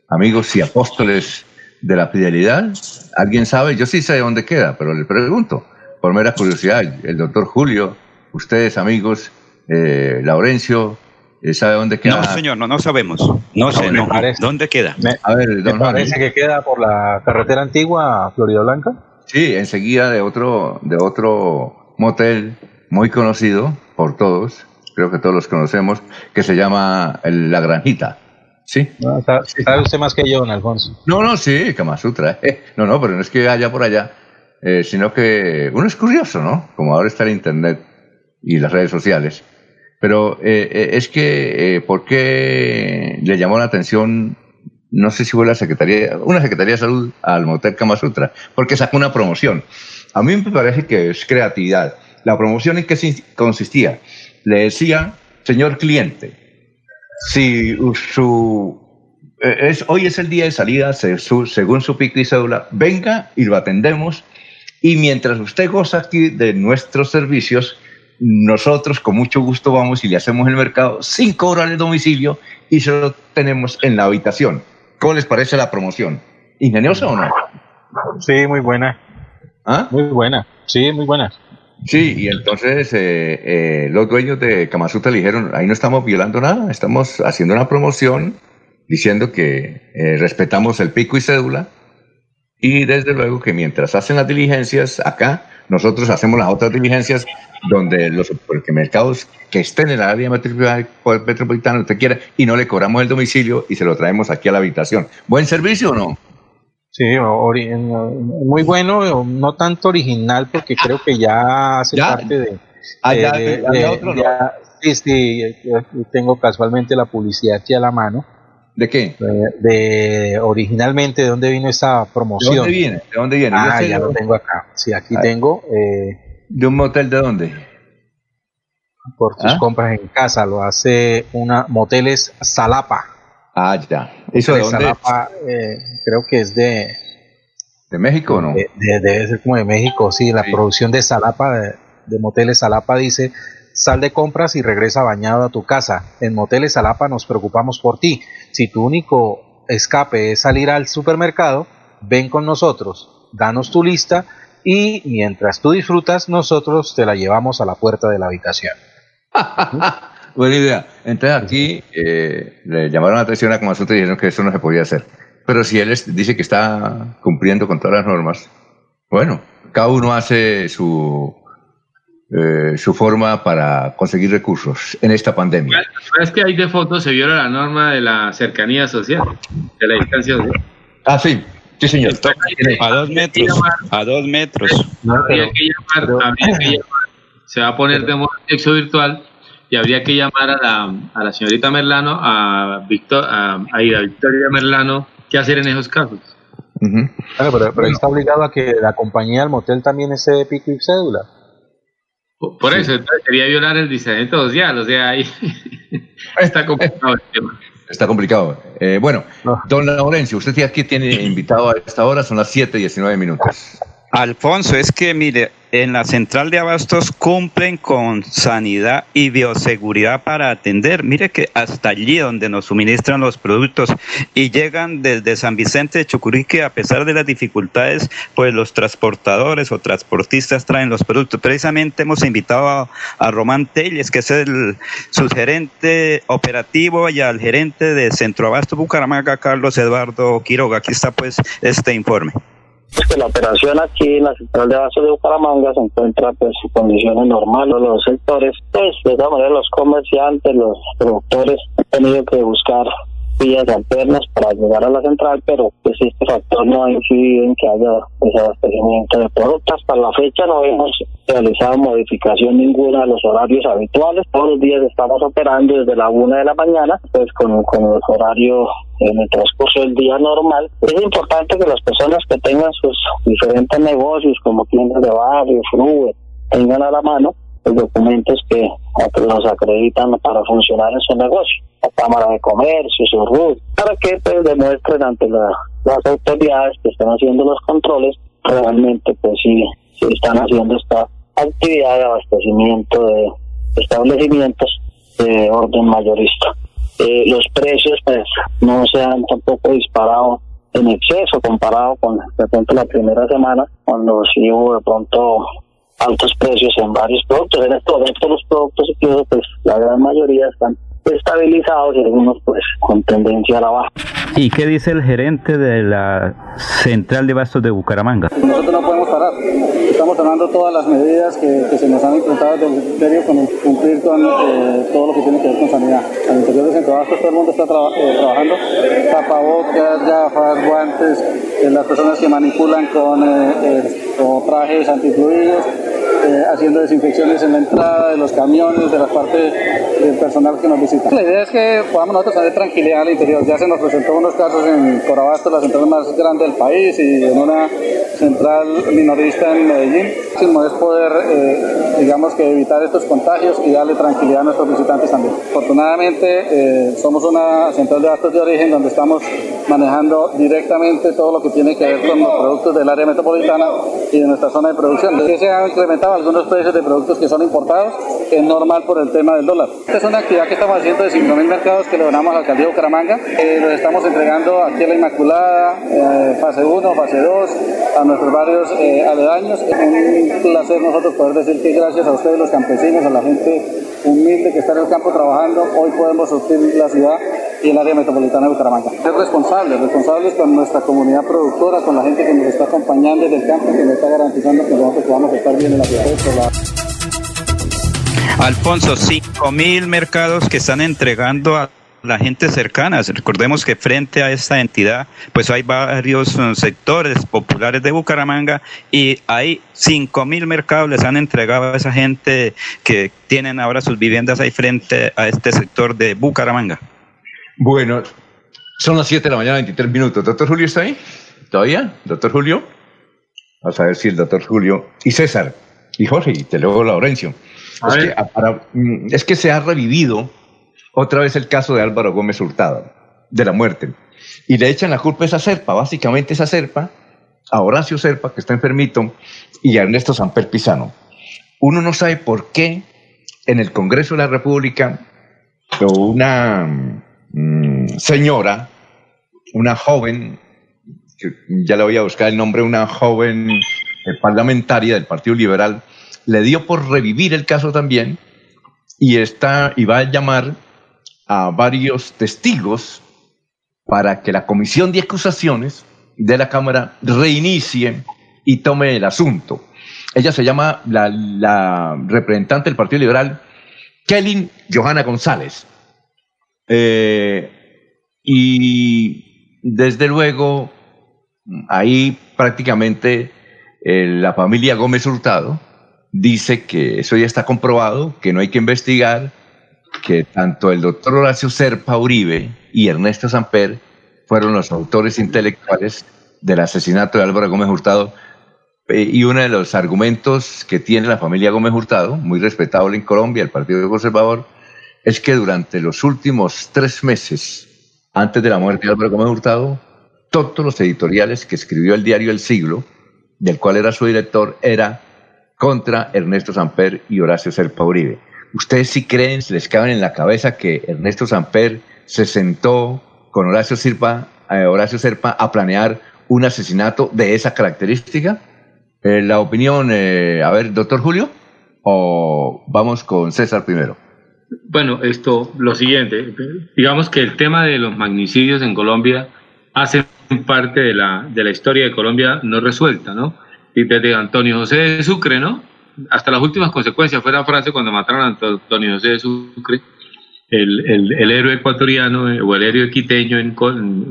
Amigos y apóstoles de la fidelidad. ¿Alguien sabe? Yo sí sé dónde queda, pero le pregunto, por mera curiosidad, el doctor Julio, ustedes amigos, eh, Laurencio, eh, ¿sabe dónde queda? No, señor, no, no sabemos. No sé, no. parece. ¿Dónde queda? A ver, ¿Me don Juan, parece que queda por la carretera antigua a Florida Blanca? Sí, enseguida de otro, de otro motel muy conocido por todos, creo que todos los conocemos, que se llama el La Granjita. Sí. No, sa- sabe usted más que yo, don Alfonso. No, no, sí, Kama Sutra. eh. No, no, pero no es que haya por allá, eh, sino que uno es curioso, ¿no? Como ahora está el Internet y las redes sociales. Pero eh, eh, es que, eh, ¿por qué le llamó la atención, no sé si fue la Secretaría, una Secretaría de Salud al Motel Kama Sutra? Porque sacó una promoción. A mí me parece que es creatividad. La promoción en qué consistía? Le decía, señor cliente, si su eh, es, hoy es el día de salida, se- su- según su pico y cédula, venga y lo atendemos. Y mientras usted goza aquí de nuestros servicios, nosotros con mucho gusto vamos y le hacemos el mercado sin cobrar el domicilio y se lo tenemos en la habitación. ¿Cómo les parece la promoción? ¿Ingeniosa o no? Sí, muy buena. ¿Ah? Muy buena. Sí, muy buena. Sí, y entonces eh, eh, los dueños de Kamasutra le dijeron, ahí no estamos violando nada, estamos haciendo una promoción diciendo que eh, respetamos el pico y cédula y desde luego que mientras hacen las diligencias acá, nosotros hacemos las otras diligencias donde los supermercados que estén en el área metropolitana usted quiera, y no le cobramos el domicilio y se lo traemos aquí a la habitación. ¿Buen servicio o no? Sí, muy bueno, no tanto original porque creo que ya hace ¿Ya? parte de... Ah, de- ya, de- había de- otro, sí, sí, yo tengo casualmente la publicidad aquí a la mano. ¿De qué? De, originalmente, ¿de dónde vino esa ¿De promoción? dónde viene? ¿De dónde viene? Ah, ya lo tengo acá. Sí, aquí Ah. tengo eh, ¿De un motel de dónde? por tus ¿Ah? compras en casa. Lo hace una Moteles Salapa. Ah, ya. ¿Eso de dónde? Salapa, eh, creo que es de, ¿De México o no? de- de- debe ser como de México, sí, la Sí. producción de Salapa, de, de Moteles Salapa dice, sal de compras y regresa bañado a tu casa. En Moteles Salapa nos preocupamos por ti. Si tu único escape es salir al supermercado, ven con nosotros, danos tu lista y mientras tú disfrutas, nosotros te la llevamos a la puerta de la habitación. Buena idea. Entonces aquí eh, le llamaron la atención a Kamasutra y dijeron que eso no se podía hacer. Pero si él es- dice que está cumpliendo con todas las normas, Bueno, cada uno hace su, eh, su forma para conseguir recursos en esta pandemia. Es que hay de fondo se viola la norma de la cercanía social, de la distancia social. Ah, sí, sí, señor. A dos metros, a dos metros. Habría que llamar, que llamar, se va a poner de modo sexo virtual y habría que llamar a la, a la señorita Merlano, a, Victor, a, a Ida Victoria Merlano, qué hacer en esos casos. Claro, pero, pero ahí está obligado a que la compañía del motel también esté de pico y cédula. Por, por eso, entonces sería violar el distanciamiento social, o sea, ahí está complicado el tema. Está complicado. Eh, bueno, don Laurencio, usted aquí tiene invitado a esta hora, son las 7 y 19 minutos. Alfonso, es que mire, en la central de abastos cumplen con sanidad y bioseguridad para atender. Mire que hasta allí donde nos suministran los productos y llegan desde San Vicente de Chucurique, a pesar de las dificultades, pues los transportadores o transportistas traen los productos. Precisamente hemos invitado a, Román Telles, que es el su gerente operativo, y al gerente de Centro Abasto Bucaramanga, Carlos Eduardo Quiroga. Aquí está pues este informe. Pues la operación aquí en la central de abasto de Bucaramanga se encuentra pues en condiciones normales. Los sectores pues de todas maneras los comerciantes los productores han tenido que buscar vías alternas para llegar a la central pero pues este factor no ha incidido en que haya desabastecimiento de productos para la fecha no hemos realizado modificación ninguna de los horarios habituales todos los días estamos operando desde la una de la mañana pues con, con el horario en el transcurso del día normal. Es importante que las personas que tengan sus diferentes negocios, como tiendas de barrio, frue, tengan a la mano los documentos que los acreditan para funcionar en su negocio, la Cámara de Comercio, su RUT, para que pues, demuestren ante la, las autoridades que están haciendo los controles, realmente pues sí, sí están haciendo esta actividad de abastecimiento de establecimientos de orden mayorista. Eh, los precios pues no se han tampoco disparado en exceso comparado con de pronto la primera semana cuando sí hubo de pronto altos precios en varios productos. En este momento los productos pues la gran mayoría están estabilizados y algunos pues con tendencia a la baja. ¿Y qué dice el gerente de la central de bastos de Bucaramanga? Nosotros no podemos parar. Estamos tomando todas las medidas que, que se nos han implementado desde el Ministerio con cumplir con eh, todo lo que tiene que ver con sanidad. Al interior del centro de bastos todo el mundo está tra eh, trabajando. Tapabocas, gafas, guantes, eh, las personas que manipulan con, con trajes antifluidos, haciendo desinfecciones en la entrada de los camiones, de las partes del personal que nos visita. La idea es que podamos nosotros tener tranquilidad al interior. Ya se nos presentó unos casos en Corabasto, la central más grande del país, y en una central minorista en Medellín. Es poder, eh, digamos que evitar estos contagios y darle tranquilidad a nuestros visitantes también. Afortunadamente eh, somos una central de bastos de origen donde estamos manejando directamente todo lo que tiene que ver con los productos del área metropolitana y de nuestra zona de producción. Que se han incrementado algunos precios de productos que son importados, que es normal por el tema del dólar. Esta es una actividad que estamos haciendo de 5.000 mercados que le donamos a la alcaldía de Bucaramanga. Eh, los estamos entregando aquí a la Inmaculada, eh, fase 1, fase 2, a nuestros barrios eh, aledaños. Es un placer nosotros poder decir que gracias a ustedes, los campesinos, a la gente humilde que está en el campo trabajando, hoy podemos surtir la ciudad y el área metropolitana de Bucaramanga. Ser responsables, responsables con nuestra comunidad productora, con la gente que nos está acompañando desde el campo, que nos está garantizando que nosotros podamos estar bien en la ciudad. Alfonso, 5 mil mercados que están entregando a la gente cercana. Recordemos que frente a esta entidad, pues hay varios uh, sectores populares de Bucaramanga y hay 5 mil mercados les han entregado a esa gente que tienen ahora sus viviendas ahí frente a este sector de Bucaramanga. Bueno, son las 7 de la mañana, 23 minutos. ¿Doctor Julio está ahí? ¿Todavía? ¿Doctor Julio? Vamos a ver si el doctor Julio y César y Jorge, y te luego Laurencio. Es que, para, mm, es que se ha revivido otra vez el caso de Álvaro Gómez Hurtado, de la muerte. Y le echan la culpa a esa serpa, básicamente esa serpa, a Horacio Serpa, que está enfermito, y a Ernesto Samper Pizano. Uno no sabe por qué en el Congreso de la República una mm, señora, una joven, que ya le voy a buscar el nombre, una joven eh, parlamentaria del Partido Liberal, le dio por revivir el caso también y, está, y va a llamar a varios testigos para que la comisión de acusaciones de la Cámara reinicie y tome el asunto. Ella se llama la, representante del Partido Liberal, Kelly Johanna González. Eh, y desde luego, ahí prácticamente eh, la familia Gómez Hurtado dice que eso ya está comprobado, que no hay que investigar, que tanto el doctor Horacio Serpa Uribe y Ernesto Samper fueron los autores intelectuales del asesinato de Álvaro Gómez Hurtado. Eh, y uno de los argumentos que tiene la familia Gómez Hurtado, muy respetable en Colombia, el Partido Conservador, es que durante los últimos tres meses, antes de la muerte de Álvaro Gómez Hurtado, todos los editoriales que escribió el diario El Siglo, del cual era su director, era contra Ernesto Samper y Horacio Serpa Uribe. ¿Ustedes sí creen, se les caben en la cabeza que Ernesto Samper se sentó con Horacio Serpa, eh, Horacio Serpa a planear un asesinato de esa característica? Eh, la opinión, eh, a ver, doctor Julio, o vamos con César primero. Bueno, esto, lo siguiente, digamos que el tema de los magnicidios en Colombia hace parte de la, de la historia de Colombia no resuelta, ¿no? Y desde Antonio José de Sucre, ¿no? Hasta las últimas consecuencias fue la frase cuando mataron a Antonio José de Sucre, el, el, héroe ecuatoriano eh, o el héroe quiteño en,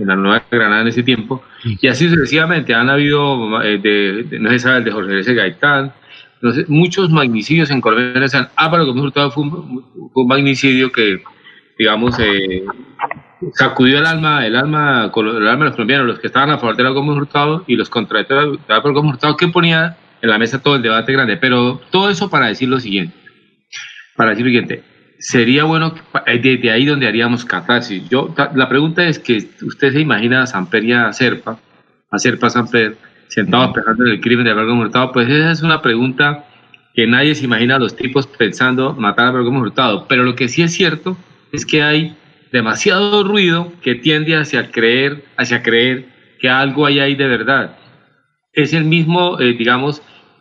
la Nueva Granada en ese tiempo. Y así sucesivamente han habido, eh, de, no se sabe, el de Jorge Luis Gaitán, muchos magnicidios en Colombia. Álvaro Gómez Hurtado fue un, fue un magnicidio que, digamos, eh, sacudió el alma, el alma, el alma de los colombianos, los que estaban a favor de Álvaro Gómez Hurtado y los contra de Álvaro Gómez Hurtado, que ponía en la mesa todo el debate grande. Pero todo eso para decir lo siguiente, para decir lo siguiente, sería bueno, desde ahí donde haríamos catarsis. Yo, la pregunta es que usted se imagina a Samper y a Serpa, a Serpa Samper, sentados pensando en el crimen de Álvaro Hurtado, pues esa es una pregunta que nadie se imagina a los tipos pensando matar a Álvaro Hurtado. Pero lo que sí es cierto es que hay demasiado ruido que tiende hacia creer, hacia creer que algo hay ahí de verdad. Es el mismo, eh, digamos,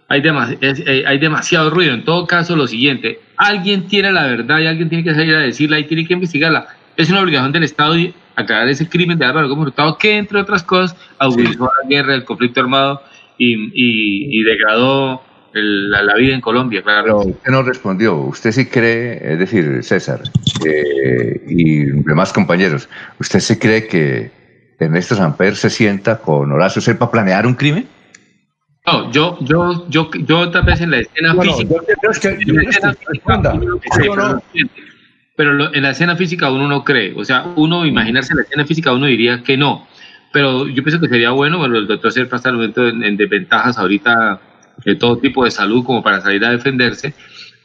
hay, eh, hay demasiado ruido. En todo caso, lo siguiente, alguien tiene la verdad y alguien tiene que salir a decirla y tiene que investigarla. Es una obligación del Estado aclarar ese crimen de Álvaro Gómez Hurtado que, entre otras cosas, agudizó la guerra, el conflicto armado y, y degradó la, vida en Colombia, claro. Pero usted no respondió. ¿Usted sí cree, es decir, César eh, y demás compañeros, ¿usted sí cree que Ernesto Samper se sienta con Horacio Serpa a planear un crimen? No, yo, yo, yo, yo tal vez en la escena física. pero en la escena física uno no cree. O sea, uno imaginarse la escena física uno diría que no. Pero yo pienso que sería bueno, bueno, el doctor Serpa está en, momento en desventajas ahorita de todo tipo de salud como para salir a defenderse.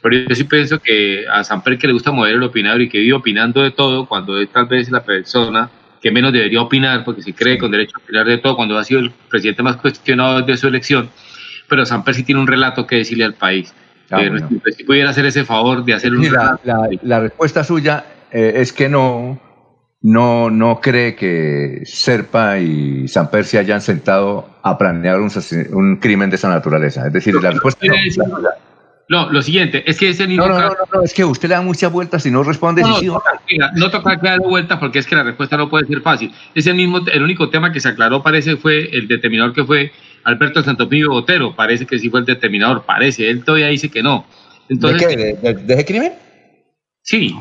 Pero yo sí pienso que a Samper que le gusta mover el opinador y que vive opinando de todo, cuando es tal vez la persona que menos debería opinar, porque se cree con derecho a opinar de todo, cuando ha sido el presidente más cuestionado de su elección, pero Samper sí tiene un relato que decirle al país. Ah, eh, Si pudiera hacer ese favor de hacer un la, la, respuesta suya eh, es que no, no, no cree que Serpa y Samper se hayan sentado a planear un, un, crimen de esa naturaleza. Es decir, la respuesta no, no, lo siguiente, es que ese mismo no, no, no, es que usted le da muchas vueltas y no responde. No, no, no toca dar vueltas porque es que la respuesta no puede ser fácil. Es el mismo, el único tema que se aclaró parece fue el determinador que fue Alberto Santopillo Botero. Parece que sí fue el determinador, parece. Él todavía dice que no. Entonces, ¿De qué? ¿De, ese crimen? Sí.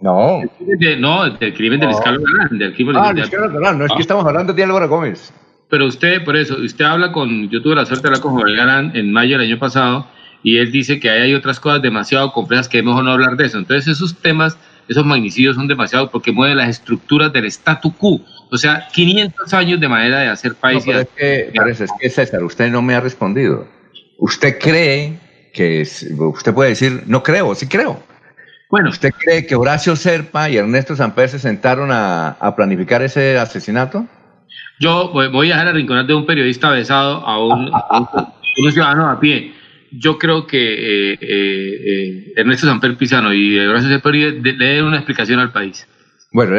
No. No. no, del crimen del escalo Galán. Del crimen ah, del escalo Galán. No es que ah. estamos hablando de Álvaro Gómez. Pero usted, por eso, usted habla con. Yo tuve la suerte de hablar con Joel Galán en mayo del año pasado y él dice que hay otras cosas demasiado complejas que es mejor no hablar de eso. Entonces, esos temas, esos magnicidios son demasiados porque mueven las estructuras del statu quo. O sea, 500 años de manera de hacer país. No, es, que, es que, César, usted no me ha respondido. ¿Usted cree que. Usted puede decir, no creo, sí creo. Bueno, ¿usted cree que Horacio Serpa y Ernesto Samper se sentaron a, planificar ese asesinato? Yo voy a dejar arrinconar de un periodista besado a un, ciudadano a pie. Yo creo que eh, eh, eh, Ernesto Samper Pizano y Horacio Serpa le den una explicación al país. Bueno,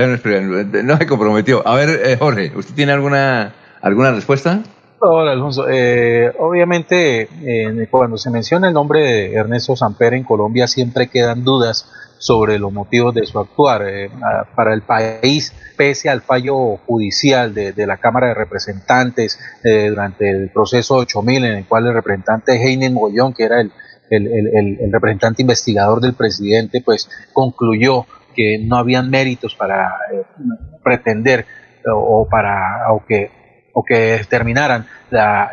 no se comprometió. A ver, Jorge, ¿usted tiene alguna, alguna respuesta? Hola, Alfonso. Eh, obviamente, eh, cuando se menciona el nombre de Ernesto Samper en Colombia, siempre quedan dudas sobre los motivos de su actuar. Eh, para el país, pese al fallo judicial de, la Cámara de Representantes durante el proceso 8000, en el cual el representante Heinen Goyón, que era el, representante investigador del presidente, pues concluyó que no habían méritos para pretender o, para o que o que determinaran la,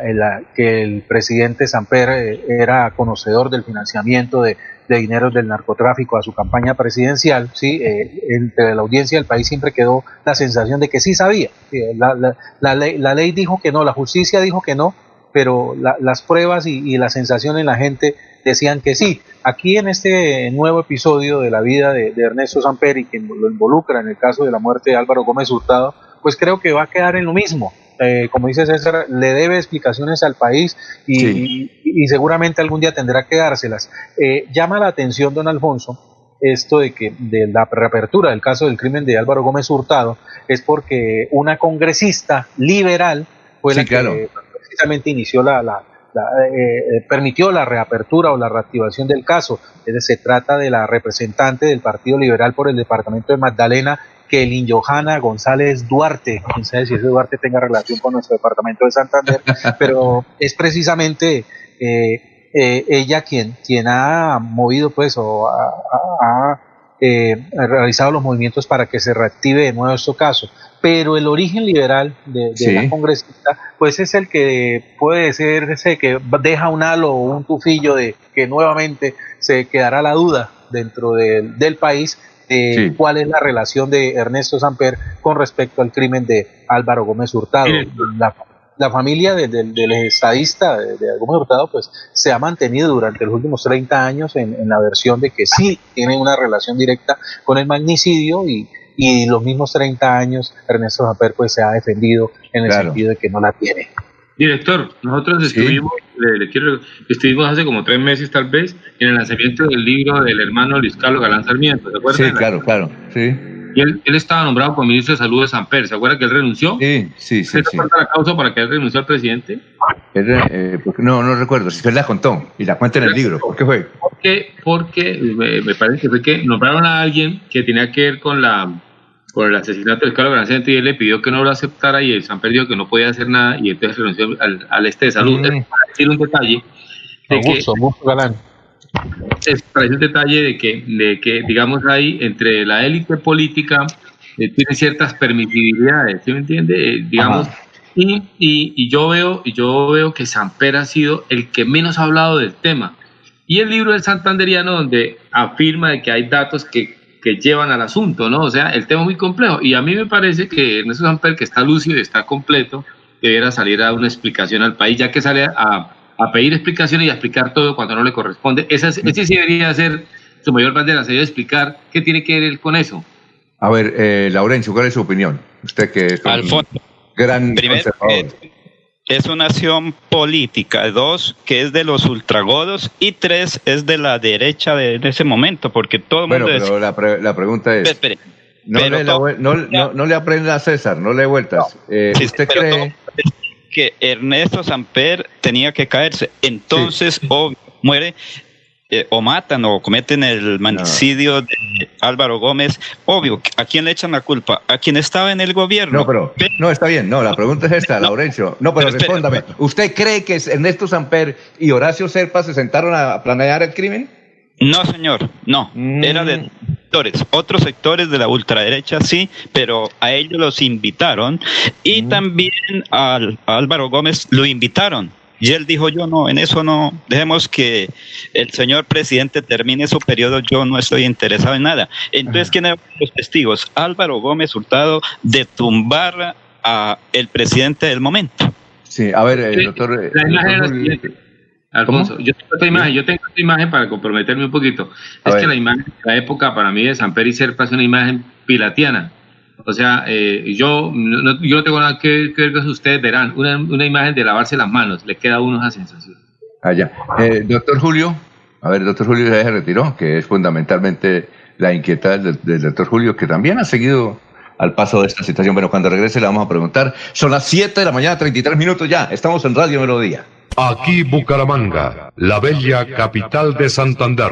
que el presidente Samper eh, era conocedor del financiamiento de, de dineros del narcotráfico a su campaña presidencial, ¿sí? Eh, entre la audiencia del país siempre quedó la sensación de que sí sabía. La, la, ley, la, ley, dijo que no, la justicia dijo que no, pero las pruebas y, la sensación en la gente decían que sí. Aquí en este nuevo episodio de la vida de, de Ernesto y que lo involucra en el caso de la muerte de Álvaro Gómez Hurtado, pues creo que va a quedar en lo mismo. Eh, como dice César, le debe explicaciones al país y, seguramente algún día tendrá que dárselas. Eh, llama la atención, don Alfonso, esto de que de la reapertura del caso del crimen de Álvaro Gómez Hurtado es porque una congresista liberal fue la que precisamente inició la, eh, permitió la reapertura o la reactivación del caso. se trata de la representante del Partido Liberal por el departamento de Magdalena, Kelly Johanna González Duarte, quién sabe si ese Duarte tenga relación con nuestro departamento de Santander, pero es precisamente eh, eh, ella quien, quien ha movido pues o ha, eh, realizado los movimientos para que se reactive de nuevo este caso. Pero el origen liberal de, la congresista, pues es el que puede ser ese que deja un halo o un tufillo de que nuevamente se quedará la duda dentro del país cuál es la relación de Ernesto Samper con respecto al crimen de Álvaro Gómez Hurtado. La, familia del estadista de, Gómez Hurtado pues se ha mantenido durante los últimos 30 años en, la versión de que sí tiene una relación directa con el magnicidio y, y los mismos 30 años Ernesto Samper pues se ha defendido en el sentido de que no la tiene. Director, nosotros estuvimos, le, quiero, estuvimos hace como tres meses tal vez en el lanzamiento del libro del hermano Luis Carlos Galán Sarmiento, ¿se acuerdan? Sí, claro, claro, sí. Y él, él, estaba nombrado como ministro de Salud de San Pedro, ¿se acuerda que él renunció? Sí, sí, sí. ¿Se cuenta la causa para que él renunció al presidente? Eh, no, no recuerdo, si usted la contó y la cuenta en el libro, ¿por qué fue? Porque, porque me, me parece que fue que nombraron a alguien que tenía que ver con la por el asesinato del Carlos Granciante y él le pidió que no lo aceptara y el San perdió que no podía hacer nada y entonces renunció al, este de salud. Mm. Para decir un detalle. De Augusto, Augusto Galán. Es para decir un detalle de que, de que, digamos, hay entre la élite política eh, tiene ciertas permisibilidades, ¿sí me entiende? Eh, digamos, y, y, y, yo veo, yo veo que Samper ha sido el que menos ha hablado del tema. Y el libro del Santanderiano, donde afirma de que hay datos que que llevan al asunto, ¿no? O sea, el tema es muy complejo y a mí me parece que Ernesto Samper, que está lúcido y está completo, debiera salir a dar una explicación al país, ya que sale a, a pedir explicaciones y a explicar todo cuando no le corresponde. Esa, ese sí debería ser su mayor bandera, sería explicar qué tiene que ver con eso. A ver, eh, Laurencio, ¿cuál es su opinión? Usted que es un gran conservador es una acción política, dos, que es de los ultragodos, y tres, es de la derecha de, en ese momento, porque todo el mundo... Bueno, pero la, la, pregunta es... no, le no, no, le aprenda a César, no le vueltas. Eh, ¿Usted cree...? Que Ernesto Samper tenía que caerse, entonces muere eh, o matan o cometen el manicidio de Álvaro Gómez, obvio, ¿a quién le echan la culpa? ¿A quien estaba en el gobierno? No, pero, no, está bien, no, la pregunta es esta, Laurencio. No, pero, respóndame. ¿Usted cree que Ernesto Samper y Horacio Serpa se sentaron a planear el crimen? No, señor, no. Era de mm. sectores, otros sectores de la ultraderecha sí, pero a ellos los invitaron y mm. también a Álvaro Gómez lo invitaron y él dijo, yo no, en eso no, dejemos que el señor presidente termine su periodo, yo no estoy interesado en nada. Entonces, ¿quiénes eran los testigos? Álvaro Gómez Hurtado de tumbar a el presidente del momento. Sí, a ver, el doctor... La imagen es la Alfonso, yo tengo esta imagen, yo tengo esta imagen para comprometerme un poquito. es que la imagen, la época para mí de San Pedro y Serpa es una imagen pilatiana. O sea, eh, yo, no, yo no tengo nada que, ver con ustedes, verán, una, una, imagen de lavarse las manos, le queda a uno esa sensación. Allá. Ah, eh, doctor Julio, a ver, el doctor Julio ya se retiró, que es fundamentalmente la inquietud del, doctor Julio, que también ha seguido al paso de esta situación. Bueno, cuando regrese le vamos a preguntar. Son las 7 de la mañana, 33 minutos ya. Estamos en Radio Melodía. Aquí Bucaramanga, la bella capital de Santander.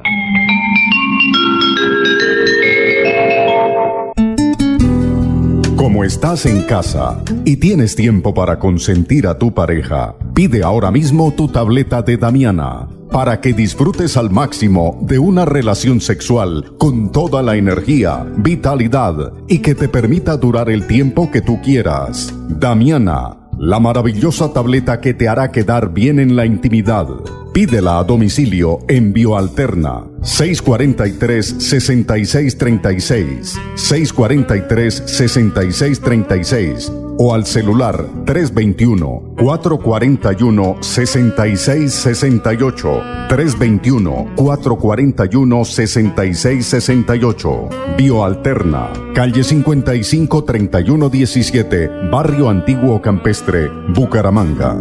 Como estás en casa y tienes tiempo para consentir a tu pareja, pide ahora mismo tu tableta de Damiana para que disfrutes al máximo de una relación sexual con toda la energía, vitalidad y que te permita durar el tiempo que tú quieras. Damiana la maravillosa tableta que te hará quedar bien en la intimidad. Pídela a domicilio en Bioalterna. 643-6636, 643-6636 o al celular 321-441-6668, 321-441-6668. Bioalterna, calle 55-3117, Barrio Antiguo Campestre, Bucaramanga.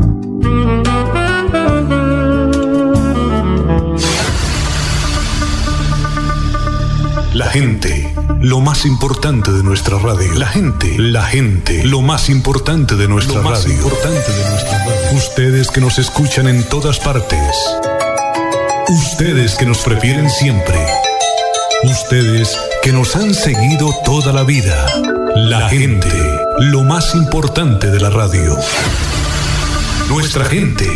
La gente, lo más importante de nuestra radio. La gente, la gente, lo más importante de nuestra Lo más radio. importante de nuestra radio. Ustedes que nos escuchan en todas partes. Ustedes que nos prefieren siempre. Ustedes que nos han seguido toda la vida. La gente, lo más importante de la radio. Nuestra gente,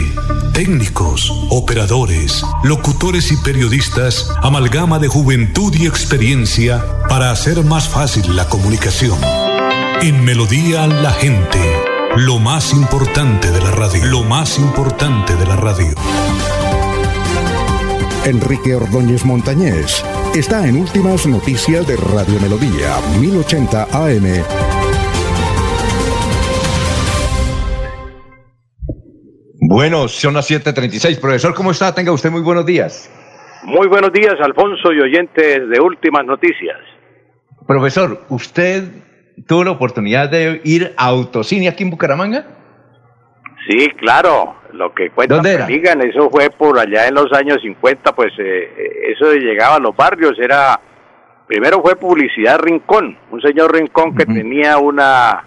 técnicos, operadores, locutores y periodistas, amalgama de juventud y experiencia para hacer más fácil la comunicación. En Melodía la gente, lo más importante de la radio, lo más importante de la radio. Enrique Ordóñez Montañés está en Últimas Noticias de Radio Melodía, 1080 AM. Bueno, son las 7:36. Profesor, ¿cómo está? Tenga usted muy buenos días. Muy buenos días, Alfonso y oyentes de Últimas Noticias. Profesor, ¿usted tuvo la oportunidad de ir a Autocine aquí en Bucaramanga? Sí, claro, lo que cuentan ¿Dónde era? que digan, eso fue por allá en los años 50, pues eh, eh, eso de llegaba a los barrios era, primero fue Publicidad Rincón, un señor Rincón que tenía una,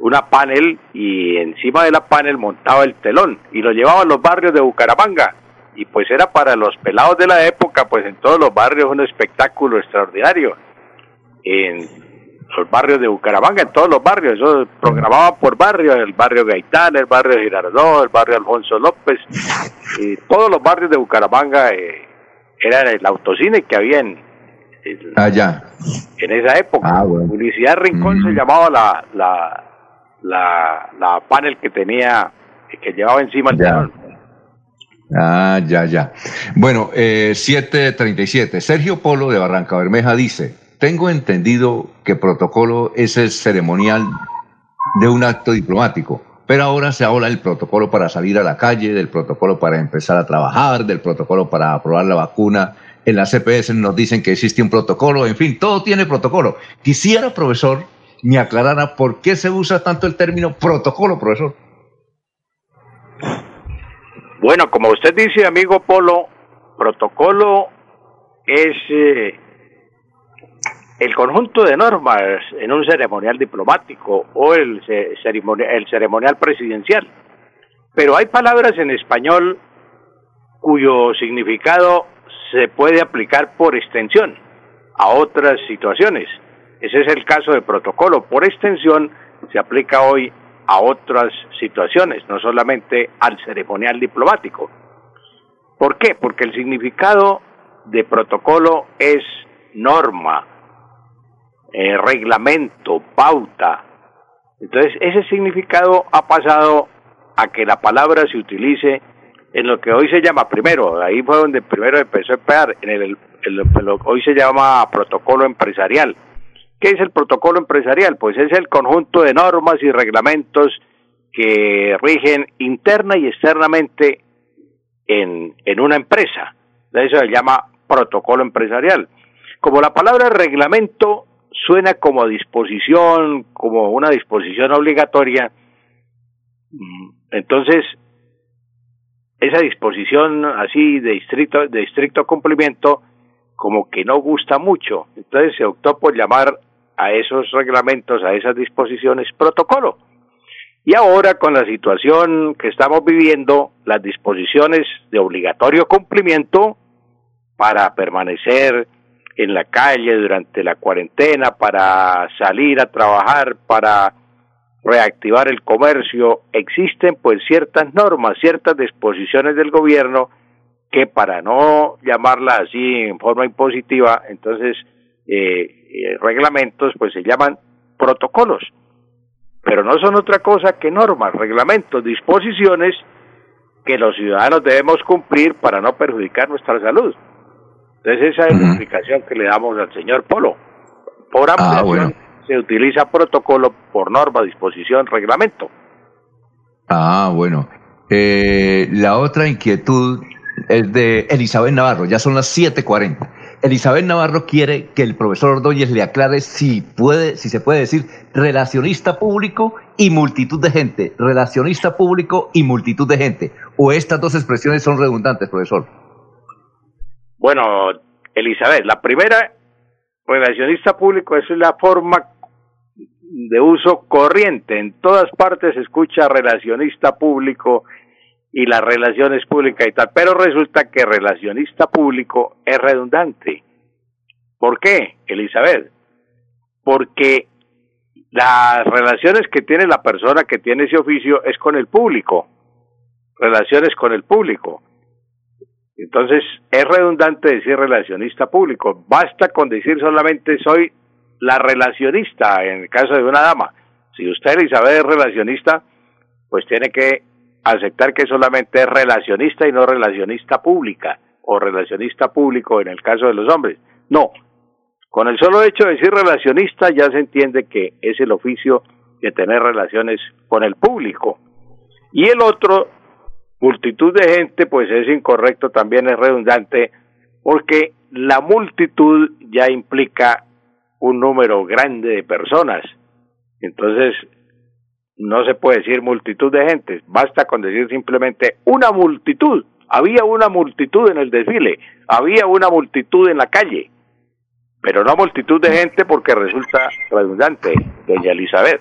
una panel y encima de la panel montaba el telón y lo llevaba a los barrios de Bucaramanga y pues era para los pelados de la época, pues en todos los barrios un espectáculo extraordinario. En los barrios de Bucaramanga, en todos los barrios, eso programaba por barrio, el barrio Gaitán, el barrio Girardot, el barrio Alfonso López, y todos los barrios de Bucaramanga eh, era el autocine que había en, Allá. en esa época. Publicidad Rincón se llamaba la, la, la, la panel que tenía, que llevaba encima el telón. Ah, ya, ya. Bueno, eh, 737. Sergio Polo de Barranca Bermeja dice, tengo entendido que protocolo es el ceremonial de un acto diplomático, pero ahora se habla del protocolo para salir a la calle, del protocolo para empezar a trabajar, del protocolo para aprobar la vacuna. En la CPS nos dicen que existe un protocolo, en fin, todo tiene protocolo. Quisiera, profesor, me aclarara por qué se usa tanto el término protocolo, profesor. Bueno, como usted dice, amigo Polo, protocolo es eh, el conjunto de normas en un ceremonial diplomático o el, ce- ceremonia- el ceremonial presidencial. Pero hay palabras en español cuyo significado se puede aplicar por extensión a otras situaciones. Ese es el caso de protocolo. Por extensión se aplica hoy a otras situaciones, no solamente al ceremonial diplomático. ¿Por qué? Porque el significado de protocolo es norma, eh, reglamento, pauta. Entonces, ese significado ha pasado a que la palabra se utilice en lo que hoy se llama, primero, ahí fue donde primero empezó a emplear, en el, en lo que hoy se llama protocolo empresarial. ¿Qué es el protocolo empresarial? Pues es el conjunto de normas y reglamentos que rigen interna y externamente en, en una empresa. De eso se llama protocolo empresarial. Como la palabra reglamento suena como disposición, como una disposición obligatoria, mm, entonces esa disposición así de estricto, de estricto cumplimiento como que no gusta mucho. Entonces se optó por llamar a esos reglamentos, a esas disposiciones, protocolo. Y ahora con la situación que estamos viviendo, las disposiciones de obligatorio cumplimiento para permanecer en la calle durante la cuarentena, para salir a trabajar, para reactivar el comercio, existen pues ciertas normas, ciertas disposiciones del gobierno que para no llamarla así en forma impositiva, entonces eh, eh, reglamentos pues se llaman protocolos, pero no son otra cosa que normas, reglamentos, disposiciones que los ciudadanos debemos cumplir para no perjudicar nuestra salud. Entonces esa es la explicación que le damos al señor Polo. Por Ah, ampliación se utiliza protocolo por norma, disposición, reglamento. Ah, bueno. Eh, la otra inquietud es de Elizabeth Navarro, ya son las 7:40. Elizabeth Navarro quiere que el profesor Ordóñez le aclare si puede, si se puede decir relacionista público y multitud de gente, relacionista público y multitud de gente, o estas dos expresiones son redundantes, profesor. Bueno, Elizabeth, la primera, relacionista público, es la forma de uso corriente. En todas partes se escucha relacionista público y las relaciones públicas y tal, pero resulta que relacionista público es redundante. ¿Por qué, Elizabeth? Porque las relaciones que tiene la persona que tiene ese oficio es con el público, relaciones con el público. Entonces, es redundante decir relacionista público. Basta con decir solamente soy la relacionista en el caso de una dama. Si usted, Elizabeth, es relacionista, pues tiene que aceptar que solamente es relacionista y no relacionista pública o relacionista público en el caso de los hombres. No, con el solo hecho de decir relacionista ya se entiende que es el oficio de tener relaciones con el público. Y el otro, multitud de gente, pues es incorrecto, también es redundante, porque la multitud ya implica un número grande de personas. Entonces, no se puede decir multitud de gente, basta con decir simplemente una multitud. Había una multitud en el desfile, había una multitud en la calle, pero no multitud de gente porque resulta redundante, doña Elizabeth.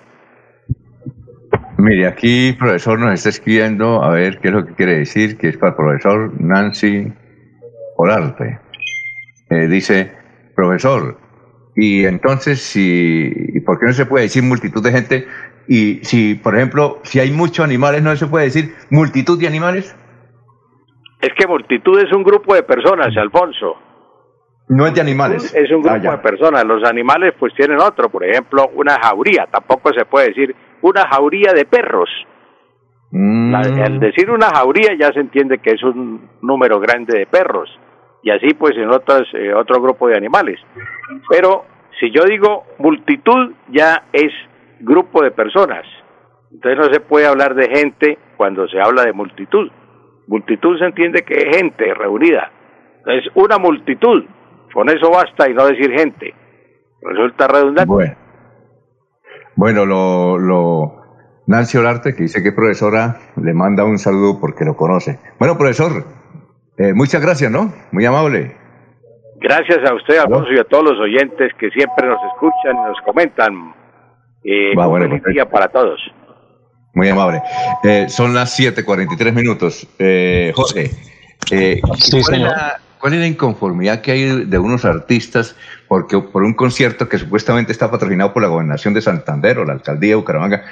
Mire, aquí profesor nos está escribiendo, a ver qué es lo que quiere decir, que es para el profesor Nancy Olarte. Eh, dice, profesor, y entonces, si, ¿y ¿por qué no se puede decir multitud de gente? Y si, por ejemplo, si hay muchos animales, ¿no se puede decir multitud de animales? Es que multitud es un grupo de personas, Alfonso. No es de animales. Es un grupo Ah, ya. de personas. Los animales pues tienen otro, por ejemplo, una jauría. Tampoco se puede decir una jauría de perros. Mm. La- al decir una jauría ya se entiende que es un número grande de perros. Y así pues en otras, eh, otro grupo de animales. Pero si yo digo multitud ya es grupo de personas. Entonces no se puede hablar de gente cuando se habla de multitud. Multitud se entiende que es gente reunida. Entonces una multitud. Con eso basta y no decir gente. Resulta redundante. Bueno, bueno lo, lo, Nancy Olarte, que dice que es profesora, le manda un saludo porque lo conoce. Bueno, profesor, eh, muchas gracias, ¿no? Muy amable. Gracias a usted, Alfonso, y a todos los oyentes que siempre nos escuchan y nos comentan. Eh, Va, un bueno, feliz perfecto. día para todos. Muy amable. Eh, son las 7:43 minutos. Eh, Jorge, eh, ¿cuál, es señor. la, cuál es la inconformidad que hay de unos artistas porque por un concierto que supuestamente está patrocinado por la gobernación de Santander o la alcaldía de Bucaramanga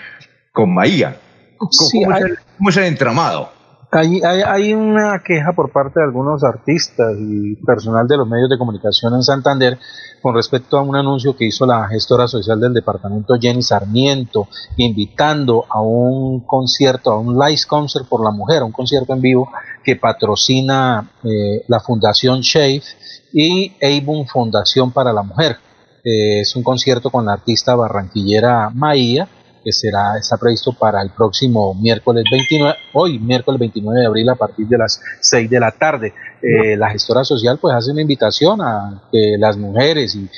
con Maía? ¿Cómo, Sí, cómo es hay- el, cómo es el entramado? Hay, hay, hay una queja por parte de algunos artistas y personal de los medios de comunicación en Santander con respecto a un anuncio que hizo la gestora social del departamento Jenny Sarmiento, invitando a un concierto, a un live concert por la mujer, un concierto en vivo que patrocina eh, la Fundación Shave y Avon Fundación para la Mujer. Eh, es un concierto con la artista barranquillera Maía que será, está previsto para el próximo miércoles 29, hoy miércoles 29 de abril a partir de las 6 de la tarde. Eh, la gestora social pues hace una invitación a que las mujeres y,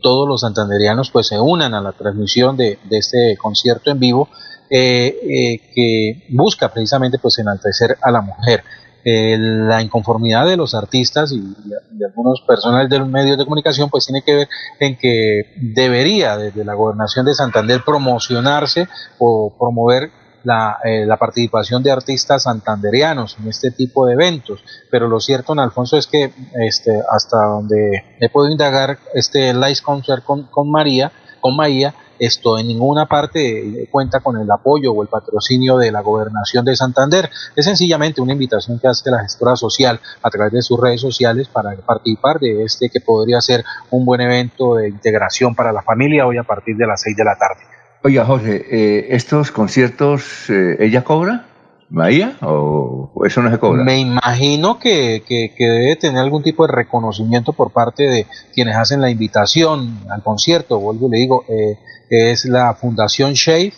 todos los santanderianos pues se unan a la transmisión de, este concierto en vivo eh, eh, que busca precisamente pues enaltecer a la mujer. La inconformidad de los artistas y, de algunos personales de los medios de comunicación pues tiene que ver en que debería desde la gobernación de Santander promocionarse o promover la, eh, la, participación de artistas santanderianos en este tipo de eventos. Pero lo cierto, en Alfonso, es que este, hasta donde he podido indagar este Live Concert con, con María, con María, esto en ninguna parte cuenta con el apoyo o el patrocinio de la gobernación de Santander. Es sencillamente una invitación que hace la gestora social a través de sus redes sociales para participar de este que podría ser un buen evento de integración para la familia hoy a partir de las seis de la tarde. Oiga, Jorge, eh, ¿estos conciertos eh, ella cobra? ¿Maía? ¿O eso no se cobra? Me imagino que, que, debe tener algún tipo de reconocimiento por parte de quienes hacen la invitación al concierto. Vuelvo y le digo, eh, es la Fundación Shade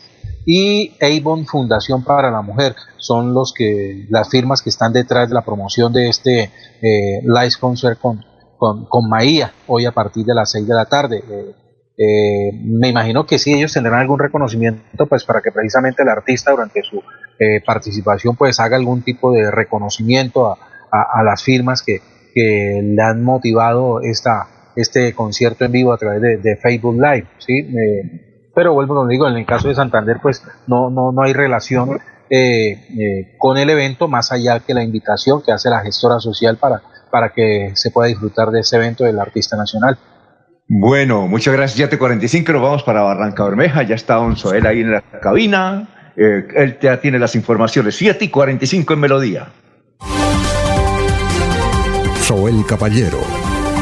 y Avon Fundación para la Mujer. Son los que las firmas que están detrás de la promoción de este eh, Live Concert con, con, con Maía, hoy a partir de las 6 de la tarde. Eh, me imagino que sí, ellos tendrán algún reconocimiento, pues para que precisamente el artista durante su eh, participación, pues haga algún tipo de reconocimiento a, las firmas que, que, le han motivado esta, este concierto en vivo a través de, Facebook Live, ¿sí? Eh, pero vuelvo a lo digo, en el caso de Santander, pues no, no, no hay relación con el evento, más allá que la invitación que hace la gestora social para, para que se pueda disfrutar de ese evento del artista nacional. Bueno, muchas gracias. te 45 nos vamos para Barranca Bermeja. Ya está Don Soel ahí en la cabina. Eh, él ya tiene las informaciones. 7 y 45 en Melodía. Soel Caballero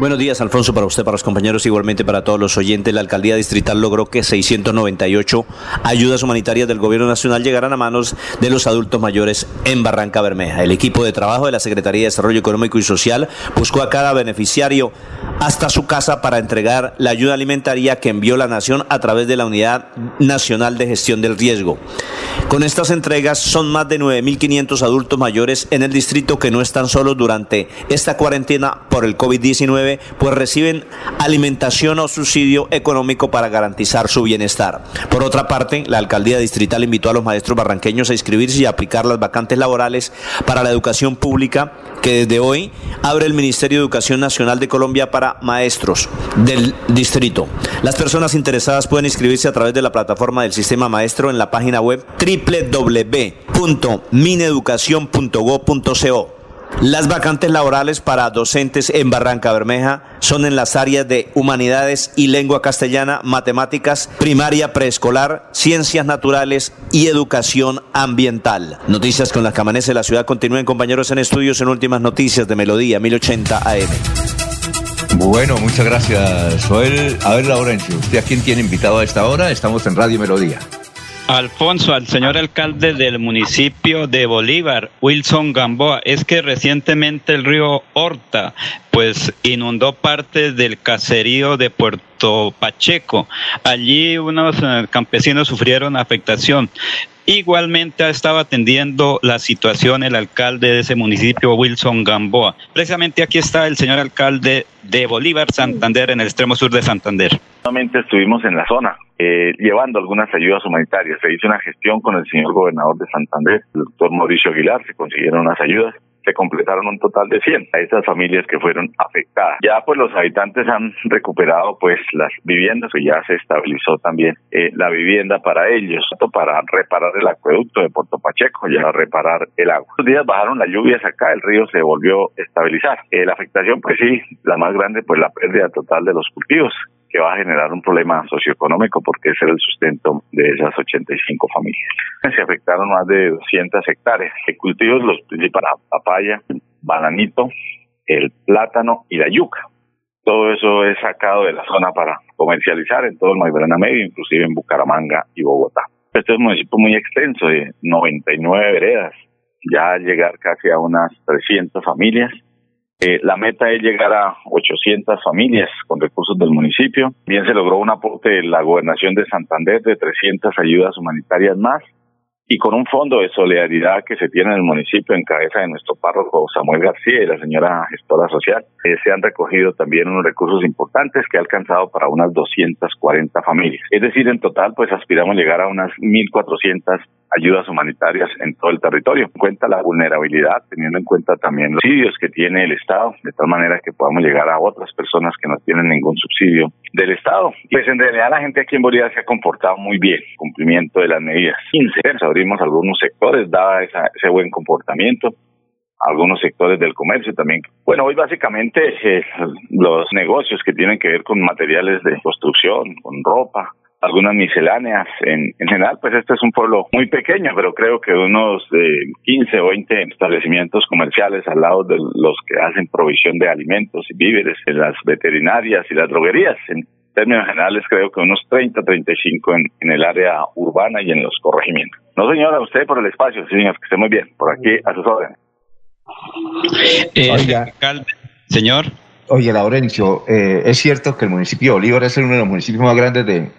Buenos días, Alfonso, para usted, para los compañeros, igualmente para todos los oyentes. La alcaldía distrital logró que 698 ayudas humanitarias del gobierno nacional llegaran a manos de los adultos mayores en Barranca Bermeja. El equipo de trabajo de la Secretaría de Desarrollo Económico y Social buscó a cada beneficiario hasta su casa para entregar la ayuda alimentaria que envió la Nación a través de la Unidad Nacional de Gestión del Riesgo. Con estas entregas son más de 9.500 adultos mayores en el distrito que no están solos durante esta cuarentena por el COVID-19 pues reciben alimentación o subsidio económico para garantizar su bienestar. Por otra parte, la alcaldía distrital invitó a los maestros barranqueños a inscribirse y aplicar las vacantes laborales para la educación pública que desde hoy abre el Ministerio de Educación Nacional de Colombia para maestros del distrito. Las personas interesadas pueden inscribirse a través de la plataforma del sistema maestro en la página web www.mineducacion.go.co. Las vacantes laborales para docentes en Barranca Bermeja son en las áreas de humanidades y lengua castellana, matemáticas, primaria, preescolar, ciencias naturales y educación ambiental. Noticias con las que amanece la ciudad continúen compañeros en estudios en últimas noticias de Melodía 1080 AM. Bueno, muchas gracias, Joel. A ver, Laurencio, ¿usted a quién tiene invitado a esta hora? Estamos en Radio Melodía. Alfonso, al señor alcalde del municipio de Bolívar, Wilson Gamboa, es que recientemente el río Horta pues inundó parte del caserío de Puerto Pacheco. Allí unos eh, campesinos sufrieron afectación. Igualmente ha estado atendiendo la situación el alcalde de ese municipio, Wilson Gamboa. Precisamente aquí está el señor alcalde de Bolívar, Santander, en el extremo sur de Santander. Estuvimos en la zona eh, llevando algunas ayudas humanitarias. Se hizo una gestión con el señor gobernador de Santander, el doctor Mauricio Aguilar, se consiguieron unas ayudas se completaron un total de 100 a esas familias que fueron afectadas. Ya pues los habitantes han recuperado pues las viviendas, que ya se estabilizó también eh, la vivienda para ellos, para reparar el acueducto de Puerto Pacheco, ya reparar el agua. Estos días bajaron las lluvias acá, el río se volvió a estabilizar. Eh, la afectación pues sí, la más grande pues la pérdida total de los cultivos que va a generar un problema socioeconómico porque ese era el sustento de esas 85 familias. Se afectaron más de 200 hectáreas de cultivos, los para papaya, bananito, el plátano y la yuca. Todo eso es sacado de la zona para comercializar en todo el Magdalena Medio, inclusive en Bucaramanga y Bogotá. Este es un municipio muy extenso de 99 veredas, ya llegar casi a unas 300 familias Eh, la meta es llegar a 800 familias con recursos del municipio. Bien se logró un aporte de la gobernación de Santander de 300 ayudas humanitarias más y con un fondo de solidaridad que se tiene en el municipio en cabeza de nuestro párroco Samuel García y la señora gestora social, eh, se han recogido también unos recursos importantes que ha alcanzado para unas 240 familias. Es decir, en total, pues aspiramos llegar a unas 1.400 ayudas humanitarias en todo el territorio. En cuenta la vulnerabilidad, teniendo en cuenta también los subsidios que tiene el Estado, de tal manera que podamos llegar a otras personas que no tienen ningún subsidio del Estado. Pues en realidad la gente aquí en Bolivia se ha comportado muy bien, cumplimiento de las medidas. 15 abrimos algunos sectores, daba ese buen comportamiento algunos sectores del comercio también. Bueno, hoy básicamente eh, los negocios que tienen que ver con materiales de construcción, con ropa, algunas misceláneas. En, en general, pues este es un pueblo muy pequeño, pero creo que unos eh, 15 o 20 establecimientos comerciales al lado de los que hacen provisión de alimentos y víveres, en las veterinarias y las droguerías. En términos generales, creo que unos 30, 35 en, en el área urbana y en los corregimientos. No, señora, usted por el espacio, señor, que esté muy bien. Por aquí, a sus órdenes. Eh, alcalde, señor. Oye, Laurencio, eh, es cierto que el municipio de Bolívar es uno de los municipios más grandes de,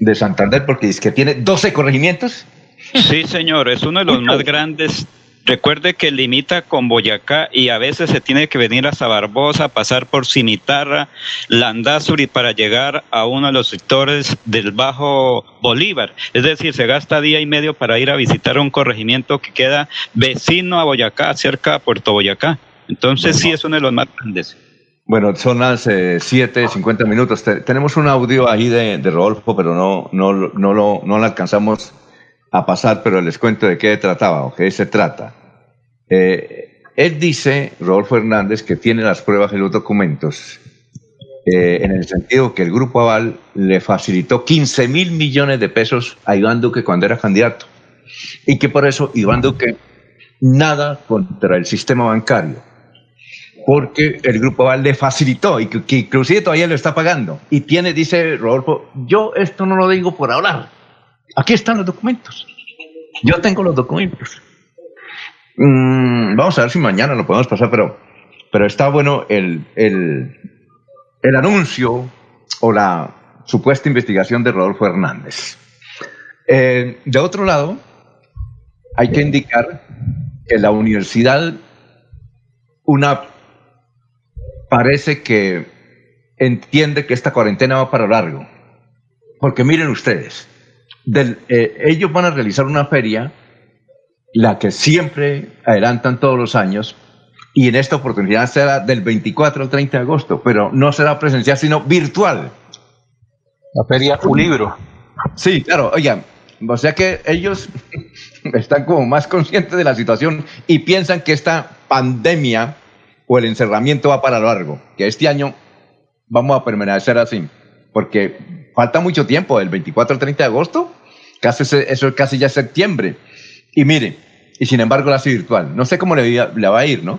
de Santander porque es que tiene 12 corregimientos. Sí, señor, es uno de los más grandes. Recuerde que limita con Boyacá y a veces se tiene que venir hasta Barbosa, pasar por Cimitarra, Landazuri para llegar a uno de los sectores del Bajo Bolívar. Es decir, se gasta día y medio para ir a visitar un corregimiento que queda vecino a Boyacá, cerca a Puerto Boyacá. Entonces sí es uno de los más grandes. Bueno, son las eh, 7.50 minutos. Te- tenemos un audio ahí de, de Rodolfo, pero no, no, no, lo, no lo alcanzamos a pasar, pero les cuento de qué trataba o qué se trata. Eh, él dice, Rodolfo Hernández, que tiene las pruebas y los documentos, eh, en el sentido que el Grupo Aval le facilitó 15 mil millones de pesos a Iván Duque cuando era candidato. Y que por eso Iván Duque nada contra el sistema bancario porque el Grupo Aval le facilitó y que, que inclusive todavía lo está pagando. Y tiene, dice Rodolfo, yo esto no lo digo por hablar. Aquí están los documentos. Yo tengo los documentos. Mm, vamos a ver si mañana lo podemos pasar, pero, pero está bueno el, el, el anuncio o la supuesta investigación de Rodolfo Hernández. Eh, de otro lado, hay que indicar que la universidad, una parece que entiende que esta cuarentena va para largo. Porque miren ustedes, del- eh, ellos van a realizar una feria, la que siempre adelantan todos los años, y en esta oportunidad será del 24 al 30 de agosto, pero no será presencial, sino virtual. La feria Un Libro. Sí, claro, oigan, o sea que ellos están como más conscientes de la situación y piensan que esta pandemia o el encerramiento va para largo, que este año vamos a permanecer así, porque falta mucho tiempo, del 24 al 30 de agosto, casi eso es casi ya septiembre. Y mire, y sin embargo la hace virtual. No sé cómo le, va- le va a ir, ¿no?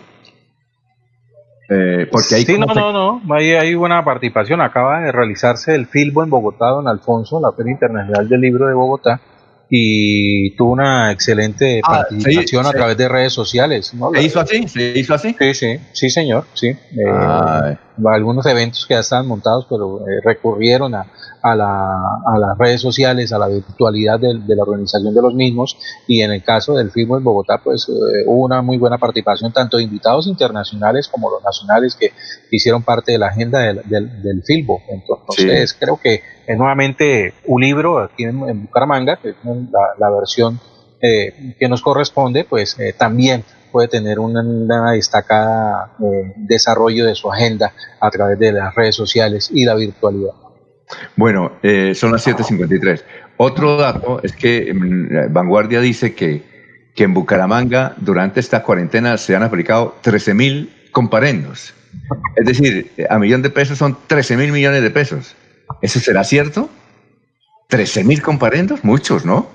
Eh, porque ahí sí, no, no, no, hay, hay buena participación. Acaba de realizarse el Filbo en Bogotá, don Alfonso, la Feria Internacional del Libro de Bogotá, y tuvo una excelente Ah, participación sí, a sí. través de redes sociales. ¿no? ¿Se hizo así? ¿Se hizo así? Sí, sí, sí, señor, sí. Eh, algunos eventos que ya estaban montados, pero eh, recurrieron a, a, la, a las redes sociales, a la virtualidad de, de la organización de los mismos, y en el caso del Filmo en Bogotá, pues eh, hubo una muy buena participación, tanto de invitados internacionales como los nacionales que hicieron parte de la agenda del, del, del Filbo. Entonces, creo que eh, nuevamente un libro aquí en, en Bucaramanga, que es la, la versión eh, que nos corresponde, pues eh, también puede tener una, una destacada eh, desarrollo de su agenda a través de las redes sociales y la virtualidad. Bueno, eh, son las 7.53. Otro dato es que mm, Vanguardia dice que, que en Bucaramanga durante esta cuarentena se han aplicado 13 mil comparendos. Es decir, a millón de pesos son 13 mil millones de pesos. ¿Eso será cierto? ¿13 mil comparendos? Muchos, ¿no?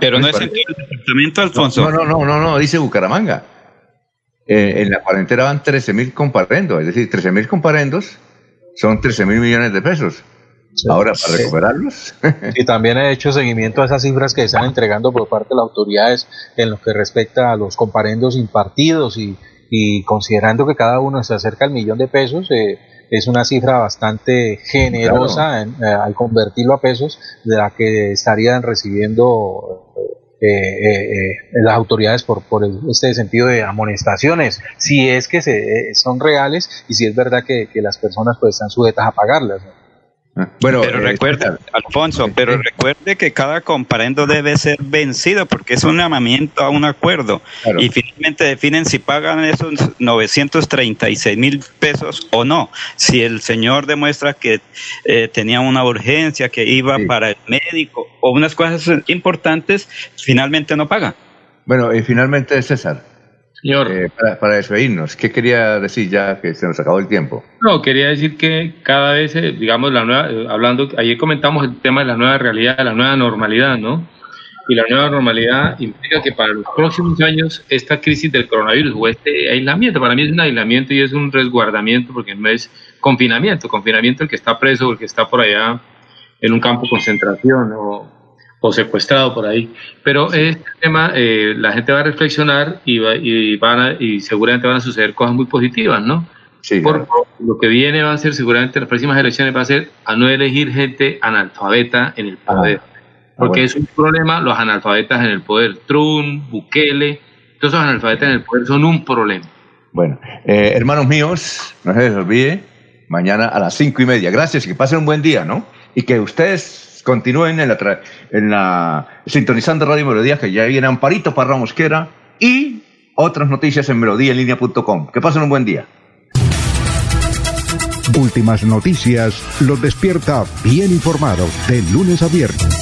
Pero no es el departamento, Alfonso. No, no, no, no, no, dice Bucaramanga. Eh, en la cuarentena van 13 mil comparendos, es decir, 13 mil comparendos son 13 mil millones de pesos. Ahora, para Sí. recuperarlos. Y también he hecho seguimiento a esas cifras que están entregando por parte de las autoridades en lo que respecta a los comparendos impartidos y, y considerando que cada uno se acerca al millón de pesos, eh, es una cifra bastante generosa en, eh, al convertirlo a pesos, de la que estarían recibiendo eh, eh, las autoridades por, por este sentido de amonestaciones, si es que se, son reales y si es verdad que, que las personas pues están sujetas a pagarlas. ¿no? Bueno, pero recuerde, Alfonso, pero recuerde que cada comparendo debe ser vencido porque es un llamamiento a un acuerdo. Y finalmente definen si pagan esos 936 mil pesos o no. Si el señor demuestra que eh, tenía una urgencia, que iba para el médico o unas cosas importantes, finalmente no paga. Bueno, y finalmente César, Señor. Eh, para, para despedirnos, ¿qué quería decir ya que se nos acabó el tiempo? No, quería decir que cada vez, eh, digamos, la nueva, eh, hablando, ayer comentamos el tema de la nueva realidad, de la nueva normalidad, ¿no? Y la nueva normalidad implica que para los próximos años esta crisis del coronavirus o este aislamiento, para mí es un aislamiento y es un resguardamiento porque no es confinamiento, confinamiento el que está preso o el que está por allá en un campo de concentración o o secuestrado por ahí. Pero este tema, eh, la gente va a reflexionar y, va, y, van y seguramente van a suceder cosas muy positivas, ¿no? Sí, Porque lo que viene va a ser, seguramente las próximas elecciones, va a ser a no elegir gente analfabeta en el poder. Ah, ah, porque es un problema los analfabetas en el poder. Trump, Bukele, todos los analfabetas en el poder son un problema. Bueno, eh, hermanos míos, no se les olvide, mañana a las cinco y media. Gracias y que pasen un buen día, ¿no? Y que ustedes continúen en la, en la sintonizando Radio Melodía, que ya viene Amparito Parra Mosquera y otras noticias en melodíaenlínea.com. Que pasen un buen día. Últimas noticias los despierta bien informados de lunes a viernes.